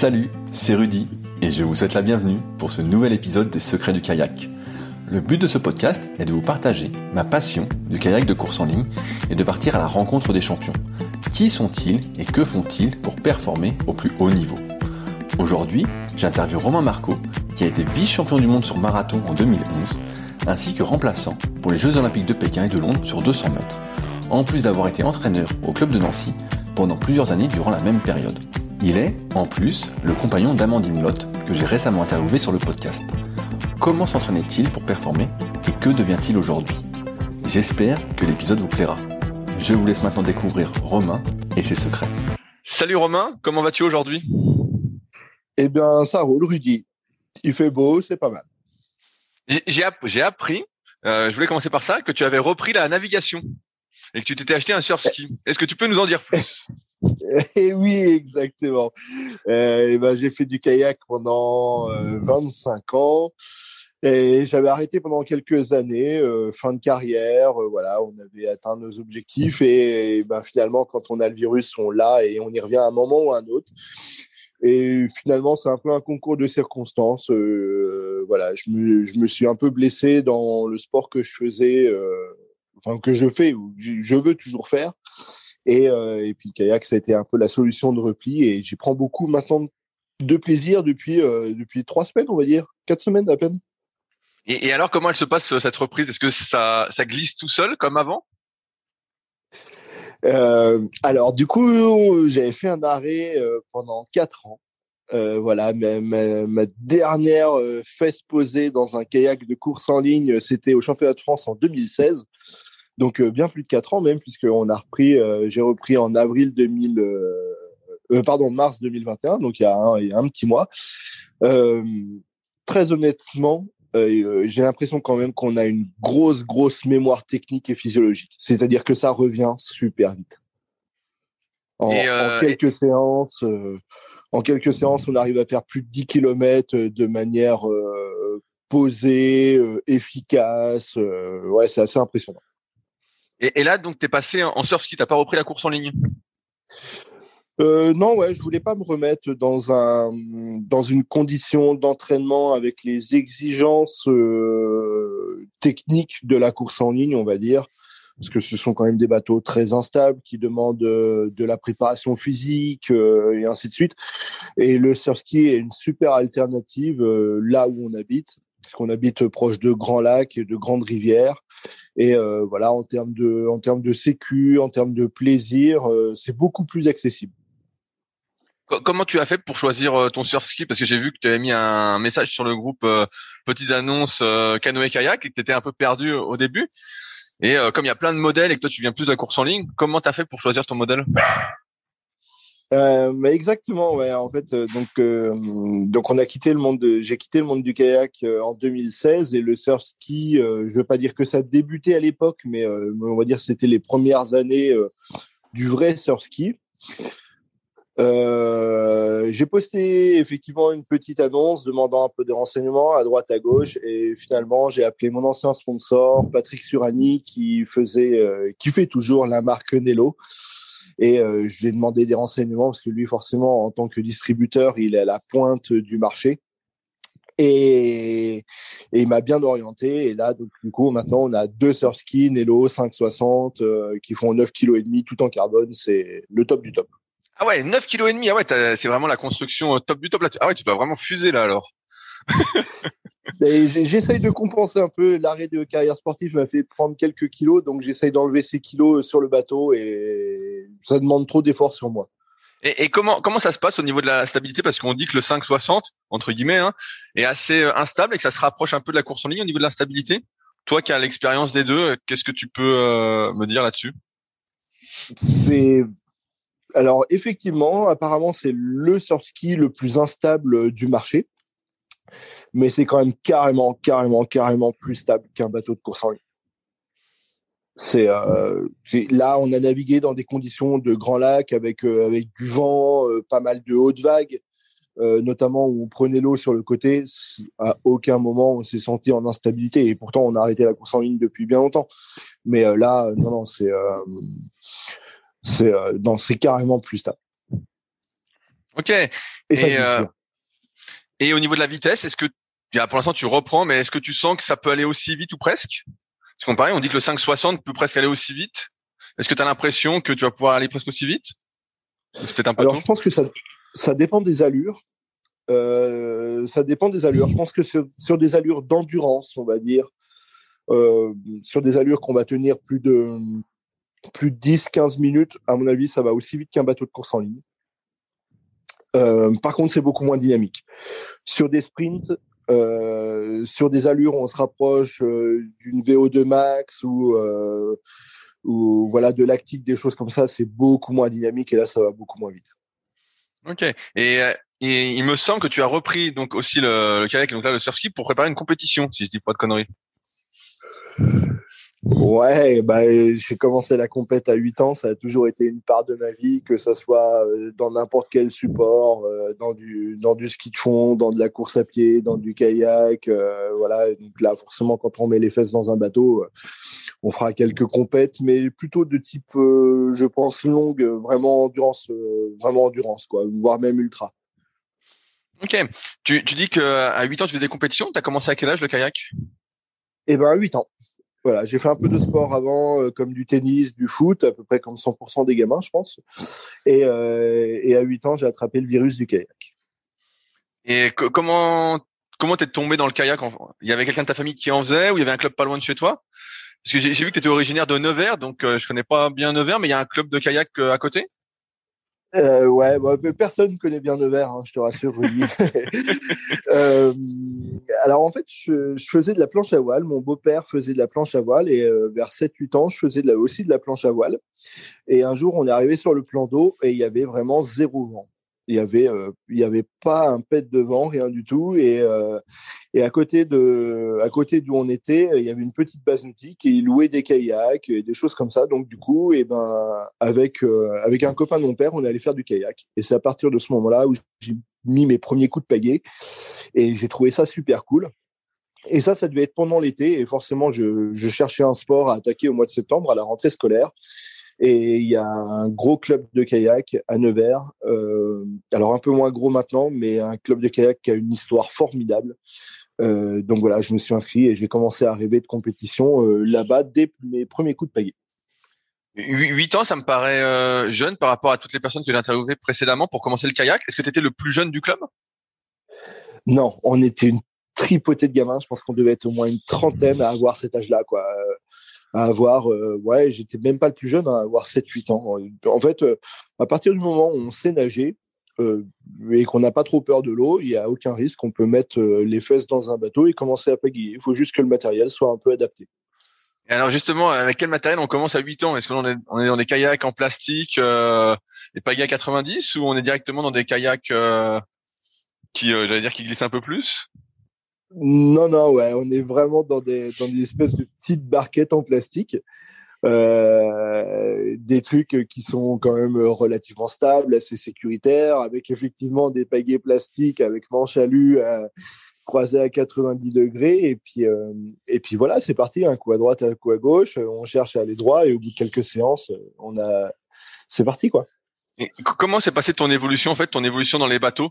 Salut, c'est Rudy et je vous souhaite la bienvenue pour ce nouvel épisode des Secrets du kayak. Le but de ce podcast est de vous partager ma passion du kayak de course en ligne et de partir à la rencontre des champions. Qui sont-ils et que font-ils pour performer au plus haut niveau? Aujourd'hui, j'interviewe Romain Marco qui a été vice-champion du monde sur marathon en 2011 ainsi que remplaçant pour les Jeux Olympiques de Pékin et de Londres sur 200 mètres, en plus d'avoir été entraîneur au club de Nancy pendant plusieurs années durant la même période. Il est, en plus, le compagnon d'Amandine Lotte, que j'ai récemment interviewé sur le podcast. Comment s'entraînait-il pour performer et que devient-il aujourd'hui? J'espère que l'épisode vous plaira. Je vous laisse maintenant découvrir Romain et ses secrets. Salut Romain, comment vas-tu aujourd'hui? Eh bien, ça roule, Rudy. Il fait beau, c'est pas mal. J'ai appris, euh, je voulais commencer par ça, que tu avais repris la navigation et que tu t'étais acheté un surf ski. Est-ce que tu peux nous en dire plus? Eh oui, exactement. Euh, et ben, j'ai fait du kayak pendant euh, 25 ans. Et j'avais arrêté pendant quelques années, euh, fin de carrière, euh, voilà, on avait atteint nos objectifs et, ben, finalement, quand on a le virus, on l'a et on y revient à un moment ou à un autre. Et finalement, c'est un peu un concours de circonstances. Euh, voilà, je me, suis un peu blessé dans le sport que je faisais, enfin que je fais ou je veux toujours faire. Et, euh, et puis le kayak, ça a été un peu la solution de repli. Et j'y prends beaucoup maintenant de plaisir depuis euh, depuis trois semaines, on va dire, quatre semaines à peine. Et, et alors, comment elle se passe cette reprise? Est-ce que ça ça glisse tout seul comme avant? Euh, Alors du coup, j'avais fait un arrêt euh, pendant quatre ans. Euh, voilà, ma, ma, ma dernière fesse posée dans un kayak de course en ligne, c'était au championnat de France en 2016. Donc euh, bien plus de quatre ans même, puisqu'on a repris, euh, j'ai repris en avril 2000, euh, pardon, mars 2021, donc il y a un, il y a un petit mois. très honnêtement, j'ai l'impression quand même qu'on a une grosse, grosse mémoire technique et physiologique. C'est-à-dire que ça revient super vite. En, en quelques et... séances, en quelques séances, on arrive à faire plus de 10 km de manière posée, efficace. ouais, c'est assez impressionnant. Et, là, donc, tu es passé en surf ski, tu pas repris la course en ligne? Euh, non, ouais, je voulais pas me remettre dans un dans une condition d'entraînement avec les exigences euh, techniques de la course en ligne, on va dire, parce que ce sont quand même des bateaux très instables qui demandent euh, de la préparation physique et ainsi de suite. Et le surf ski est une super alternative là où on habite, parce qu'on habite proche de grands lacs et de grandes rivières. Et euh, voilà, en termes de, en termes de sécu, en termes de plaisir, euh, c'est beaucoup plus accessible. Comment tu as fait pour choisir ton surf ski? Parce que j'ai vu que tu avais mis un message sur le groupe euh, Petites Annonces euh, Canoë Kayak et que tu étais un peu perdu au début. Et euh, comme il y a plein de modèles et que toi tu viens plus de la course en ligne, comment tu as fait pour choisir ton modèle? Euh, exactement, ouais. En fait, euh, donc euh, donc on a quitté le monde. De, j'ai quitté le monde du kayak euh, en 2016 et le surf ski. Je veux pas dire que ça débutait à l'époque, mais on va dire c'était les premières années du vrai surf ski. j'ai posté effectivement une petite annonce demandant un peu de renseignements à droite à gauche et finalement j'ai appelé mon ancien sponsor Patrick Surani qui faisait, qui fait toujours la marque Nello. Et euh, je lui ai demandé des renseignements parce que lui, forcément, en tant que distributeur, il est à la pointe du marché. Et, il m'a bien orienté. Et là, donc, du coup, maintenant, on a deux surfskis Nello 560 euh, qui font 9 kg tout en carbone. C'est le top du top. Ah ouais, 9 kg. Ah ouais, c'est vraiment la construction top du top. Ah ouais, tu dois vraiment fuser là alors. j'essaye de compenser un peu. L'arrêt de carrière sportive m'a fait prendre quelques kilos, donc j'essaye d'enlever ces kilos sur le bateau et ça demande trop d'efforts sur moi. Et, et, comment comment ça se passe au niveau de la stabilité? Parce qu'on dit que le 560 entre guillemets hein, est assez euh, instable et que ça se rapproche un peu de la course en ligne au niveau de la stabilité. Toi qui as l'expérience des deux, qu'est-ce que tu peux euh, me dire là-dessus? C'est alors effectivement, apparemment c'est le surf ski le plus instable du marché mais c'est quand même carrément, carrément, carrément plus stable qu'un bateau de course en ligne. C'est euh, là, on a navigué dans des conditions de grands lacs avec euh, avec du vent, euh, pas mal de hautes vagues, notamment où on prenait l'eau sur le côté. À aucun moment on s'est senti en instabilité et pourtant on a arrêté la course en ligne depuis bien longtemps. Mais là, non, non, c'est c'est carrément plus stable. Ok. Et, et, au niveau de la vitesse, est-ce que pour l'instant tu reprends, mais est-ce que tu sens que ça peut aller aussi vite ou presque? Parce qu'on pareil, on dit que le 560 peut presque aller aussi vite. Est-ce que tu as l'impression que tu vas pouvoir aller presque aussi vite? Un peu Alors je pense que ça, ça dépend des allures. Euh, ça dépend des allures. Je pense que sur, sur des allures d'endurance, on va dire, euh, sur des allures qu'on va tenir plus de plus de 10-15 minutes, à mon avis, ça va aussi vite qu'un bateau de course en ligne. Euh, par contre, c'est beaucoup moins dynamique. Sur des sprints, euh, sur des allures, on se rapproche euh, d'une VO2 max ou voilà de lactique, des choses comme ça, c'est beaucoup moins dynamique et là, ça va beaucoup moins vite. Ok. Et, et il me semble que tu as repris donc aussi le, le kayak, donc là le surf ski pour préparer une compétition, si je dis pas de conneries. Ouais, bah, j'ai commencé la compète à 8 ans, ça a toujours été une part de ma vie, que ça soit euh, dans n'importe quel support, euh, dans du dans du ski de fond, dans de la course à pied, dans du kayak, euh, voilà. Donc là, forcément, quand on met les fesses dans un bateau, on fera quelques compètes, mais plutôt de type, je pense, longue, vraiment endurance, vraiment endurance, quoi, voire même ultra. Ok. Tu, tu dis que à 8 ans, tu fais des compétitions? Tu as commencé à quel âge le kayak? Eh ben, à 8 ans. Voilà, j'ai fait un peu de sport avant, euh, comme du tennis, du foot, à peu près comme 100% des gamins, je pense. Et, euh, et à 8 ans, j'ai attrapé le virus du kayak. Et comment comment t'es tombé dans le kayak Il y avait quelqu'un de ta famille qui en faisait ou il y avait un club pas loin de chez toi? Parce que j'ai vu que tu originaire de Nevers, donc euh, je connais pas bien Nevers, mais il y a un club de kayak euh, à côté euh, ouais, bah, personne connaît bien Nevers, hein, je te rassure, euh, alors en fait, je, je, faisais de la planche à voile. Mon beau-père faisait de la planche à voile et euh, vers 7-8 ans, je faisais de la, aussi de la planche à voile. Et un jour, on est arrivé sur le plan d'eau et il y avait vraiment zéro vent il y avait euh, avait pas un pet de vent rien du tout et euh, et à côté de à côté d'où on était il y avait une petite base nautique et ils louaient des kayaks et des choses comme ça donc du coup et eh ben avec euh, avec un copain de mon père on est allé faire du kayak et c'est à partir de ce moment-là où j'ai mis mes premiers coups de pagaie et j'ai trouvé ça super cool et ça, ça devait être pendant l'été. Et forcément, je, je cherchais un sport à attaquer au mois de septembre, à la rentrée scolaire. Et il y a un gros club de kayak à Nevers. Euh, alors un peu moins gros maintenant, mais un club de kayak qui a une histoire formidable. Euh, donc voilà, je me suis inscrit et j'ai commencé à rêver de compétition euh, là-bas dès mes premiers coups de pagaie. 8 ans, ça me paraît jeune par rapport à toutes les personnes que j'ai interviewées précédemment pour commencer le kayak. Est-ce que tu étais le plus jeune du club? Non, on était une tripotée de gamins. Je pense qu'on devait être au moins une trentaine à avoir cet âge-là. quoi à avoir, euh, ouais, j'étais même pas le plus jeune, à avoir 7-8 ans. En fait, euh, à partir du moment où on sait nager euh, et qu'on n'a pas trop peur de l'eau, il n'y a aucun risque. On peut mettre les fesses dans un bateau et commencer à pagayer. Il faut juste que le matériel soit un peu adapté. Et alors justement, avec quel matériel on commence à 8 ans? Est-ce qu'on est, on est dans des kayaks en plastique, des pagaies à 90, ou on est directement dans des kayaks qui, j'allais dire, qui glissent un peu plus? Non, non, ouais, on est vraiment dans des, dans espèces de petites barquettes en plastique. Euh, des trucs qui sont quand même relativement stables, assez sécuritaires, avec effectivement des pagaies plastiques avec manche à lu euh, croisées à 90 degrés. Et puis, euh, et puis voilà, c'est parti, un coup à droite, un coup à gauche. On cherche à aller droit et au bout de quelques séances, on a, c'est parti quoi comment s'est passée ton évolution en fait, ton évolution dans les bateaux?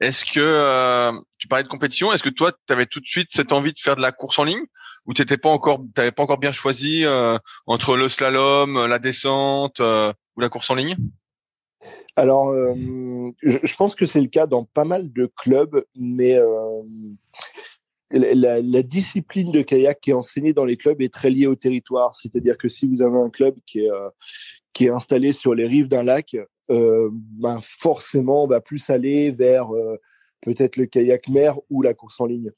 Est-ce que euh, tu parlais de compétition Est-ce que toi, tu avais tout de suite cette envie de faire de la course en ligne? Ou t'étais pas pas encore bien choisi euh, entre le slalom, la descente euh, ou la course en ligne? Alors, je pense que c'est le cas dans pas mal de clubs, mais la, la, discipline de kayak qui est enseignée dans les clubs est très liée au territoire. C'est-à-dire que si vous avez un club qui est qui est installé sur les rives d'un lac, euh, ben forcément, on va plus aller vers euh, peut-être le kayak mer ou la course en ligne.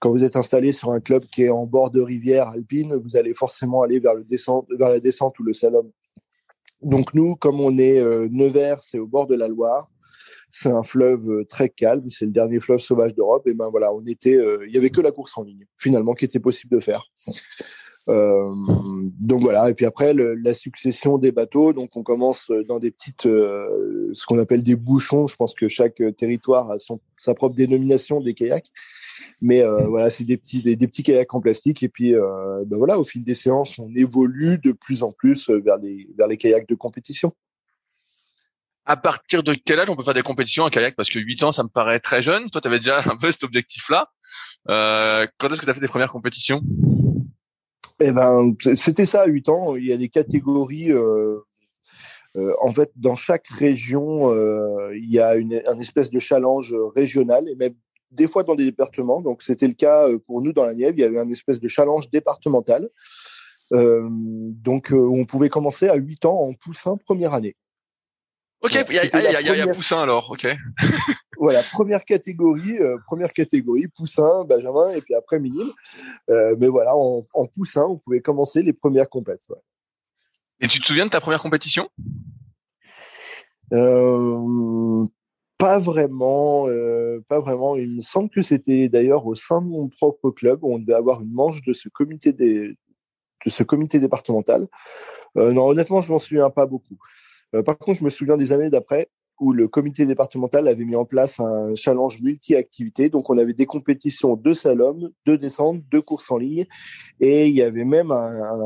Quand vous êtes installé sur un club qui est en bord de rivière alpine, vous allez forcément aller vers, le descente, vers la descente ou le slalom. Donc nous, comme on est euh, Nevers, c'est au bord de la Loire, c'est un fleuve euh, très calme, c'est le dernier fleuve sauvage d'Europe. Et ben voilà, on était, il y avait que la course en ligne finalement qui était possible de faire. Euh, donc voilà, et puis après la succession des bateaux, donc on commence dans des petites, euh, ce qu'on appelle des bouchons. Je pense que chaque territoire a son, sa propre dénomination des kayaks, mais euh, voilà, c'est des petits des, petits kayaks en plastique. Et puis ben voilà, au fil des séances, on évolue de plus en plus vers les vers les kayaks de compétition. À partir de quel âge on peut faire des compétitions en kayak? Parce que 8 ans, ça me paraît très jeune. Toi, tu avais déjà un peu cet objectif-là. Euh, quand est-ce que tu as fait tes premières compétitions? Eh ben, c'était ça à 8 ans. Il y a des catégories. Euh, euh, en fait, dans chaque région, euh, il y a une, un espèce de challenge régional et même des fois dans des départements. Donc, c'était le cas pour nous dans la Nièvre. Il y avait un espèce de challenge départemental. Donc, on pouvait commencer à 8 ans en poussin première année. Ok, il y, a, y, a, y, a poussin alors, ok. Voilà, première catégorie, euh, première catégorie, poussin, benjamin, et puis après minime. Euh, mais voilà, en, en, poussin, on pouvait commencer les premières compétitions. Ouais. Et tu te souviens de ta première compétition? Euh, Pas vraiment, pas vraiment. Il me semble que c'était d'ailleurs au sein de mon propre club. On devait avoir une manche de ce comité des, de ce comité départemental. Non, honnêtement, je m'en souviens pas beaucoup. Par contre, je me souviens des années d'après où le comité départemental avait mis en place un challenge multi-activité. Donc, on avait des compétitions de slalom, de descente, de course en ligne. Et il y avait même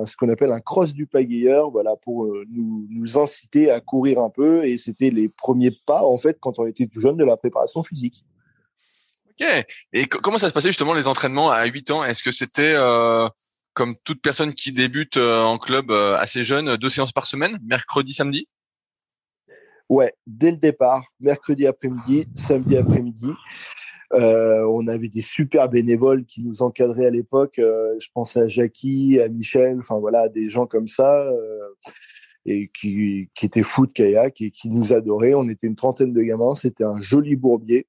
ce qu'on appelle un cross du pagayeur, voilà, pour euh, nous, nous, inciter à courir un peu. Et c'était les premiers pas, en fait, quand on était tout jeune, de la préparation physique. Ok. Et comment ça se passait justement les entraînements à 8 ans? Est-ce que c'était... Euh comme toute personne qui débute euh, en club assez jeune, deux séances par semaine, mercredi, samedi? Ouais, dès le départ, mercredi après-midi, samedi après-midi. Euh, on avait des super bénévoles qui nous encadraient à l'époque. Euh, je pense à Jackie, à Michel, enfin voilà, des gens comme ça, euh, et qui, étaient fous de kayak et qui nous adoraient. On était une trentaine de gamins. C'était un joli bourbier.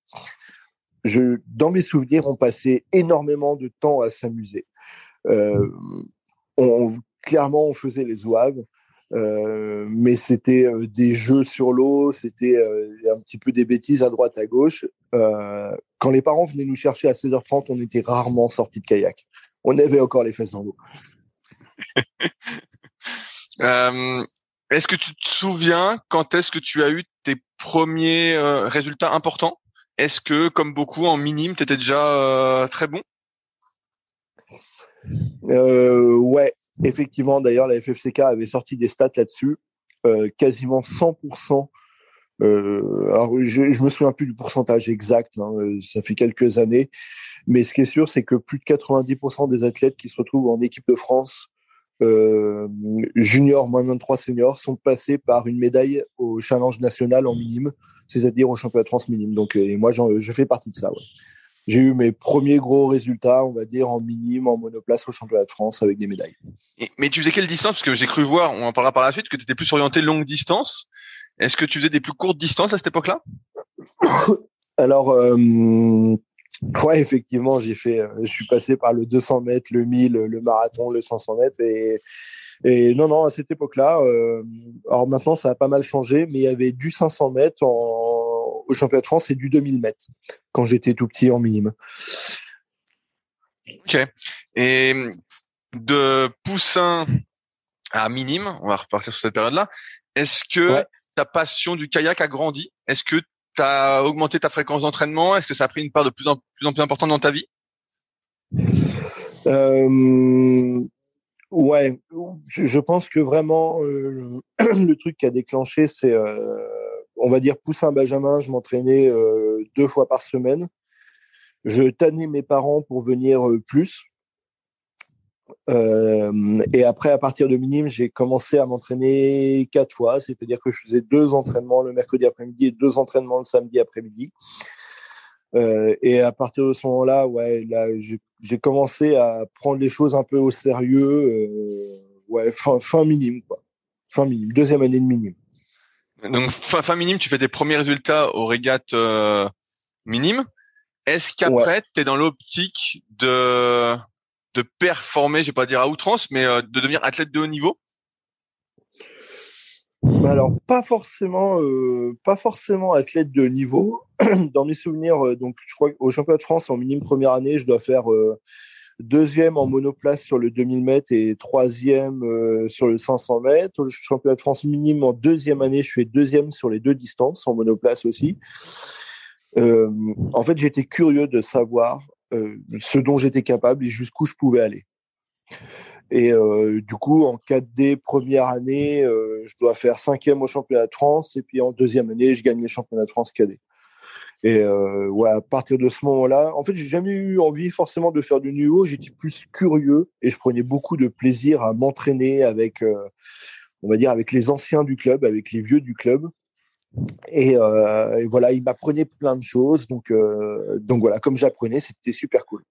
Dans mes souvenirs, on passait énormément de temps à s'amuser. On, clairement, on faisait les ouaves. Euh, mais c'était euh, des jeux sur l'eau, c'était euh, un petit peu des bêtises à droite à gauche. Euh, quand les parents venaient nous chercher à 16h30, on était rarement sortis de kayak. On avait encore les fesses dans l'eau. est-ce que tu te souviens quand est-ce que tu as eu tes premiers résultats importants? Est-ce que, comme beaucoup en minime, tu étais déjà très bon? Ouais, Effectivement, d'ailleurs, la FFCK avait sorti des stats là-dessus, euh, quasiment 100%. Euh, alors, je, je me souviens plus du pourcentage exact, hein, ça fait quelques années, mais ce qui est sûr, c'est que plus de 90% des athlètes qui se retrouvent en équipe de France euh, junior, moins 23 seniors, sont passés par une médaille au challenge national en minime, c'est-à-dire au championnat de France minime. Donc, et moi, je fais partie de ça. Ouais j'ai eu mes premiers gros résultats, on va dire, en minime, en monoplace au championnat de France avec des médailles. Et, mais tu faisais quelle distance? Parce que j'ai cru voir, on en parlera par la suite, que tu étais plus orienté longue distance. Est-ce que tu faisais des plus courtes distances à cette époque-là? Alors, euh, ouais, effectivement, j'ai fait, euh, je suis passé par le 200 mètres, le 1000, le marathon, le 500 mètres et et non, non, à cette époque-là, euh, alors maintenant ça a pas mal changé, mais il y avait du 500 mètres en, au championnat de France et du 2000 mètres quand j'étais tout petit en minime. Ok. Et de poussin à minime, on va repartir sur cette période-là. Est-ce que ouais. ta passion du kayak a grandi? Est-ce que tu as augmenté ta fréquence d'entraînement? Est-ce que ça a pris une part de plus en plus, en plus importante dans ta vie? Euh, Ouais, je pense que vraiment euh, le truc qui a déclenché, c'est, euh, on va dire, poussin Benjamin. Je m'entraînais euh, deux fois par semaine. Je tannais mes parents pour venir euh, plus. Euh, et après, à partir de minime, j'ai commencé à m'entraîner quatre fois, c'est-à-dire que je faisais deux entraînements le mercredi après-midi et deux entraînements le samedi après-midi. Et à partir de ce moment-là, ouais, là, j'ai commencé à prendre les choses un peu au sérieux. Ouais, fin, fin minime, quoi. Fin minime, deuxième année de minime. Donc fin, fin minime, tu fais tes premiers résultats aux régates euh, minimes. Est-ce qu'après, ouais. tu es dans l'optique de de performer, je vais pas dire à outrance, mais euh, de devenir athlète de haut niveau? Alors pas forcément, euh, pas forcément athlète de niveau. Dans mes souvenirs, euh, donc je crois au championnat de France en minime première année, je dois faire euh, deuxième en monoplace sur le 2000 mètres et troisième euh, sur le 500 mètres. Au championnat de France minime en deuxième année, je fais deuxième sur les deux distances en monoplace aussi. Euh, en fait, j'étais curieux de savoir ce dont j'étais capable et jusqu'où je pouvais aller. Et euh, du coup, en 4D, première année, euh, je dois faire cinquième au championnat de France. Et puis en deuxième année, je gagne les championnats de France cadet. Et euh, ouais, à partir de ce moment-là, en fait, j'ai jamais eu envie forcément de faire du niveau. J'étais plus curieux et je prenais beaucoup de plaisir à m'entraîner avec, euh, on va dire, avec les anciens du club, avec les vieux du club. Et, euh, voilà, ils m'apprenaient plein de choses. Donc, donc voilà, comme j'apprenais, c'était super cool.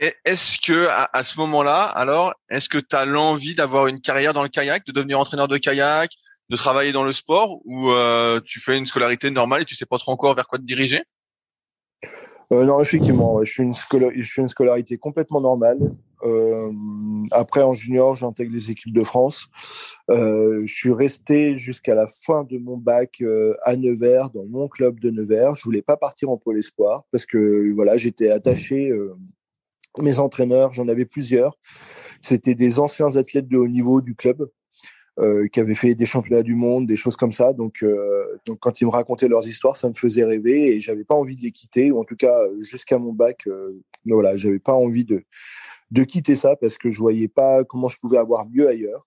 Est-ce que à, à ce moment-là, alors, est-ce que tu as l'envie d'avoir une carrière dans le kayak, de devenir entraîneur de kayak, de travailler dans le sport, ou euh, tu fais une scolarité normale et tu sais pas trop encore vers quoi te diriger? Euh, Non, effectivement, je suis une, scolarité complètement normale. Euh, après, en junior, j'intègre les équipes de France. Je suis resté jusqu'à la fin de mon bac à Nevers, dans mon club de Nevers. Je voulais pas partir en pôle espoir parce que voilà, j'étais attaché. Mes entraîneurs, j'en avais plusieurs. C'était des anciens athlètes de haut niveau du club. Euh, qui avaient fait des championnats du monde, des choses comme ça. Donc, euh, donc quand ils me racontaient leurs histoires, ça me faisait rêver et j'avais pas envie de les quitter, ou en tout cas jusqu'à mon bac, euh, voilà, j'avais pas envie de de quitter ça parce que je voyais pas comment je pouvais avoir mieux ailleurs.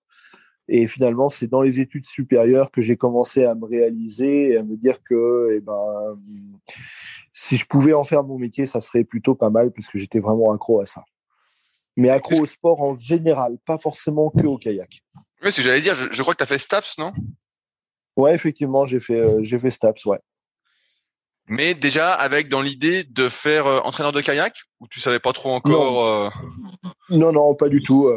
Et finalement, c'est dans les études supérieures que j'ai commencé à me réaliser et à me dire que, eh ben, si je pouvais en faire mon métier, ça serait plutôt pas mal parce que j'étais vraiment accro à ça. Mais accro au sport en général, pas forcément que au kayak. Oui, ce que j'allais dire, je, je crois que tu as fait STAPS, non? Ouais, effectivement, j'ai fait, euh, j'ai fait STAPS, ouais. Mais déjà avec dans l'idée de faire euh, entraîneur de kayak ou tu savais pas trop encore non. euh... non, non, pas du tout.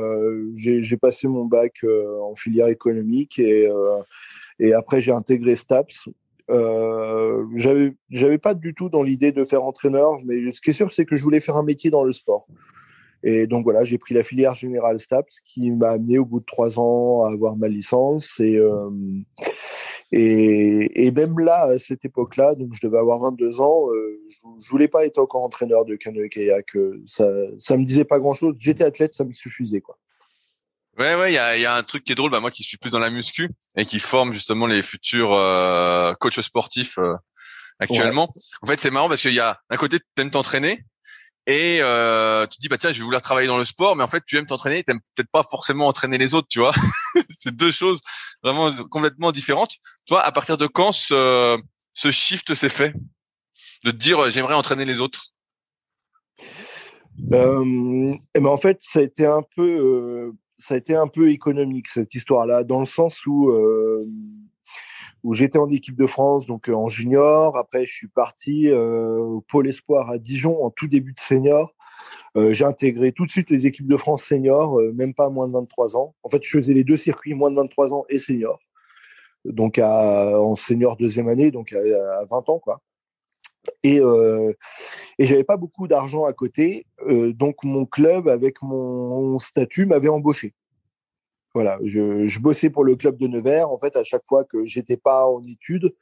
J'ai passé mon bac en filière économique et, et après j'ai intégré STAPS. j'avais j'avais pas du tout dans l'idée de faire entraîneur, mais ce qui est sûr, c'est que je voulais faire un métier dans le sport. Et donc voilà, j'ai pris la filière générale STAPS qui m'a amené au bout de trois ans à avoir ma licence. Et, euh, et, et, même là, à cette époque-là, donc je devais avoir 22 ans, euh, je, je, voulais pas être encore entraîneur de canoë-kayak. Ça, ça me disait pas grand-chose. J'étais athlète, ça me suffisait. quoi. Ouais, ouais, il y a, y a, un truc qui est drôle. Bah, moi qui suis plus dans la muscu et qui forme justement les futurs euh, coachs sportifs euh, actuellement. Ouais. En fait, c'est marrant parce qu'il y a d'un côté, tu aimes t'entraîner et euh, tu te dis bah tiens je vais vouloir travailler dans le sport mais en fait tu aimes t'entraîner t'aimes peut-être pas forcément entraîner les autres tu vois. C'est deux choses vraiment complètement différentes. Toi à partir de quand ce, ce shift s'est fait? De te dire j'aimerais entraîner les autres. Euh, ben en fait ça a été un peu euh, ça a été un peu économique cette histoire là dans le sens où euh, où j'étais en équipe de France, donc euh, en junior. Après, je suis parti euh, au pôle espoir à Dijon en tout début de senior. Euh, j'ai intégré tout de suite les équipes de France senior, même pas moins de 23 ans. En fait, je faisais les deux circuits, moins de 23 ans et senior. Donc en senior deuxième année, donc à, à 20 ans, quoi. Et, euh, et j'avais pas beaucoup d'argent à côté, donc mon club avec mon statut m'avait embauché. Voilà, je, je, bossais pour le club de Nevers. En fait, à chaque fois que j'étais pas en études,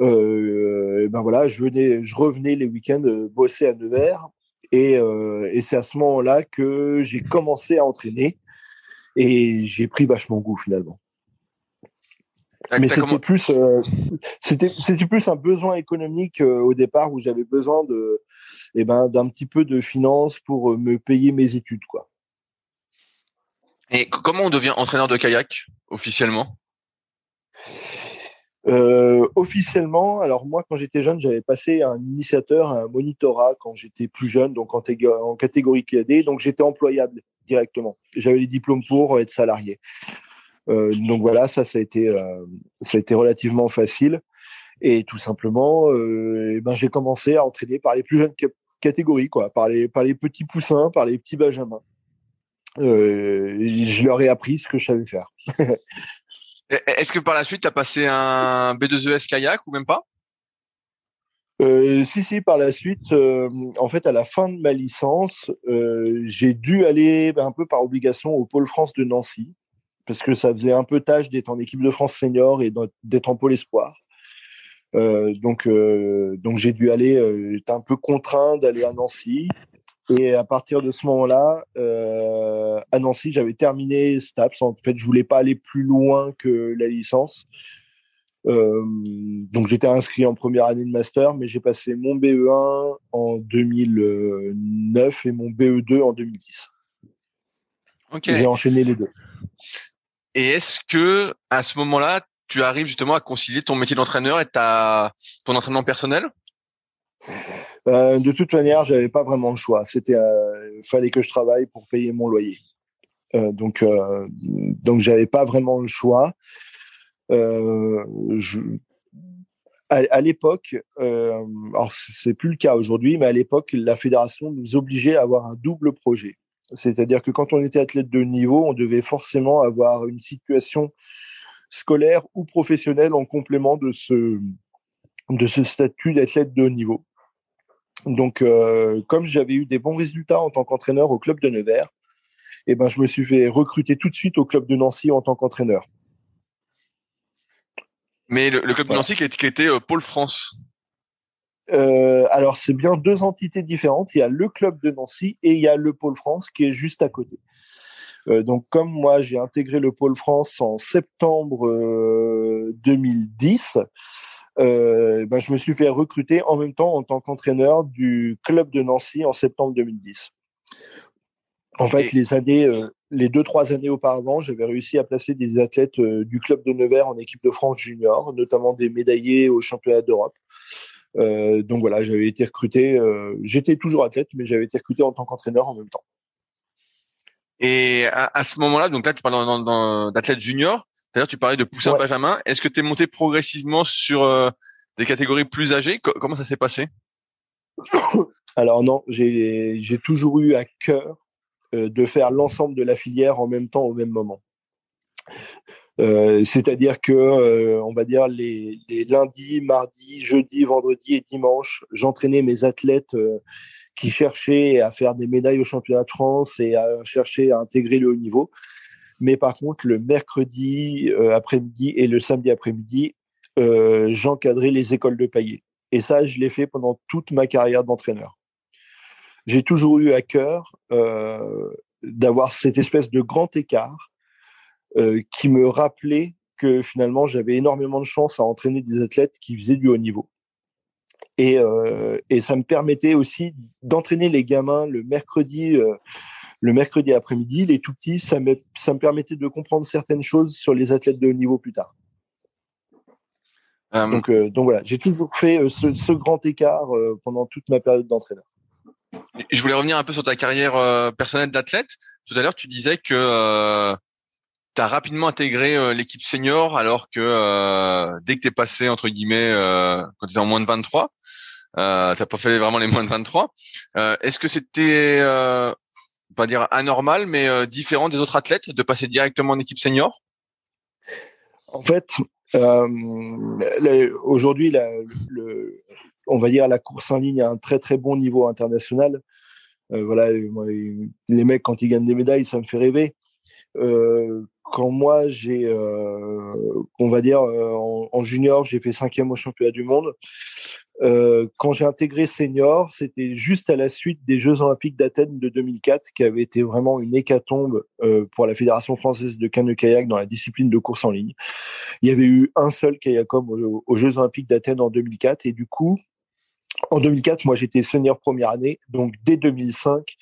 euh, ben voilà, je venais, je revenais les week-ends bosser à Nevers. Et, euh, et c'est à ce moment-là que j'ai commencé à entraîner et j'ai pris vachement goût finalement. Mais c'était comment... plus, euh, c'était, c'était plus un besoin économique euh, au départ où j'avais besoin de, eh ben, d'un petit peu de finances pour me payer mes études, quoi. Et comment on devient entraîneur de kayak officiellement? Euh, Officiellement, alors moi quand j'étais jeune, j'avais passé un initiateur, un monitorat quand j'étais plus jeune, donc en, catégorie cadet, donc j'étais employable directement. J'avais les diplômes pour être salarié. Euh, donc voilà, ça, ça a été, euh, ça a été relativement facile. Et tout simplement, euh, ben, j'ai commencé à entraîner par les plus jeunes catégories, quoi, par les, par les petits poussins, par les petits benjamins. Euh, je leur ai appris ce que je savais faire. Est-ce que par la suite, tu as passé un B2ES kayak ou même pas? Euh, si, si, par la suite, euh, en fait, à la fin de ma licence, euh, j'ai dû aller un peu par obligation au Pôle France de Nancy, parce que ça faisait un peu tâche d'être en équipe de France senior et d'être en Pôle Espoir. Donc, donc j'ai dû aller, j'étais un peu contraint d'aller à Nancy. Et à partir de ce moment-là, euh, à Nancy, j'avais terminé STAPS. En fait, je voulais pas aller plus loin que la licence. Euh, donc, j'étais inscrit en première année de master, mais j'ai passé mon BE1 en 2009 et mon BE2 en 2010. J'ai enchaîné les deux. Et est-ce que à ce moment-là, tu arrives justement à concilier ton métier d'entraîneur et ta ton entraînement personnel? Euh, De toute manière, j'avais pas vraiment le choix. C'était, euh, fallait que je travaille pour payer mon loyer. Euh, donc, donc j'avais pas vraiment le choix. À, à l'époque, alors c'est plus le cas aujourd'hui, mais à l'époque, la fédération nous obligeait à avoir un double projet. C'est-à-dire que quand on était athlète de niveau, on devait forcément avoir une situation scolaire ou professionnelle en complément de ce, de ce statut d'athlète de haut niveau. Donc, euh, comme j'avais eu des bons résultats en tant qu'entraîneur au club de Nevers, eh ben, je me suis fait recruter tout de suite au club de Nancy en tant qu'entraîneur. Mais le, le club de Nancy qui était euh, Pôle France. Euh, alors, c'est bien deux entités différentes. Il y a le club de Nancy et il y a le Pôle France qui est juste à côté. Euh, donc, comme moi, j'ai intégré le Pôle France en septembre 2010, euh, ben, je me suis fait recruter en même temps en tant qu'entraîneur du club de Nancy en septembre 2010. En fait, les années, euh, les deux trois années auparavant, j'avais réussi à placer des athlètes euh, du club de Nevers en équipe de France junior, notamment des médaillés au championnat d'Europe. Euh, donc voilà, j'avais été recruté. J'étais toujours athlète, mais j'avais été recruté en tant qu'entraîneur en même temps. Et à, à ce moment-là, donc là, tu parles d'athlète junior. D'ailleurs, tu parlais de poussin ouais. Benjamin. Est-ce que tu es monté progressivement sur euh, des catégories plus âgées? Co Comment ça s'est passé? Alors non, j'ai toujours eu à cœur euh, de faire l'ensemble de la filière en même temps au même moment. Euh, C'est-à-dire que, on va dire, les, les, lundis, mardis, jeudis, vendredis et dimanches, j'entraînais mes athlètes qui cherchaient à faire des médailles au championnat de France et à chercher à intégrer le haut niveau. Mais par contre, le mercredi euh, après-midi et le samedi après-midi, euh, j'encadrais les écoles de paillets. Et ça, je l'ai fait pendant toute ma carrière d'entraîneur. J'ai toujours eu à cœur euh, d'avoir cette espèce de grand écart qui me rappelait que finalement, j'avais énormément de chance à entraîner des athlètes qui faisaient du haut niveau. Et, ça me permettait aussi d'entraîner les gamins le mercredi le mercredi après-midi, les tout petits, ça me, ça me permettait de comprendre certaines choses sur les athlètes de haut niveau plus tard. Um, donc, euh, donc voilà, j'ai toujours fait euh, ce, ce, grand écart euh, pendant toute ma période d'entraîneur. Je voulais revenir un peu sur ta carrière euh, personnelle d'athlète. Tout à l'heure, tu disais que tu as rapidement intégré l'équipe senior alors que dès que tu es passé, entre guillemets, quand tu étais en moins de 23, euh, t'as pas fait vraiment les moins de 23. Est-ce que c'était pas dire anormal, mais euh, différent des autres athlètes de passer directement en équipe senior? En fait, euh, aujourd'hui, on va dire la course en ligne a un très très bon niveau international. Euh, voilà, les mecs quand ils gagnent des médailles, ça me fait rêver. Quand moi j'ai, on va dire en junior, j'ai fait cinquième au championnat du monde. Euh, quand j'ai intégré senior, c'était juste à la suite des Jeux Olympiques d'Athènes de 2004, qui avait été vraiment une hécatombe euh, pour la Fédération française de canoë-kayak dans la discipline de course en ligne. Il y avait eu un seul kayakom aux, Jeux Olympiques d'Athènes en 2004, et du coup, en 2004, moi j'étais senior première année, donc dès 2005,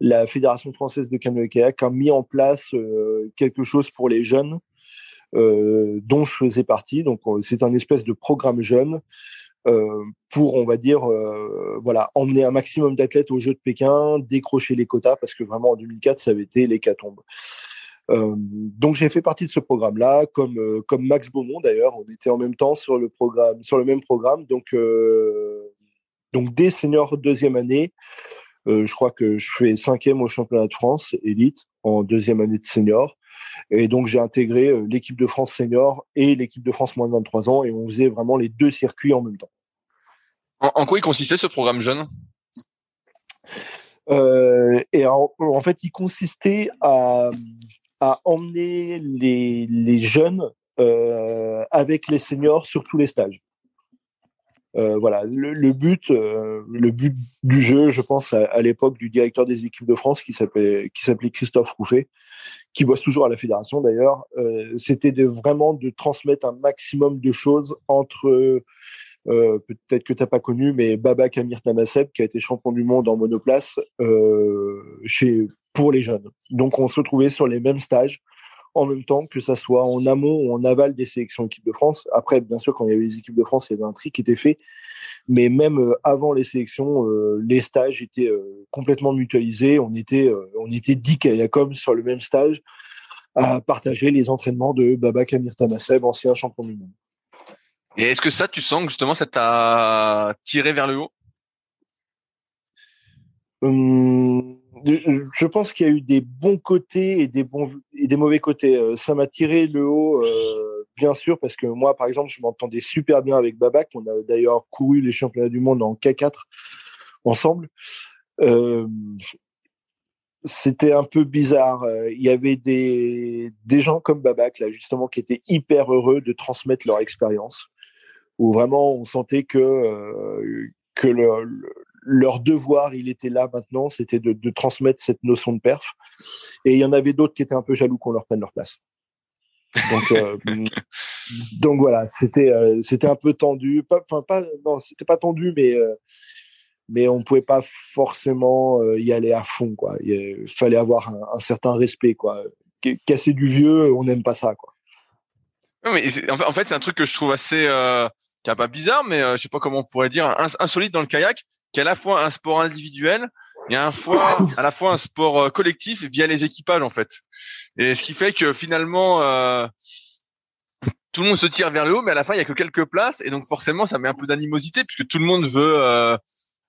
la Fédération française de canoë-kayak a mis en place euh, quelque chose pour les jeunes, dont je faisais partie. Donc c'est un espèce de programme jeune pour, on va dire, euh, voilà, emmener un maximum d'athlètes aux Jeux de Pékin, décrocher les quotas, parce que vraiment en 2004, ça avait été l'hécatombe. Euh, donc j'ai fait partie de ce programme-là, comme euh, comme Max Beaumont d'ailleurs. On était en même temps sur le programme, même programme. Donc euh, donc dès senior deuxième année, je crois que je fais cinquième au championnat de France élite en deuxième année de senior. Et donc, j'ai intégré l'équipe de France senior et l'équipe de France moins de 23 ans et on faisait vraiment les deux circuits en même temps. En, en quoi il consistait ce programme jeune? Euh, Et en, en, fait, il consistait à, à emmener les, les jeunes euh, avec les seniors sur tous les stages. Euh, voilà, le, but, euh, le but du jeu, je pense à, l'époque du directeur des équipes de France qui s'appelait qui s'appelait Christophe Rouffet, qui bosse toujours à la fédération d'ailleurs, euh, c'était vraiment de transmettre un maximum de choses entre peut-être que t'as pas connu, mais Baba Kamir Tamaseb qui a été champion du monde en monoplace chez pour les jeunes. Donc on se retrouvait sur les mêmes stages en même temps, que ça soit en amont ou en aval des sélections équipes de France. Après, bien sûr, quand il y avait les équipes de France, il y avait un tri qui était fait. Mais même euh, avant les sélections, euh, les stages étaient euh, complètement mutualisés. On était, on était 10 Kayakom sur le même stage à partager les entraînements de Baba Kamir Tamaseb, ancien champion du monde. Et est-ce que ça, tu sens que justement, ça t'a tiré vers le haut? Hum, je pense qu'il y a eu des bons côtés et des bons et des mauvais côtés. Euh, ça m'a tiré le haut, euh, bien sûr, parce que moi, par exemple, je m'entendais super bien avec Babak. On a d'ailleurs couru les championnats du monde en K4 ensemble. Euh, c'était un peu bizarre. Il y avait des, des gens comme Babak, là, justement, qui étaient hyper heureux de transmettre leur expérience, où vraiment on sentait que, que le, leur devoir, il était là maintenant, c'était de, transmettre cette notion de perf. Et il y en avait d'autres qui étaient un peu jaloux qu'on leur prenne leur place. Donc, euh, donc voilà, c'était euh, c'était un peu tendu. Enfin pas, non, c'était pas tendu, mais euh, mais on pouvait pas forcément y aller à fond, quoi. Il fallait avoir un, certain respect, quoi. Casser du vieux, on n'aime pas ça, quoi. mais en fait, c'est un truc que je trouve assez pas bizarre, mais je sais pas comment on pourrait dire, insolite dans le kayak qui est à la fois un sport individuel et à, fois, à la fois un sport euh, collectif via les équipages en fait. Et ce qui fait que finalement euh, tout le monde se tire vers le haut, mais à la fin il y a que quelques places et donc forcément ça met un peu d'animosité puisque tout le monde veut euh,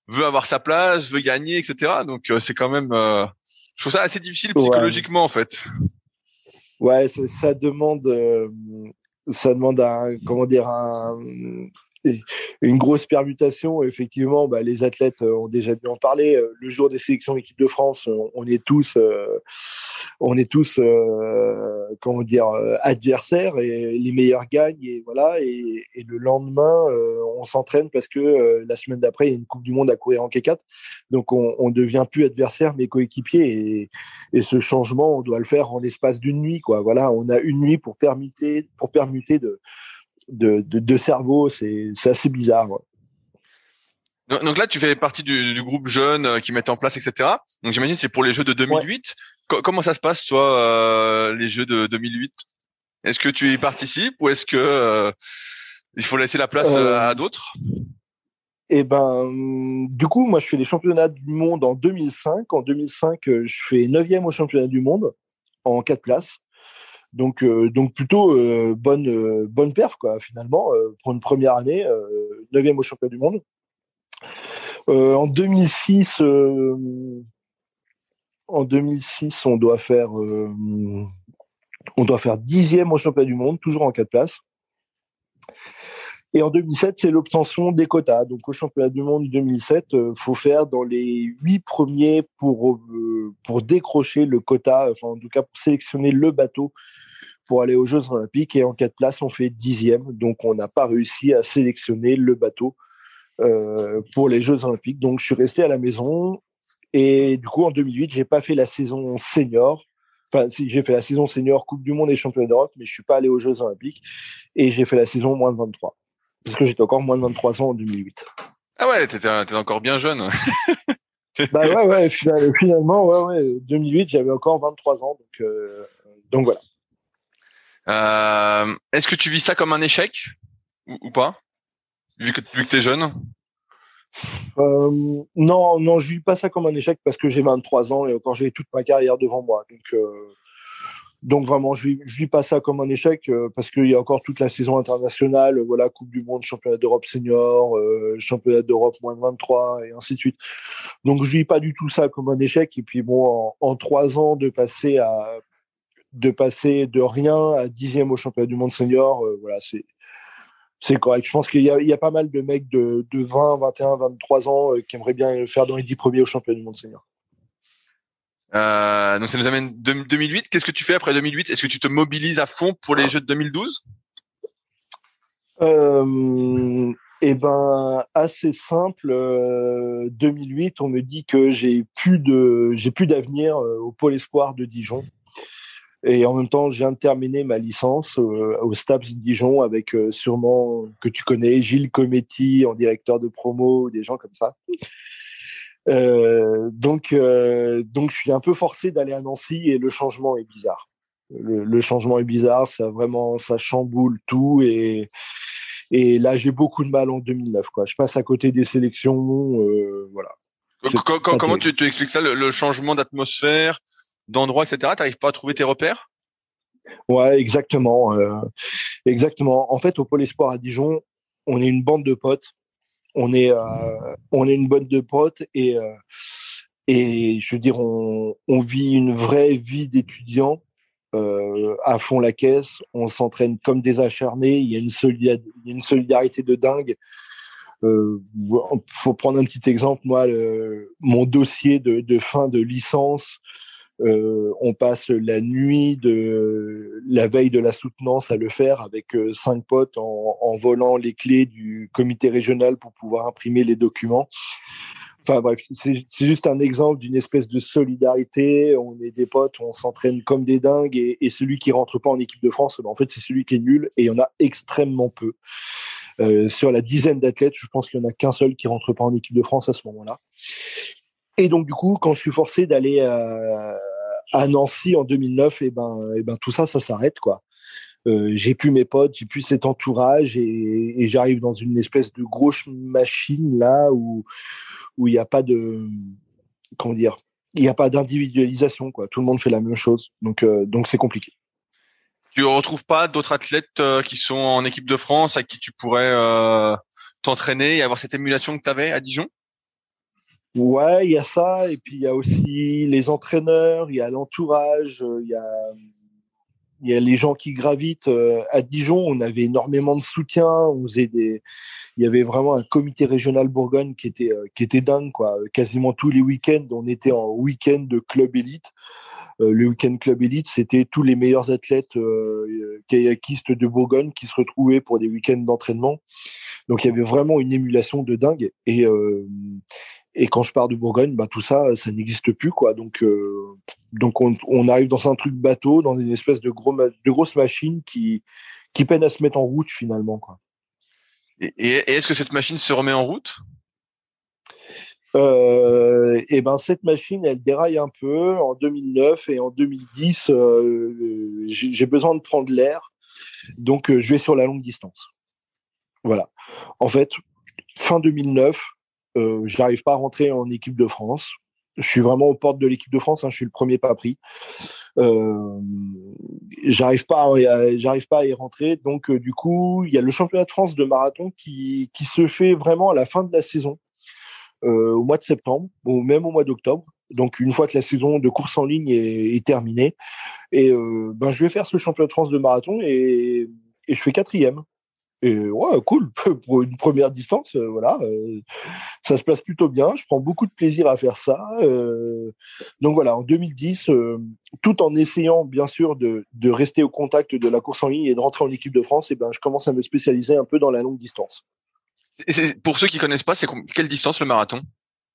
veut avoir sa place, veut gagner, etc. Donc c'est quand même, je trouve ça assez difficile psychologiquement en fait. Ouais, ça, ça demande, ça demande un, comment dire, un, une grosse permutation. Effectivement, bah, les athlètes euh, ont déjà dû en parler. Euh, le jour des sélections équipe de France, on est tous, euh, on est tous, comment dire, adversaires et les meilleurs gagnent et voilà. Et, le lendemain, on s'entraîne parce que la semaine d'après, il y a une Coupe du Monde à courir en K4. Donc, on, ne devient plus adversaire mais coéquipier. Et, ce changement, on doit le faire en l'espace d'une nuit, on a une nuit pour permuter de de, de, cerveau. C'est assez bizarre. Donc là, tu fais partie du, groupe jeune euh, qui met en place, etc. Donc j'imagine c'est pour les Jeux de 2008. comment ça se passe, toi, euh, les Jeux de 2008 Est-ce que tu y participes ou est-ce que euh, il faut laisser la place à d'autres? Eh ben, du coup, moi, je fais les championnats du monde en 2005. En 2005, je fais 9e au championnat du monde en 4 places. Donc, euh, donc plutôt euh, bonne, euh, bonne perf, finalement, pour une première année, 9e au championnat du monde. en 2006, en 2006, on doit faire, on doit faire dixième au championnat du monde, toujours en quatre places. Et en 2007, c'est l'obtention des quotas. Donc au championnat du monde 2007, il faut faire dans les huit premiers pour, pour décrocher le quota, enfin en tout cas pour sélectionner le bateau pour aller aux Jeux Olympiques. Et en quatre places, on fait dixième. Donc, on n'a pas réussi à sélectionner le bateau euh, pour les Jeux Olympiques. Donc, je suis resté à la maison. Et du coup, en 2008, j'ai pas fait la saison senior. Enfin, si, j'ai fait la saison senior Coupe du Monde et Championnat d'Europe, mais je suis pas allé aux Jeux Olympiques. Et j'ai fait la saison moins de 23. Parce que j'étais encore moins de 23 ans en 2008. Ah ouais, t'étais, étais encore bien jeune. bah ouais, ouais, finalement, ouais, ouais. 2008, j'avais encore 23 ans. Donc, euh, donc voilà. Euh, Est-ce que tu vis ça comme un échec ou, pas, vu que, tu es jeune? Euh, Non, non, je vis pas ça comme un échec parce que j'ai 23 ans et encore j'ai toute ma carrière devant moi. Donc, euh, donc vraiment, je vis, vis pas ça comme un échec parce qu'il y a encore toute la saison internationale, voilà, Coupe du Monde, Championnat d'Europe senior, Championnat d'Europe moins de 23 et ainsi de suite. Donc je vis pas du tout ça comme un échec. Et puis bon, en trois ans de passer à de passer de rien à dixième au championnat du monde senior, euh, voilà, c'est c'est correct. Je pense qu'il y, y, a pas mal de mecs de, de 20, 21, 23 ans euh, qui aimeraient bien faire dans les dix premiers au championnat du monde senior. Euh, donc ça nous amène 2008. Qu'est-ce que tu fais après 2008 Est-ce que tu te mobilises à fond pour les Jeux de 2012 euh, Eh ben, assez simple. 2008, on me dit que j'ai plus de, j'ai plus d'avenir au pôle espoir de Dijon. Et en même temps, je viens de terminer ma licence euh, au STAPS Dijon avec euh, sûrement que tu connais Gilles Cometti en directeur de promo, des gens comme ça. donc, donc, je suis un peu forcé d'aller à Nancy et le changement est bizarre. Le, changement est bizarre, ça vraiment, ça chamboule tout et et là j'ai beaucoup de mal en 2009. Quoi. Je passe à côté des sélections, voilà. Comment, tu, tu, expliques ça, le, changement d'atmosphère, d'endroit, etc. T'arrives pas à trouver tes repères? Ouais, exactement, exactement. En fait, au Pôle Espoir à Dijon, on est une bande de potes. On est euh, on une bonne de potes et euh, je veux dire on, vit une vraie vie d'étudiant euh, à fond la caisse. On s'entraîne comme des acharnés. Il y a une solidarité, de dingue. Euh, faut prendre un petit exemple. Moi mon dossier de fin de licence euh, on passe la nuit de la veille de la soutenance à le faire avec euh, cinq potes en, volant les clés du comité régional pour pouvoir imprimer les documents. Enfin bref, c'est juste un exemple d'une espèce de solidarité. On est des potes, on s'entraîne comme des dingues et, celui qui rentre pas en équipe de France, ben, en fait c'est celui qui est nul et il y en a extrêmement peu. Euh, sur la dizaine d'athlètes, je pense qu'il y en a qu'un seul qui rentre pas en équipe de France à ce moment-là. Et donc du coup, quand je suis forcé d'aller euh, à Nancy en 2009, et eh ben, et eh ben tout ça, ça s'arrête quoi. Euh, j'ai plus mes potes, j'ai plus cet entourage et, j'arrive dans une espèce de grosse machine là où où il n'y a pas de comment dire, il n'y a pas d'individualisation quoi. Tout le monde fait la même chose, donc euh, donc c'est compliqué. Tu retrouves pas d'autres athlètes qui sont en équipe de France à qui tu pourrais t'entraîner et avoir cette émulation que tu avais à Dijon? Ouais, il y a ça, et puis il y a aussi les entraîneurs, il y a l'entourage, euh, il y a, les gens qui gravitent. Euh, à Dijon, on avait énormément de soutien, il y avait vraiment un comité régional Bourgogne qui était, euh, qui était dingue, quoi. Quasiment tous les week-ends, on était en week-end de club élite. le week-end club élite, c'était tous les meilleurs athlètes kayakistes de Bourgogne qui se retrouvaient pour des week-ends d'entraînement. Donc il y avait vraiment une émulation de dingue. Et, et quand je pars de Bourgogne, bah, tout ça, ça n'existe plus. quoi. Donc, euh, donc on, arrive dans un truc bateau, dans une espèce de, gros, de grosse machine qui, qui peine à se mettre en route finalement. Quoi. Et, est-ce que cette machine se remet en route? Euh, et ben cette machine, elle déraille un peu en 2009 et en 2010. Euh, j'ai besoin de prendre l'air, donc je vais sur la longue distance. Voilà. En fait, fin 2009, euh, je n'arrive pas à rentrer en équipe de France. Je suis vraiment aux portes de l'équipe de France. Hein, je suis le premier pas pris. Euh, j'arrive pas, j'arrive pas à y rentrer. Donc euh, du coup, il y a le championnat de France de marathon qui, se fait vraiment à la fin de la saison, euh, au mois de septembre, ou même au mois d'octobre. Donc une fois que la saison de course en ligne est, terminée, et ben je vais faire ce championnat de France de marathon et, et je fais quatrième. Et ouais, cool, pour une première distance, euh, voilà, euh, ça se passe plutôt bien. Je prends beaucoup de plaisir à faire ça. Euh, donc voilà, en 2010, tout en essayant bien sûr de, rester au contact de la course en ligne et de rentrer en équipe de France, et ben je commence à me spécialiser un peu dans la longue distance. pour ceux qui connaissent pas, c'est quelle distance le marathon?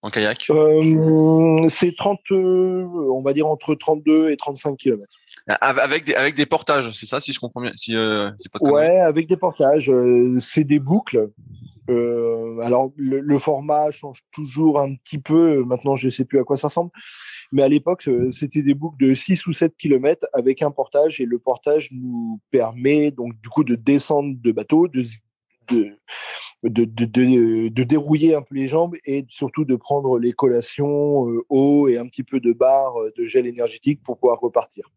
En kayak? Euh, C'est 30, euh, on va dire entre 32 et 35 km. Avec des, avec des portages, c'est ça, si je comprends bien si, euh, pas Ouais, avec des portages. Euh, c'est des boucles. Euh, alors, le, format change toujours un petit peu. Maintenant, je ne sais plus à quoi ça ressemble. Mais à l'époque, c'était des boucles de 6 ou 7 km avec un portage. Et le portage nous permet donc du coup de descendre de bateau, de de, de, de, de, dérouiller un peu les jambes et surtout de prendre les collations euh, eau et un petit peu de barre euh, de gel énergétique pour pouvoir repartir.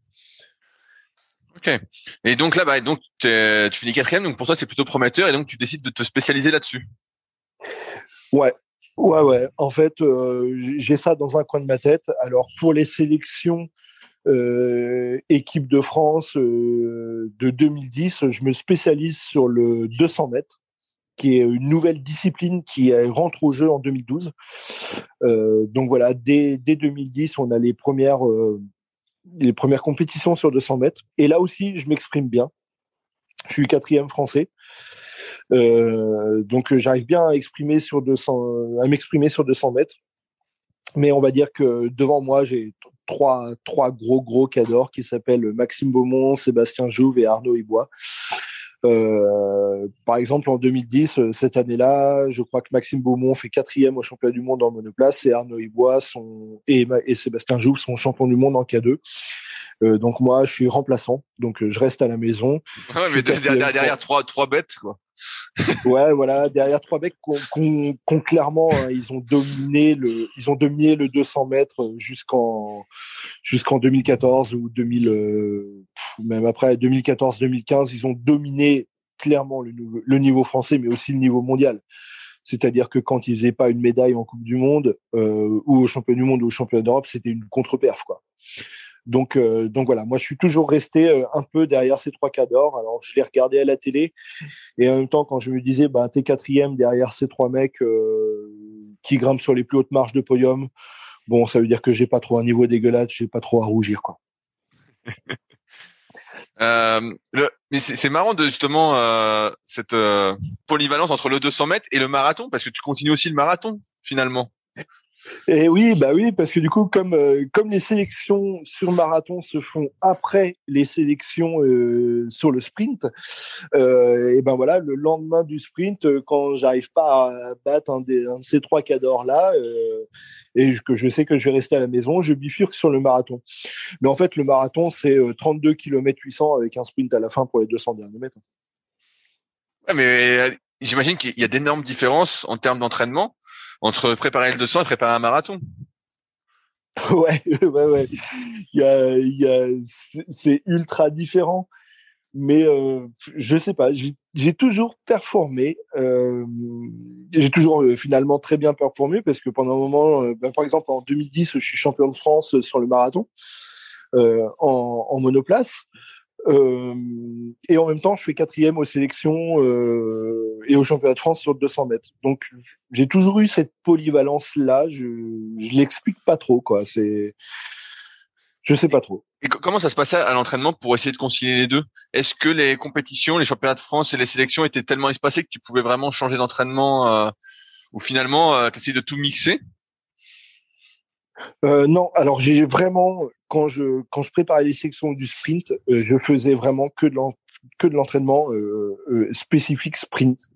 Ok. Et donc là, bah, donc tu finis quatrième, donc pour toi c'est plutôt prometteur et donc tu décides de te spécialiser là-dessus. Ouais, ouais, ouais. En fait, euh, j'ai ça dans un coin de ma tête. Alors pour les sélections équipe de France euh, de 2010, je me spécialise sur le 200 mètres qui est une nouvelle discipline qui rentre au jeu en 2012. Euh, donc voilà, dès, dès, 2010, on a les premières, euh, les premières compétitions sur 200 mètres. Et là aussi, je m'exprime bien. Je suis quatrième français. Euh, donc j'arrive bien à exprimer sur 200, à m'exprimer sur 200 mètres. Mais on va dire que devant moi, j'ai trois, gros gros cadors qui s'appellent Maxime Beaumont, Sébastien Jouve et Arnaud Ibois. Euh, par exemple, en 2010, euh, cette année-là, je crois que Maxime Beaumont fait quatrième au championnat du monde en monoplace et Arnaud Ibois et, et Sébastien Joux sont champions du monde en K2. Euh, donc moi, je suis remplaçant, donc euh, je reste à la maison. Ouais, mais derrière, derrière trois, trois bêtes, quoi. ouais, voilà, derrière trois mecs qu'on clairement, hein, ils ont dominé le, ils ont dominé le 200 mètres jusqu'en jusqu'en 2014 ou 2000, euh, même après 2014-2015, ils ont dominé clairement le, le, niveau français, mais aussi le niveau mondial. C'est-à-dire que quand ils faisaient pas une médaille en Coupe du Monde euh, ou au Championnat du Monde ou au Championnat d'Europe, c'était une contre-perf, quoi. Donc, euh, donc voilà, moi je suis toujours resté euh, un peu derrière ces trois cas d'or. Alors je les regardais à la télé et en même temps quand je me disais, bah t'es quatrième derrière ces trois mecs euh, qui grimpent sur les plus hautes marches de podium, bon ça veut dire que j'ai pas trop un niveau dégueulasse, j'ai pas trop à rougir quoi. mais c'est marrant de justement cette polyvalence entre le 200 mètres et le marathon parce que tu continues aussi le marathon finalement. Et oui, bah oui, parce que du coup, comme euh, comme les sélections sur marathon se font après les sélections euh, sur le sprint, euh, et ben voilà, le lendemain du sprint, quand j'arrive pas à battre un, de ces trois cadors là, et que je sais que je vais rester à la maison, je bifurque sur le marathon. Mais en fait, le marathon, c'est 32 km 800 avec un sprint à la fin pour les 200 derniers mètres. Mais j'imagine qu'il y a d'énormes différences en termes d'entraînement entre préparer le 200 et préparer un marathon. Ouais, ouais, ouais. C'est ultra différent. Mais euh, je sais pas, j'ai toujours performé. Euh, j'ai toujours euh, finalement très bien performé parce que pendant un moment, euh, ben, par exemple en 2010, je suis champion de France sur le marathon en, monoplace. Euh, et en même temps, je fais quatrième aux sélections euh, et au championnat de France sur 200 mètres. Donc, j'ai toujours eu cette polyvalence-là. Je, je l'explique pas trop, quoi. C'est, je sais pas trop. Et comment ça se passait à l'entraînement pour essayer de concilier les deux? Est-ce que les compétitions, les championnats de France et les sélections étaient tellement espacés que tu pouvais vraiment changer d'entraînement euh, ou finalement euh, de tout mixer? Euh, non, alors j'ai vraiment quand je quand préparais les sections du sprint, euh, je faisais vraiment que de l'entraînement euh, spécifique sprint.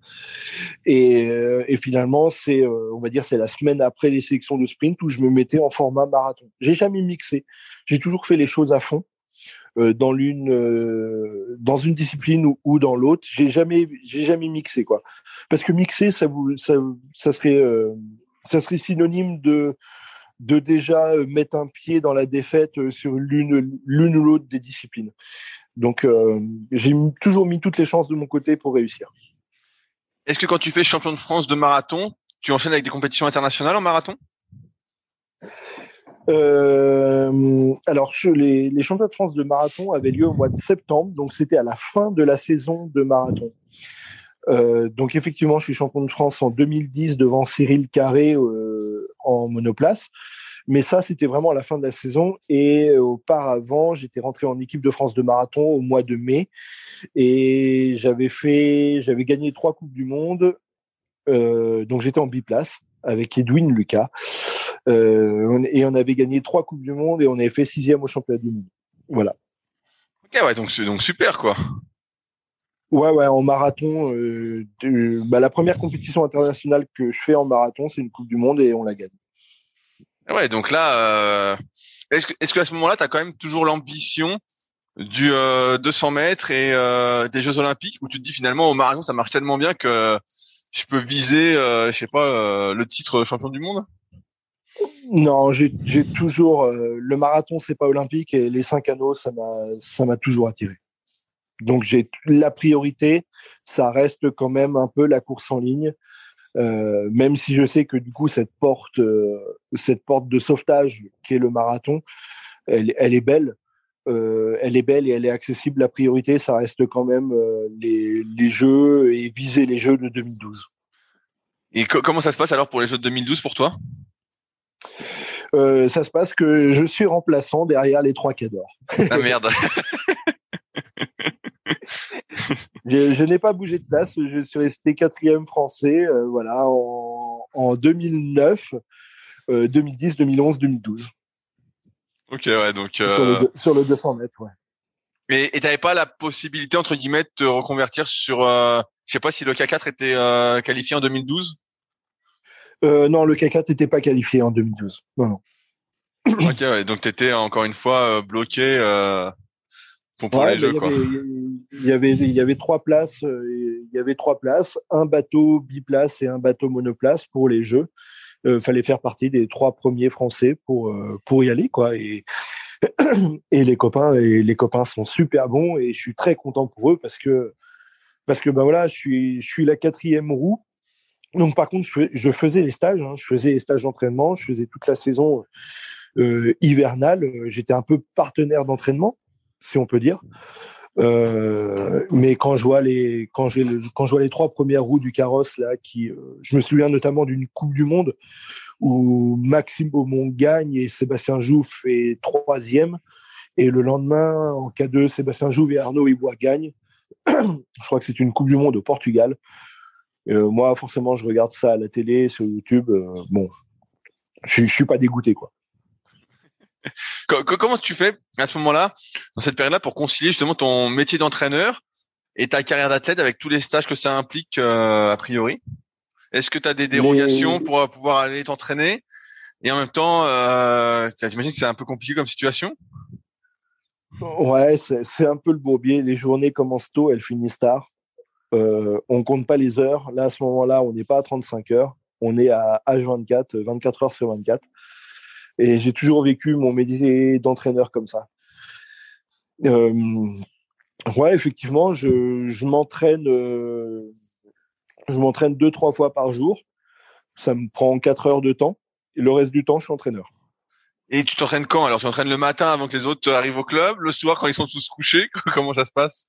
Et, finalement, c'est on va dire c'est la semaine après les sélections de sprint où je me mettais en format marathon. J'ai jamais mixé. J'ai toujours fait les choses à fond. dans une discipline ou, dans l'autre j'ai jamais jamais mixé quoi parce que mixer ça serait synonyme de de déjà euh, mettre un pied dans la défaite euh, sur l'une l'une ou l'autre des disciplines. Donc euh, j'ai toujours mis toutes les chances de mon côté pour réussir. Est-ce que quand tu fais champion de France de marathon, tu enchaînes avec des compétitions internationales en marathon? Euh, alors, les, les championnats de France de marathon avaient lieu au mois de septembre, donc c'était à la fin de la saison de marathon. Euh, donc effectivement, je suis champion de France en 2010 devant Cyril Carré euh, en monoplace. Mais ça, c'était vraiment à la fin de la saison. Et auparavant, j'étais rentré en équipe de France de marathon au mois de mai. Et j'avais gagné trois Coupes du Monde. Euh, donc j'étais en biplace avec Edwin Lucas. Euh, et on avait gagné trois Coupes du Monde et on avait fait sixième au championnat du monde. Voilà. Ok, ouais, donc super, quoi. Ouais, ouais, en marathon, euh, bah, la première compétition internationale que je fais en marathon, c'est une Coupe du Monde et on la gagne. Ah ouais, donc là, euh, est-ce que, est-ce qu'à ce moment-là, tu as quand même toujours l'ambition du euh, 200 mètres et euh, des Jeux Olympiques où tu te dis finalement au marathon, ça marche tellement bien que je peux viser, euh, je sais pas, euh, le titre champion du monde? Non, j'ai, j'ai toujours le marathon, c'est pas olympique et les cinq anneaux, ça m'a, ça m'a toujours attiré. Donc j'ai la priorité, ça reste quand même un peu la course en ligne, euh, même si je sais que du coup cette porte, euh, cette porte de sauvetage qui est le marathon, elle, elle est belle, euh, elle est belle et elle est accessible. La priorité, ça reste quand même les, les jeux et viser les jeux de 2012. Et comment ça se passe alors pour les jeux de 2012 pour toi? Ça se passe que je suis remplaçant derrière les trois cadors. Ah merde je, je n'ai pas bougé de place. Je suis resté quatrième français, euh, voilà, en, en 2009, euh, 2010, 2011, 2012. Ok, ouais, donc sur, le, euh, sur, le, 200 mètres, ouais. Et tu n'avais pas la possibilité entre guillemets de te reconvertir sur, euh, je sais pas si le K4 était euh, qualifié en 2012. Euh, non, le K4 n'était pas qualifié en 2012. Non, non. ok, ouais, donc tu étais encore une fois bloqué euh, pour, pour les jeux. Il y, avait, il y avait trois places. Il y avait trois places, un bateau biplace et un bateau monoplace pour les jeux. Euh, fallait faire partie des trois premiers Français pour pour y aller, quoi. Et et les copains et les copains sont super bons et je suis très content pour eux parce que parce que ben voilà je suis je suis la quatrième roue donc par contre je, je faisais les stages hein, je faisais les stages d'entraînement je faisais toute la saison euh, hivernale j'étais un peu partenaire d'entraînement si on peut dire euh, mais quand je vois les trois premières roues du carrosse là qui euh, je me souviens notamment d'une coupe du monde où Maxime Beaumont gagne et Sébastien Jouffe est troisième. Et le lendemain, en K2, Sébastien Jouve et Arnaud Ibois gagnent. je crois que c'est une Coupe du Monde au Portugal. Euh, moi, forcément, je regarde ça à la télé, sur YouTube. Bon, je, je suis pas dégoûté, quoi. Comment tu fais à ce moment-là, dans cette période-là, pour concilier justement ton métier d'entraîneur et ta carrière d'athlète avec tous les stages que ça implique euh, a priori? Est-ce que tu as des dérogations pour euh, pouvoir aller t'entraîner? Et en même temps, euh, j'imagine que c'est un peu compliqué comme situation Ouais, c'est un peu le bourbier. Les journées commencent tôt, elles finissent tard. Euh, on compte pas les heures. Là, à ce moment-là, on n'est pas à 35 heures. On est à H24, 24 heures sur 24. Et j'ai toujours vécu mon métier d'entraîneur comme ça. Euh, ouais, effectivement, je, je m'entraîne euh, je m'entraîne deux, trois fois par jour. Ça me prend quatre heures de temps. Et le reste du temps, je suis entraîneur. Et tu t'entraînes quand? Alors, tu t'entraînes le matin avant que les autres arrivent au club, le soir quand ils sont tous couchés? Comment ça se passe?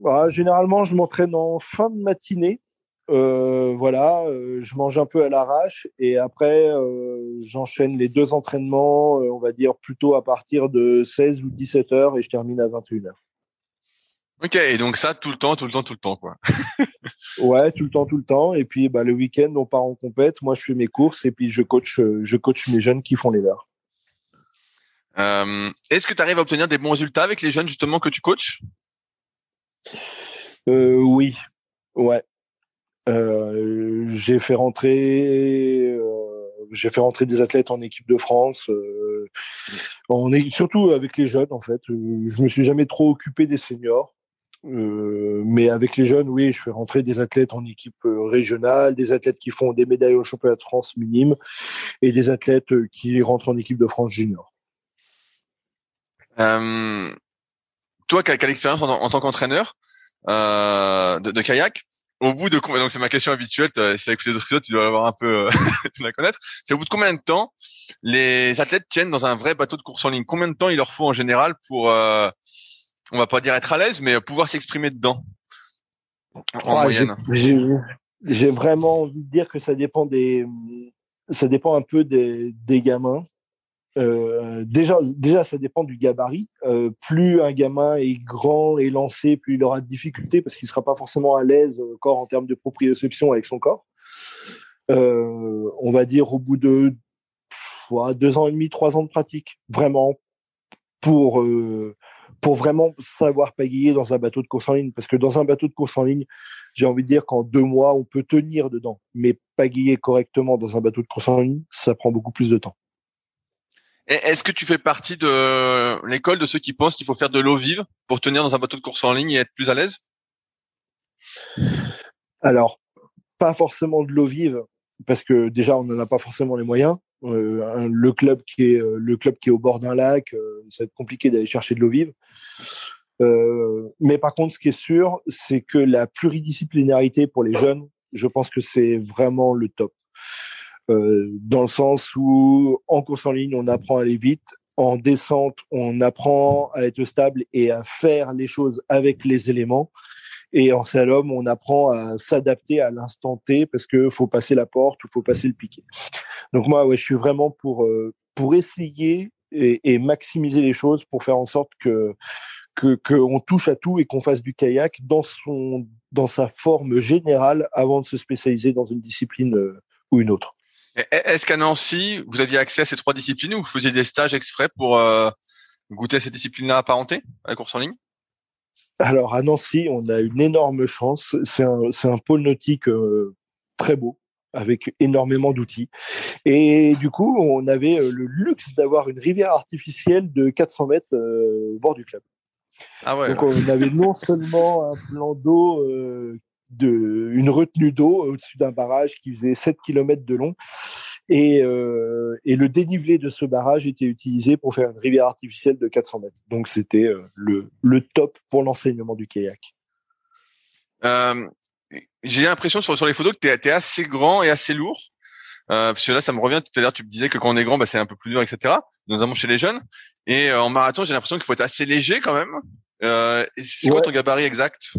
Bah, Généralement, je m'entraîne en fin de matinée. Euh, voilà, euh, je mange un peu à l'arrache et après, euh, j'enchaîne les deux entraînements, on va dire plutôt à partir de 16 ou 17 heures et je termine à 21 heures. Ok, et donc ça tout le temps, tout le temps, tout le temps, quoi. ouais, tout le temps, tout le temps. Et puis bah, le week-end, on part en compète. Moi, je fais mes courses et puis je coach, je coach mes jeunes qui font les leurs. Est-ce que tu arrives à obtenir des bons résultats avec les jeunes justement que tu coaches? Oui, ouais. Euh, j'ai fait rentrer, euh, j'ai fait rentrer des athlètes en équipe de France. on est surtout avec les jeunes en fait. Je me suis jamais trop occupé des seniors. Euh, mais avec les jeunes, oui, je fais rentrer des athlètes en équipe euh, régionale, des athlètes qui font des médailles au championnat de France minime et des athlètes euh, qui rentrent en équipe de France junior. Euh, toi, quelle, quelle expérience en, en, tant qu'entraîneur euh, de, kayak? Au bout de combien Donc c'est ma question habituelle. Si tu as écouté d'autres épisodes, tu dois avoir un peu tu la connaître. C'est au bout de combien de temps les athlètes tiennent dans un vrai bateau de course en ligne? Combien de temps il leur faut en général pour on va pas dire être à l'aise, mais pouvoir s'exprimer dedans? En moyenne. J'ai vraiment envie de dire que ça dépend des, ça dépend un peu des, des gamins. Euh, déjà, ça dépend du gabarit. Euh, plus un gamin est grand et lancé, plus il aura de difficultés parce qu'il sera pas forcément à l'aise encore en termes de proprioception avec son corps. Euh, on va dire au bout de deux ans et demi, trois ans de pratique, vraiment pour euh, pour vraiment savoir pagayer dans un bateau de course en ligne. Parce que dans un bateau de course en ligne, j'ai envie de dire qu'en deux mois, on peut tenir dedans. Mais pagayer correctement dans un bateau de course en ligne, ça prend beaucoup plus de temps. Est-ce que tu fais partie de l'école de ceux qui pensent qu'il faut faire de l'eau vive pour tenir dans un bateau de course en ligne et être plus à l'aise? Alors, pas forcément de l'eau vive, parce que déjà, on n'en a pas forcément les moyens. Euh, le club qui est euh, le club qui est au bord d'un lac, euh, ça va être compliqué d'aller chercher de l'eau vive. mais par contre, ce qui est sûr, c'est que la pluridisciplinarité pour les jeunes, je pense que c'est vraiment le top. Dans le sens où en course en ligne, on apprend à aller vite, en descente, on apprend à être stable et à faire les choses avec les éléments. Et en slalom, on apprend à s'adapter à l'instant T parce que faut passer la porte ou faut passer le piquet. Donc moi, ouais, je suis vraiment pour euh, pour essayer et, et, maximiser les choses pour faire en sorte que que qu'on touche à tout et qu'on fasse du kayak dans son dans sa forme générale avant de se spécialiser dans une discipline euh, ou une autre. Est-ce qu'à Nancy, vous aviez accès à ces trois disciplines ou vous faisiez des stages exprès pour euh, goûter à ces disciplines-là apparentées à la course en ligne? Alors à Nancy, on a une énorme chance. C'est un, pôle nautique euh, très beau avec énormément d'outils. Et du coup, on avait euh, le luxe d'avoir une rivière artificielle de 400 mètres euh, au bord du club. Ah ouais. Donc on avait non seulement un plan d'eau, euh, de, une retenue d'eau au-dessus d'un barrage qui faisait 7 km de long, et, euh, et le dénivelé de ce barrage était utilisé pour faire une rivière artificielle de 400 mètres. Donc c'était euh, le, le top pour l'enseignement du kayak. Euh, j'ai l'impression sur, sur les photos que tu es, assez grand et assez lourd. Euh, parce que là, ça me revient tout à l'heure, tu me disais que quand on est grand, bah, c'est un peu plus dur, etc. Notamment chez les jeunes. Et en marathon, j'ai l'impression qu'il faut être assez léger quand même. C'est quoi ton gabarit exact?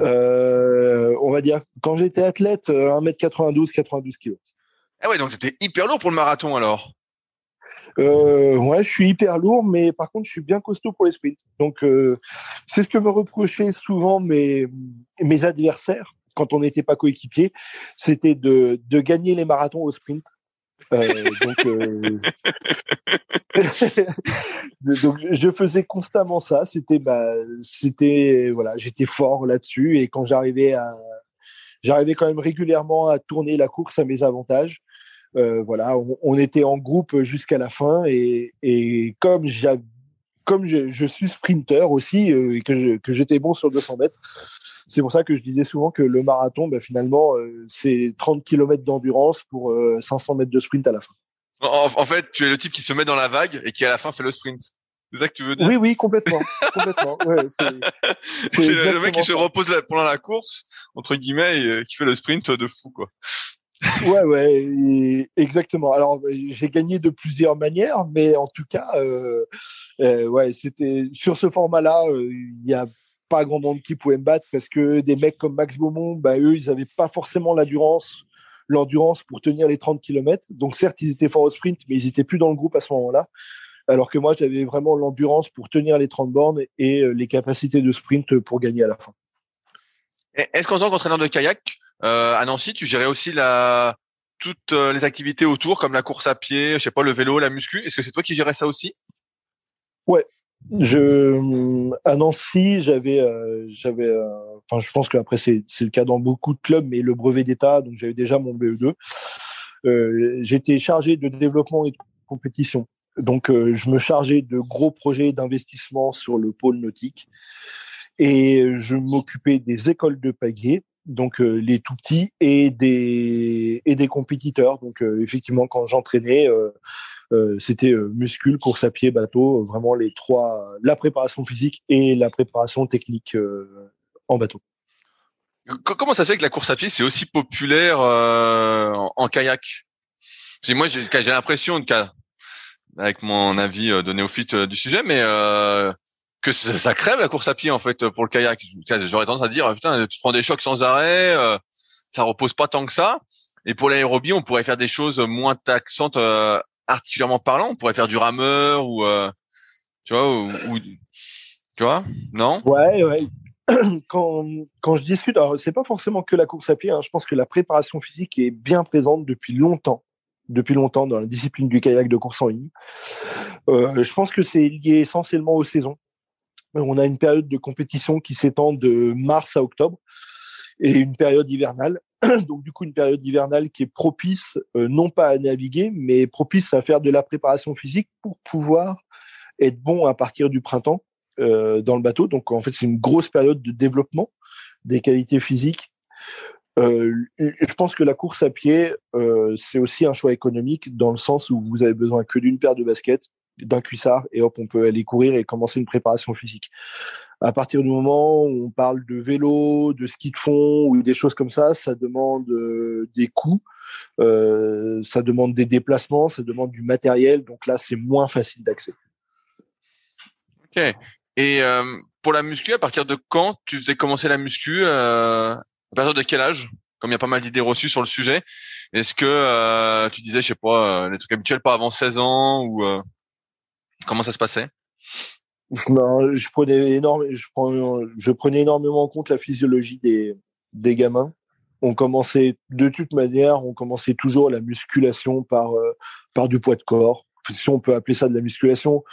Euh, on va dire, quand j'étais athlète, euh, 1m92, 92 kg. Ah ouais, donc t'étais hyper lourd pour le marathon alors? Euh, ouais, je suis hyper lourd, mais par contre, je suis bien costaud pour les sprints. Donc, euh, c'est ce que me reprochaient souvent mes, mes adversaires quand on n'était pas coéquipiers, c'était de, de gagner les marathons au sprint. Euh, donc, euh, donc, je faisais constamment ça. C'était, bah, c'était, voilà, j'étais fort là-dessus. Et quand j'arrivais à, j'arrivais quand même régulièrement à tourner la course à mes avantages. Euh, voilà, on, on était en groupe jusqu'à la fin et, et comme j'avais comme je, je suis sprinter aussi euh, et que, j'étais bon sur 200 mètres, c'est pour ça que je disais souvent que le marathon, bah, finalement, euh, c'est 30 km d'endurance pour euh, 500 mètres de sprint à la fin. En, en fait, tu es le type qui se met dans la vague et qui à la fin fait le sprint. C'est ça que tu veux dire? Oui, oui, complètement, complètement. Ouais, c'est- le, mec qui se repose la- pendant la course, entre guillemets, et euh, qui fait le sprint de fou, quoi. Ouais, ouais, exactement. Alors, j'ai gagné de plusieurs manières, mais en tout cas, euh, euh, ouais, c'était sur ce format-là, euh, il n'y a pas grand monde qui pouvait me battre parce que des mecs comme Max Beaumont, bah, eux, ils n'avaient pas forcément l'endurance, l'endurance pour tenir les 30 km. Donc, certes, ils étaient forts au sprint, mais ils étaient plus dans le groupe à ce moment-là. Alors que moi, j'avais vraiment l'endurance pour tenir les 30 bornes et les capacités de sprint pour gagner à la fin. Est-ce qu'en tant qu'entraîneur de kayak, euh, à Nancy, tu gérais aussi la toutes euh, les activités autour, comme la course à pied, je sais pas, le vélo, la muscu. Est-ce que c'est toi qui gérais ça aussi? Je, à Nancy, j'avais, euh, j'avais, euh, enfin, je pense qu'après c'est, c'est le cas dans beaucoup de clubs, mais le brevet d'État, donc j'avais déjà mon BE2. Euh, j'étais chargé de développement et de compétition. Donc, euh, je me chargeais de gros projets d'investissement sur le pôle nautique. Et je m'occupais des écoles de pagaie, donc euh, les tout petits et des et des compétiteurs. Donc, euh, effectivement, quand j'entraînais. euh, euh, c'était euh, muscule, course à pied, bateau, euh, vraiment les trois, la préparation physique et la préparation technique en bateau. Co- Comment ça se fait que la course à pied c'est aussi populaire en, en kayak? Parce moi, j'ai l'impression, avec mon avis de néophyte du sujet, mais que ça, crève la course à pied en fait pour le kayak. J'aurais tendance à dire, putain, tu prends des chocs sans arrêt, euh, ça repose pas tant que ça. Et pour l'aérobie, on pourrait faire des choses moins taxantes, euh, parlant. On pourrait faire du rameur ou, euh, tu vois, ou, ou- tu vois, non? Ouais, ouais. Quand, quand je discute, alors c'est pas forcément que la course à pied, hein, je pense que la préparation physique est bien présente depuis longtemps, depuis longtemps dans la discipline du kayak de course en ligne. Euh, je pense que c'est lié essentiellement aux saisons. On a une période de compétition qui s'étend de mars à octobre et une période hivernale. Donc du coup une période hivernale qui est propice euh, non pas à naviguer, mais propice à faire de la préparation physique pour pouvoir être bon à partir du printemps euh, dans le bateau. Donc en fait c'est une grosse période de développement des qualités physiques. Euh, je pense que la course à pied euh, c'est aussi un choix économique dans le sens où vous avez besoin que d'une paire de baskets, d'un cuissard et hop on peut aller courir et commencer une préparation physique à partir du moment où on parle de vélo, de ski de fond ou des choses comme ça, ça demande euh, des coûts, euh, ça demande des déplacements, ça demande du matériel. Donc là, c'est moins facile d'accès. Ok. Et euh, pour la muscu, à partir de quand tu faisais commencer la muscu À partir de quel âge? Comme il y a pas mal d'idées reçues sur le sujet, est-ce que tu disais, je sais pas, les trucs habituels pas avant 16 ans ou comment ça se passait? Non, je prenais énorme, je, prenais énormément en compte la physiologie des, gamins. On commençait de toute manière, on commençait toujours la musculation par euh, par du poids de corps, si on peut appeler ça de la musculation.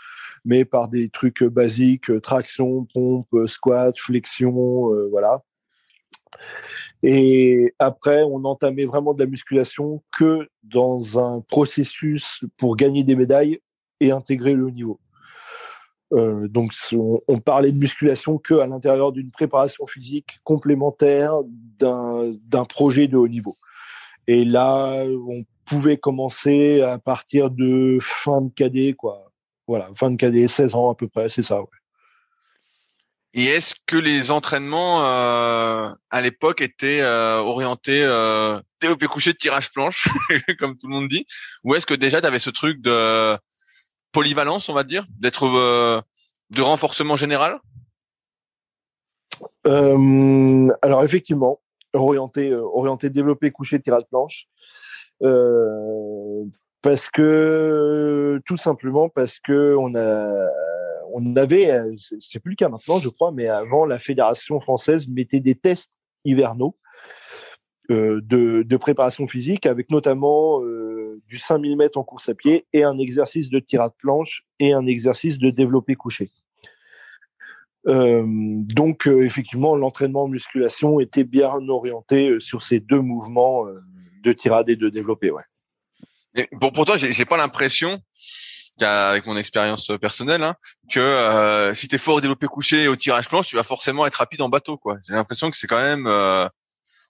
mais par des trucs basiques, traction, pompe, squat, flexion, voilà. Et après, on entamait vraiment de la musculation que dans un processus pour gagner des médailles et intégrer le haut niveau. Euh, donc, on, parlait de musculation que à l'intérieur d'une préparation physique complémentaire d'un projet de haut niveau. Et là, on pouvait commencer à partir de fin de cadet, quoi. Voilà, fin de cadet, 16 ans à peu près, c'est ça. Ouais. Et est-ce que les entraînements euh, à l'époque étaient euh, orientés euh, développé couché tirage planche, comme tout le monde dit, ou est-ce que déjà tu avais ce truc de polyvalence, on va dire, d'être euh, de renforcement général? Euh, Alors effectivement, orienté orienté développé couché tirage planche. parce que tout simplement parce que on a on avait, euh, c'est plus le cas maintenant, je crois, mais avant, la fédération française mettait des tests hivernaux euh, de, préparation physique, avec notamment euh, du 5 mm en course à pied et un exercice de tirade planche et un exercice de développé couché. donc, effectivement, l'entraînement en musculation était bien orienté sur ces deux mouvements de tirade et de développé. Ouais. pour, pour toi, j'ai pas l'impression avec mon expérience personnelle, hein, que euh, si t'es fort au développé couché et au tirage planche, tu vas forcément être rapide en bateau. J'ai l'impression que c'est quand même, euh,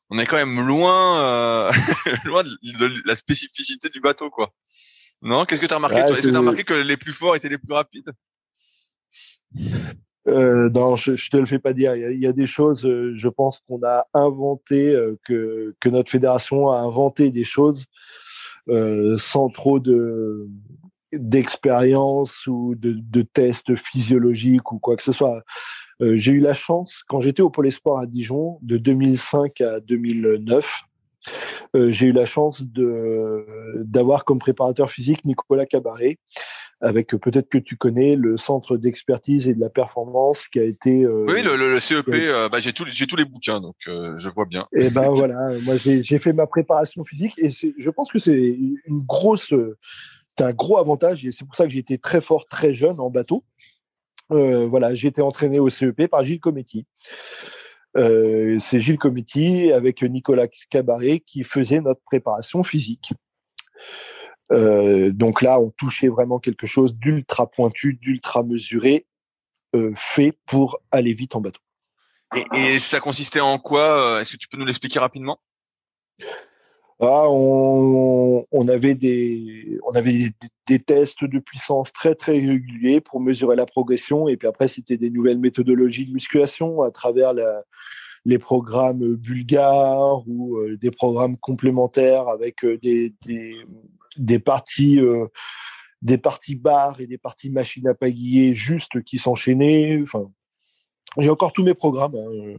on est quand même loin, euh, loin de, la spécificité du bateau, quoi. Non Qu'est-ce que t'as remarqué Est-ce que t'as remarqué que les plus forts étaient les plus rapides? Euh, non, je, je te le fais pas dire. Il y a, des choses, euh, je pense qu'on a inventé, euh, que, que notre fédération a inventé des choses sans trop de, d'expérience ou de, de tests physiologiques ou quoi que ce soit. Euh, j'ai eu la chance, quand j'étais au Pôle Espoir à Dijon, de 2005 à 2009, euh, j'ai eu la chance d'avoir comme préparateur physique Nicolas Cabaret, avec peut-être que tu connais le centre d'expertise et de la performance qui a été. Euh, oui, le, le, CEP, euh, bah, j'ai tous les bouquins, donc euh, je vois bien. Et ben voilà, moi j'ai fait ma préparation physique et je pense que c'est une grosse c'est un gros avantage et c'est pour ça que j'ai été très fort très jeune en bateau. Euh, voilà, j'ai été entraîné au CEP par Gilles Cometti. Euh, c'est Gilles Cometti avec Nicolas Cabaret qui faisait notre préparation physique. Euh, donc là, on touchait vraiment quelque chose d'ultra pointu, d'ultra mesuré, fait pour aller vite en bateau. Et, et ça consistait en quoi Est-ce que tu peux nous l'expliquer rapidement? Ah, on, avait des, tests de puissance très très réguliers pour mesurer la progression. Et puis après, c'était des nouvelles méthodologies de musculation à travers les programmes bulgares ou euh, des programmes complémentaires avec euh, des, parties euh, barres et des parties machines à pagayer juste qui s'enchaînaient. Enfin, j'ai encore tous mes programmes. Hein.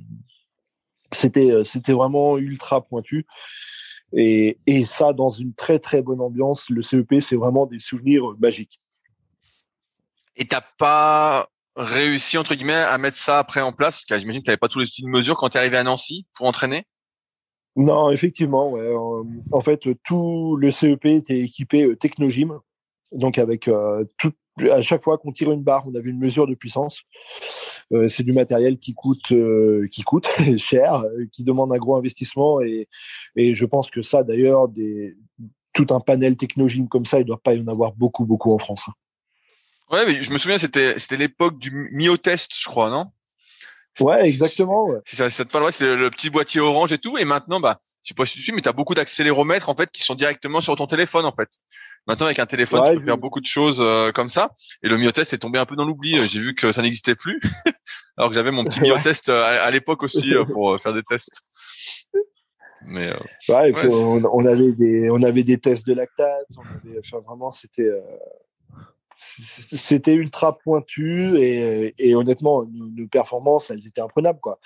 C'était c'était vraiment ultra pointu. Et, et, ça, dans une très très bonne ambiance, le CEP, c'est vraiment des souvenirs magiques. Et t'as pas réussi entre guillemets à mettre ça après en place? Car j'imagine que t'avais pas tous les outils de mesure quand tu es arrivé à Nancy pour entraîner? Non, effectivement. Ouais. En fait, tout le CEP était équipé euh, Technogym, donc avec euh, tout, à chaque fois qu'on tire une barre, on avait une mesure de puissance. Euh, c'est du matériel qui coûte, euh, qui coûte cher, qui demande un gros investissement et, et je pense que ça, d'ailleurs, des, tout un panel technogym comme ça, il ne doit pas y en avoir beaucoup, beaucoup en France. Ouais, mais je me souviens, c'était c'était l'époque du Miotest, je crois, non? Ouais, exactement. Ouais. Ça, c'est le petit boîtier orange et tout, et maintenant, bah, je sais pas si tu suis, mais tu as beaucoup d'accéléromètres en fait qui sont directement sur ton téléphone en fait. Maintenant avec un téléphone, tu peux faire beaucoup de choses euh, comme ça. Et le Myotest est tombé un peu dans l'oubli. J'ai vu que ça n'existait plus, alors que j'avais mon petit Myotest euh, à, l'époque aussi euh, pour faire des tests. Mais ouais, On, avait des on avait des tests de lactate. On avait, enfin vraiment c'était c'était ultra pointu et, et honnêtement nos, nos, performances elles étaient imprenables quoi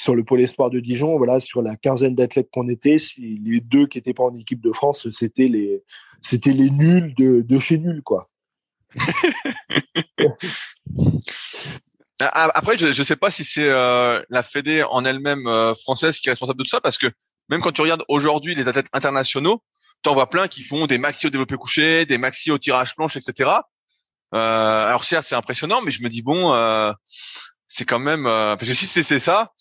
sur le pôle espoir de Dijon, voilà, sur la quinzaine d'athlètes qu'on était, les deux qui n'étaient pas en équipe de France, c'était les, c'était les nuls de, chez nuls, quoi. Après, je ne sais pas si c'est euh, la Fédé en elle-même euh, française qui est responsable de tout ça, parce que même quand tu regardes aujourd'hui les athlètes internationaux, tu en vois plein qui font des maxi au développé couché, des maxi au tirage planche, etc. alors certes, c'est impressionnant, mais je me dis bon, c'est quand même parce que si c'est ça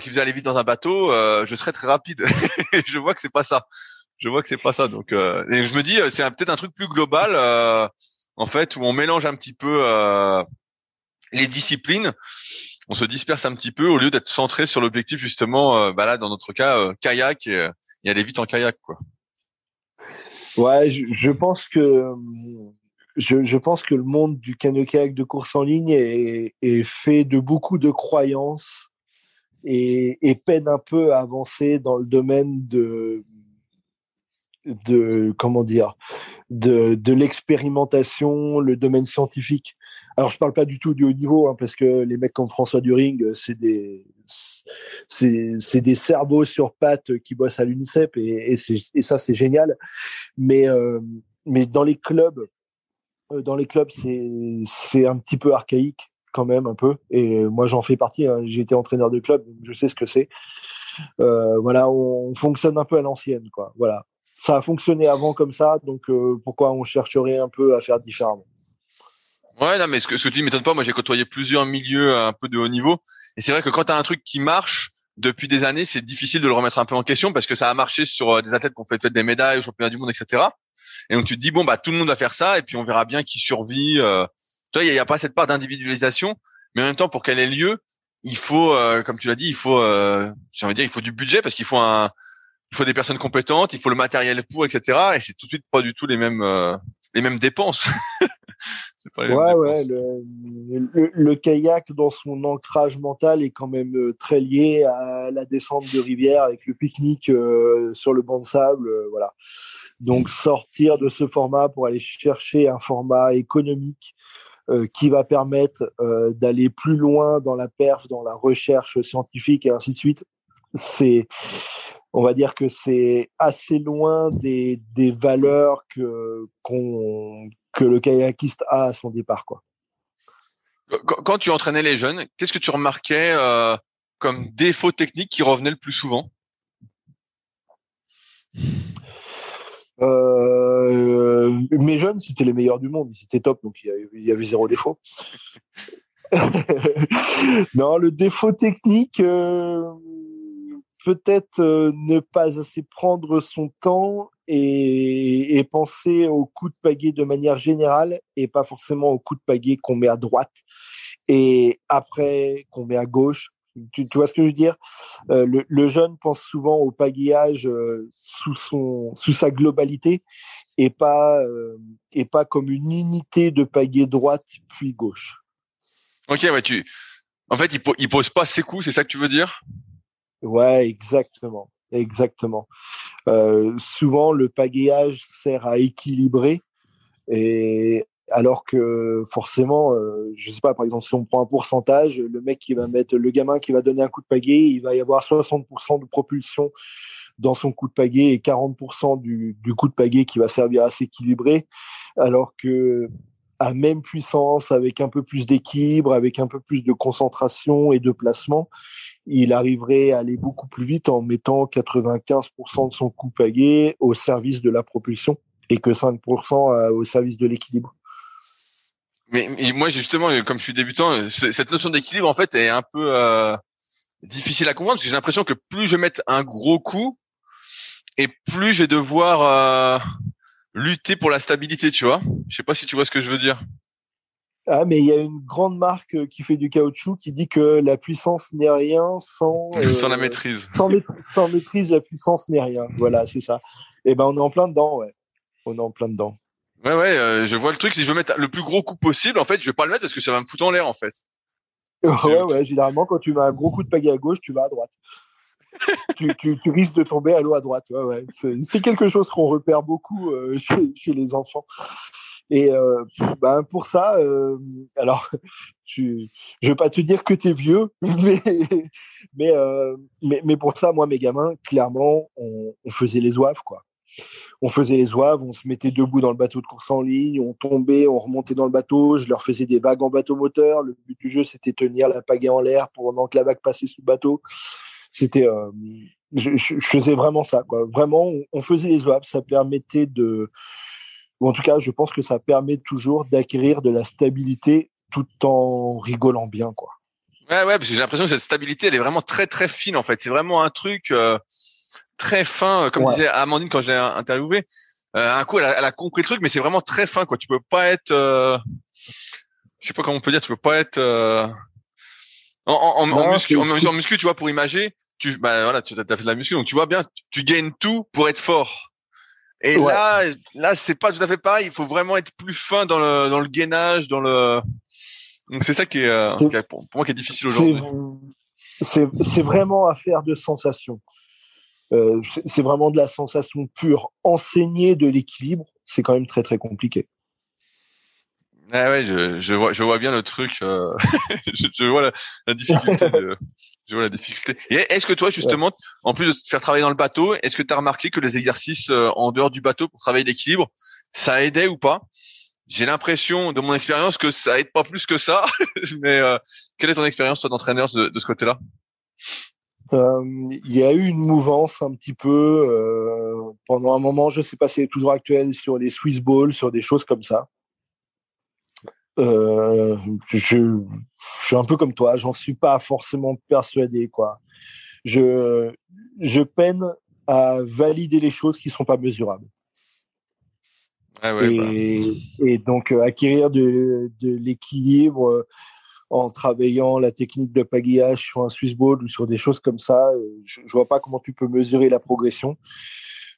qui faisait aller vite dans un bateau, je serais très rapide. je vois que c'est pas ça. Je vois que c'est pas ça. Donc, et je me dis, c'est peut-être un truc plus global, en fait, où on mélange un petit peu les disciplines on se disperse un petit peu au lieu d'être centré sur l'objectif justement, euh, bah là dans notre cas euh, kayak et, aller vite en kayak quoi. Ouais, je, pense que je, pense que le monde du canoë kayak de course en ligne est, fait de beaucoup de croyances et, et, peine un peu à avancer dans le domaine de de comment dire de, de l'expérimentation, le domaine scientifique. Alors, je parle pas du tout du haut niveau, hein, parce que les mecs comme François During, c'est des, c'est, des cerveaux sur pattes qui bossent à l'UNICEF et, et, ça, c'est génial. Mais, euh, mais dans les clubs, euh, dans les clubs, c'est un petit peu archaïque quand même, un peu. Et moi, j'en fais partie. Hein. J'ai été entraîneur de club, donc je sais ce que c'est. voilà, on, fonctionne un peu à l'ancienne, quoi. Voilà. Ça a fonctionné avant comme ça, donc pourquoi on chercherait un peu à faire différemment? Ouais, non, mais ce que, tu dis m'étonne pas. Moi, j'ai côtoyé plusieurs milieux euh, un peu de haut niveau. Et c'est vrai que quand tu as un truc qui marche depuis des années, c'est difficile de le remettre un peu en question parce que ça a marché sur euh, des athlètes qui ont fait, des médailles au championnat du monde, etc. Et donc tu te dis, bon, bah tout le monde va faire ça et puis on verra bien qui survit. Euh. Tu vois, il n'y a, pas cette part d'individualisation. Mais en même temps, pour qu'elle ait lieu, il faut, comme tu l'as dit, il faut, j'ai envie de dire, il faut du budget parce qu'il faut un, il faut des personnes compétentes, il faut le matériel pour, etc. Et c'est tout de suite pas du tout les mêmes, les mêmes dépenses. ouais, ouais. Le, le, kayak, dans son ancrage mental, est quand même euh, très lié à la descente de rivière avec le pique-nique euh, sur le banc de sable. Euh, voilà. Donc, sortir de ce format pour aller chercher un format économique qui va permettre d'aller plus loin dans la perf, dans la recherche scientifique et ainsi de suite, c'est on va dire que c'est assez loin des, valeurs que que le kayakiste a à son départ. Quand tu entraînais les jeunes, qu'est-ce que tu remarquais euh, comme défaut technique qui revenait le plus souvent? Euh, Mes jeunes, c'était les meilleurs du monde, c'était top, donc il y, avait, zéro défaut. non, le défaut technique, euh, peut-être ne pas assez prendre son temps et, et, penser au coup de pagaie de manière générale et pas forcément au coup de pagaie qu'on met à droite et après qu'on met à gauche. Tu, tu, vois ce que je veux dire? Euh, le, le, jeune pense souvent au pagayage euh, sous son sous sa globalité et pas euh, et pas comme une unité de pagaie droite puis gauche. Ok, ouais, tu. En fait, il, il pose pas ses coups, c'est ça que tu veux dire? Ouais, exactement. Exactement. Souvent, le pagayage sert à équilibrer, et alors que forcément, euh, je sais pas, par exemple, si on prend un pourcentage, le mec qui va mettre, le gamin qui va donner un coup de pagaie, il va y avoir 60% de propulsion dans son coup de pagaie et 40% du, du coup de pagaie qui va servir à s'équilibrer, alors que à même puissance, avec un peu plus d'équilibre, avec un peu plus de concentration et de placement, il arriverait à aller beaucoup plus vite en mettant 95% de son coup pagaie au service de la propulsion et que 5% euh, au service de l'équilibre. Mais, moi justement, comme je suis débutant, cette notion d'équilibre en fait est un peu euh, difficile à comprendre parce que j'ai l'impression que plus je mette un gros coup et plus je vais devoir euh, lutter pour la stabilité, tu vois. Je sais pas si tu vois ce que je veux dire. Ah, mais il y a une grande marque euh, qui fait du caoutchouc qui dit que la puissance n'est rien sans sans la euh, maîtrise. Sans, sans, maîtrise, la puissance n'est rien. Voilà, c'est ça. Et eh ben on est en plein dedans, ouais. On est en plein dedans. Ouais, ouais. Euh, je vois le truc. Si je veux mettre le plus gros coup possible, en fait, je vais pas le mettre parce que ça va me foutre en l'air, en fait. ouais, ouais. Généralement, quand tu mets un gros coup de pagaie à gauche, tu vas à droite. tu, tu, tu, risques de tomber à l'eau à droite. Ouais, ouais. C'est quelque chose qu'on repère beaucoup chez, chez les enfants. Et euh, ben pour ça, euh, alors je je vais pas te dire que tu es vieux, mais mais, euh, mais, mais pour ça, moi mes gamins, clairement, on, on faisait les oeufs quoi. On faisait les oeufs, on se mettait debout dans le bateau de course en ligne, on tombait, on remontait dans le bateau, je leur faisais des vagues en bateau moteur. Le but du jeu, c'était tenir la pagaie en l'air pendant que la vague passait sous le bateau. C'était, euh, je, faisais vraiment ça. Vraiment, on, faisait les oeufs, ça permettait de ou en tout cas, je pense que ça permet toujours d'acquérir de la stabilité tout en rigolant bien, quoi. Ouais, ouais, parce que j'ai l'impression que cette stabilité, elle est vraiment très, très fine, en fait. C'est vraiment un truc euh, très fin, comme disait Amandine quand je l'ai interviewé. Euh, un coup, elle a, elle a, compris le truc, mais c'est vraiment très fin, quoi. Tu peux pas être, euh, je sais pas comment on peut dire, tu peux pas être euh, en, en, en, muscu, en, muscu, tu vois, pour imager, tu, bah voilà, tu as fait de la muscu, donc tu vois bien, tu, gagnes tout pour être fort. Et là, là, c'est pas tout à fait pareil. Il faut vraiment être plus fin dans le dans le gainage, dans le. Donc c'est ça qui est, euh, pour, moi qui est difficile aujourd'hui. C'est vraiment affaire de sensation. Euh, c'est vraiment de la sensation pure. Enseigner de l'équilibre, c'est quand même très très compliqué. Ah ouais, je, je vois, je vois bien le truc. Euh, je, je, vois la, la difficulté. De, je vois la difficulté. Et est-ce que toi, justement, en plus de te faire travailler dans le bateau, est-ce que tu as remarqué que les exercices euh, en dehors du bateau pour travailler l'équilibre, ça aidait ou pas? J'ai l'impression, de mon expérience, que ça aide pas plus que ça. Mais euh, quelle est ton expérience, toi, d'entraîneur de, de, ce côté-là? Il y a eu une mouvance un petit peu euh, pendant un moment, je sais pas si elle est toujours actuelle, sur les Swiss Balls, sur des choses comme ça. Euh, je, je, suis un peu comme toi, j'en suis pas forcément persuadé, quoi. Je, je peine à valider les choses qui sont pas mesurables. Ah ouais, et, bah. et, donc euh, acquérir de, de l'équilibre euh, en travaillant la technique de pagayage sur un Swiss ball ou sur des choses comme ça, euh, je, je vois pas comment tu peux mesurer la progression.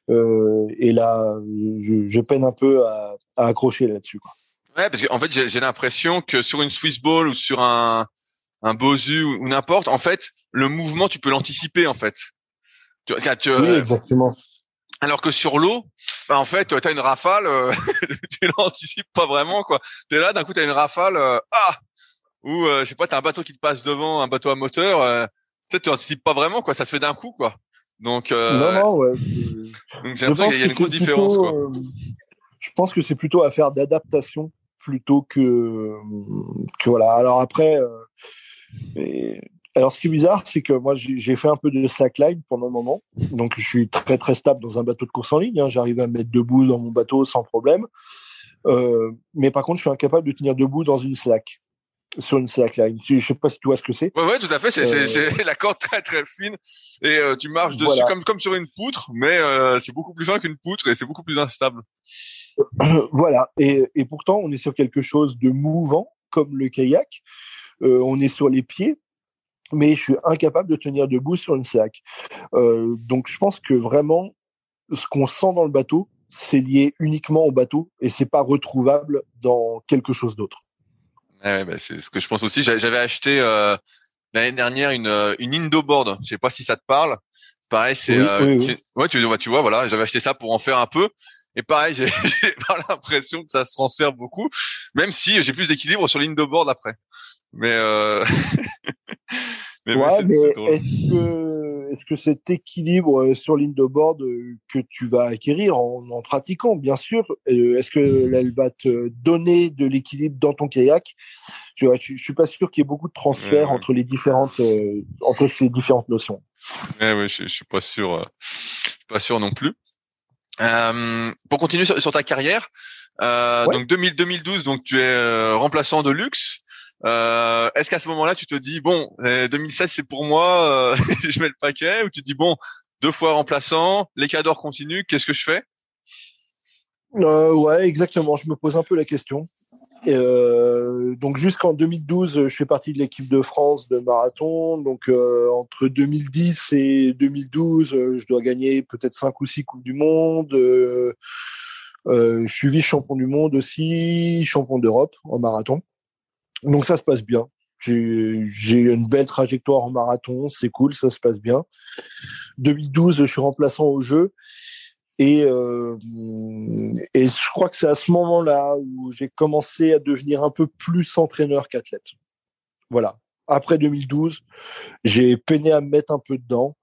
Euh, et là, je, je, peine un peu à, à accrocher là-dessus. Ouais, parce qu'en fait, j'ai l'impression que sur une Swiss ball ou sur un un Bosu ou, n'importe, en fait, le mouvement, tu peux l'anticiper, en fait. Tu, tu, oui, exactement. Alors que sur l'eau, bah, en fait, tu as une rafale, euh, tu l'anticipes pas vraiment, quoi. T'es là, d'un coup, tu as une rafale, euh, ah, ou euh, je sais pas, t'as un bateau qui te passe devant, un bateau à moteur, euh, tu sais, tu anticipes pas vraiment, quoi. Ça se fait d'un coup, quoi. Donc, euh, non, non, ouais. Donc j'ai l'impression qu'il y a une grosse différence, quoi. je pense que c'est plutôt affaire d'adaptation plutôt que que voilà. Alors après, et, alors, ce qui est bizarre, c'est que moi, j'ai fait un peu de slackline pendant un moment. Donc, je suis très, très stable dans un bateau de course en ligne. Hein. J'arrive à me mettre debout dans mon bateau sans problème. Mais par contre, je suis incapable de tenir debout dans une slack, sur une slackline. Je sais pas si tu vois ce que c'est. Ouais, ouais, tout à fait. C'est euh... la corde très, très fine. Et euh, tu marches dessus comme, comme sur une poutre, mais euh, c'est beaucoup plus fin qu'une poutre et c'est beaucoup plus instable. voilà. Et, et pourtant, on est sur quelque chose de mouvant, comme le kayak. Euh, on est sur les pieds, mais je suis incapable de tenir debout sur une sac. Euh, donc je pense que vraiment, ce qu'on sent dans le bateau, c'est lié uniquement au bateau et c'est pas retrouvable dans quelque chose d'autre. Ouais, bah c'est ce que je pense aussi. J'avais acheté euh, l'année dernière une, euh, une Indoboard. Je sais pas si ça te parle. Pareil, c'est oui, oui, oui. ouais, tu, tu vois, voilà, j'avais acheté ça pour en faire un peu. Et pareil, j'ai pas l'impression que ça se transfère beaucoup, même si j'ai plus d'équilibre sur l'indoboard après. Mais, euh... mais, ouais, mais est-ce que, est-ce que cet équilibre euh, sur l'indoboard euh, que tu vas acquérir en, en pratiquant, bien sûr, euh, est-ce que elle va te donner de l'équilibre dans ton kayak? Tu vois, je, je suis pas sûr qu'il y ait beaucoup de transfert ouais, entre les différentes, euh, entre ces différentes notions. Ouais, ouais, je, je suis pas sûr, je suis pas sûr non plus. Euh, pour continuer sur, sur ta carrière, ouais. donc 2000, 2012, donc tu es remplaçant de luxe. Euh, Est-ce qu'à ce, moment-là, tu te dis bon, 2016 c'est pour moi, euh, je mets le paquet, ou tu te dis bon, deux fois remplaçant, les cadors continuent, qu'est-ce que je fais? Euh, Ouais, exactement. Je me pose un peu la question. Euh, donc jusqu'en 2012, je fais partie de l'équipe de France de marathon. Donc euh, entre 2010 et 2012, euh, je dois gagner peut-être cinq ou six coupes du monde. Euh, je suis vice champion du monde aussi, champion d'Europe en marathon. Donc ça se passe bien. J'ai une belle trajectoire en marathon, c'est cool, ça se passe bien. 2012, je suis remplaçant au jeu. Et, euh, et je crois que c'est à ce moment-là où j'ai commencé à devenir un peu plus entraîneur qu'athlète. Voilà. Après 2012, j'ai peiné à me mettre un peu dedans.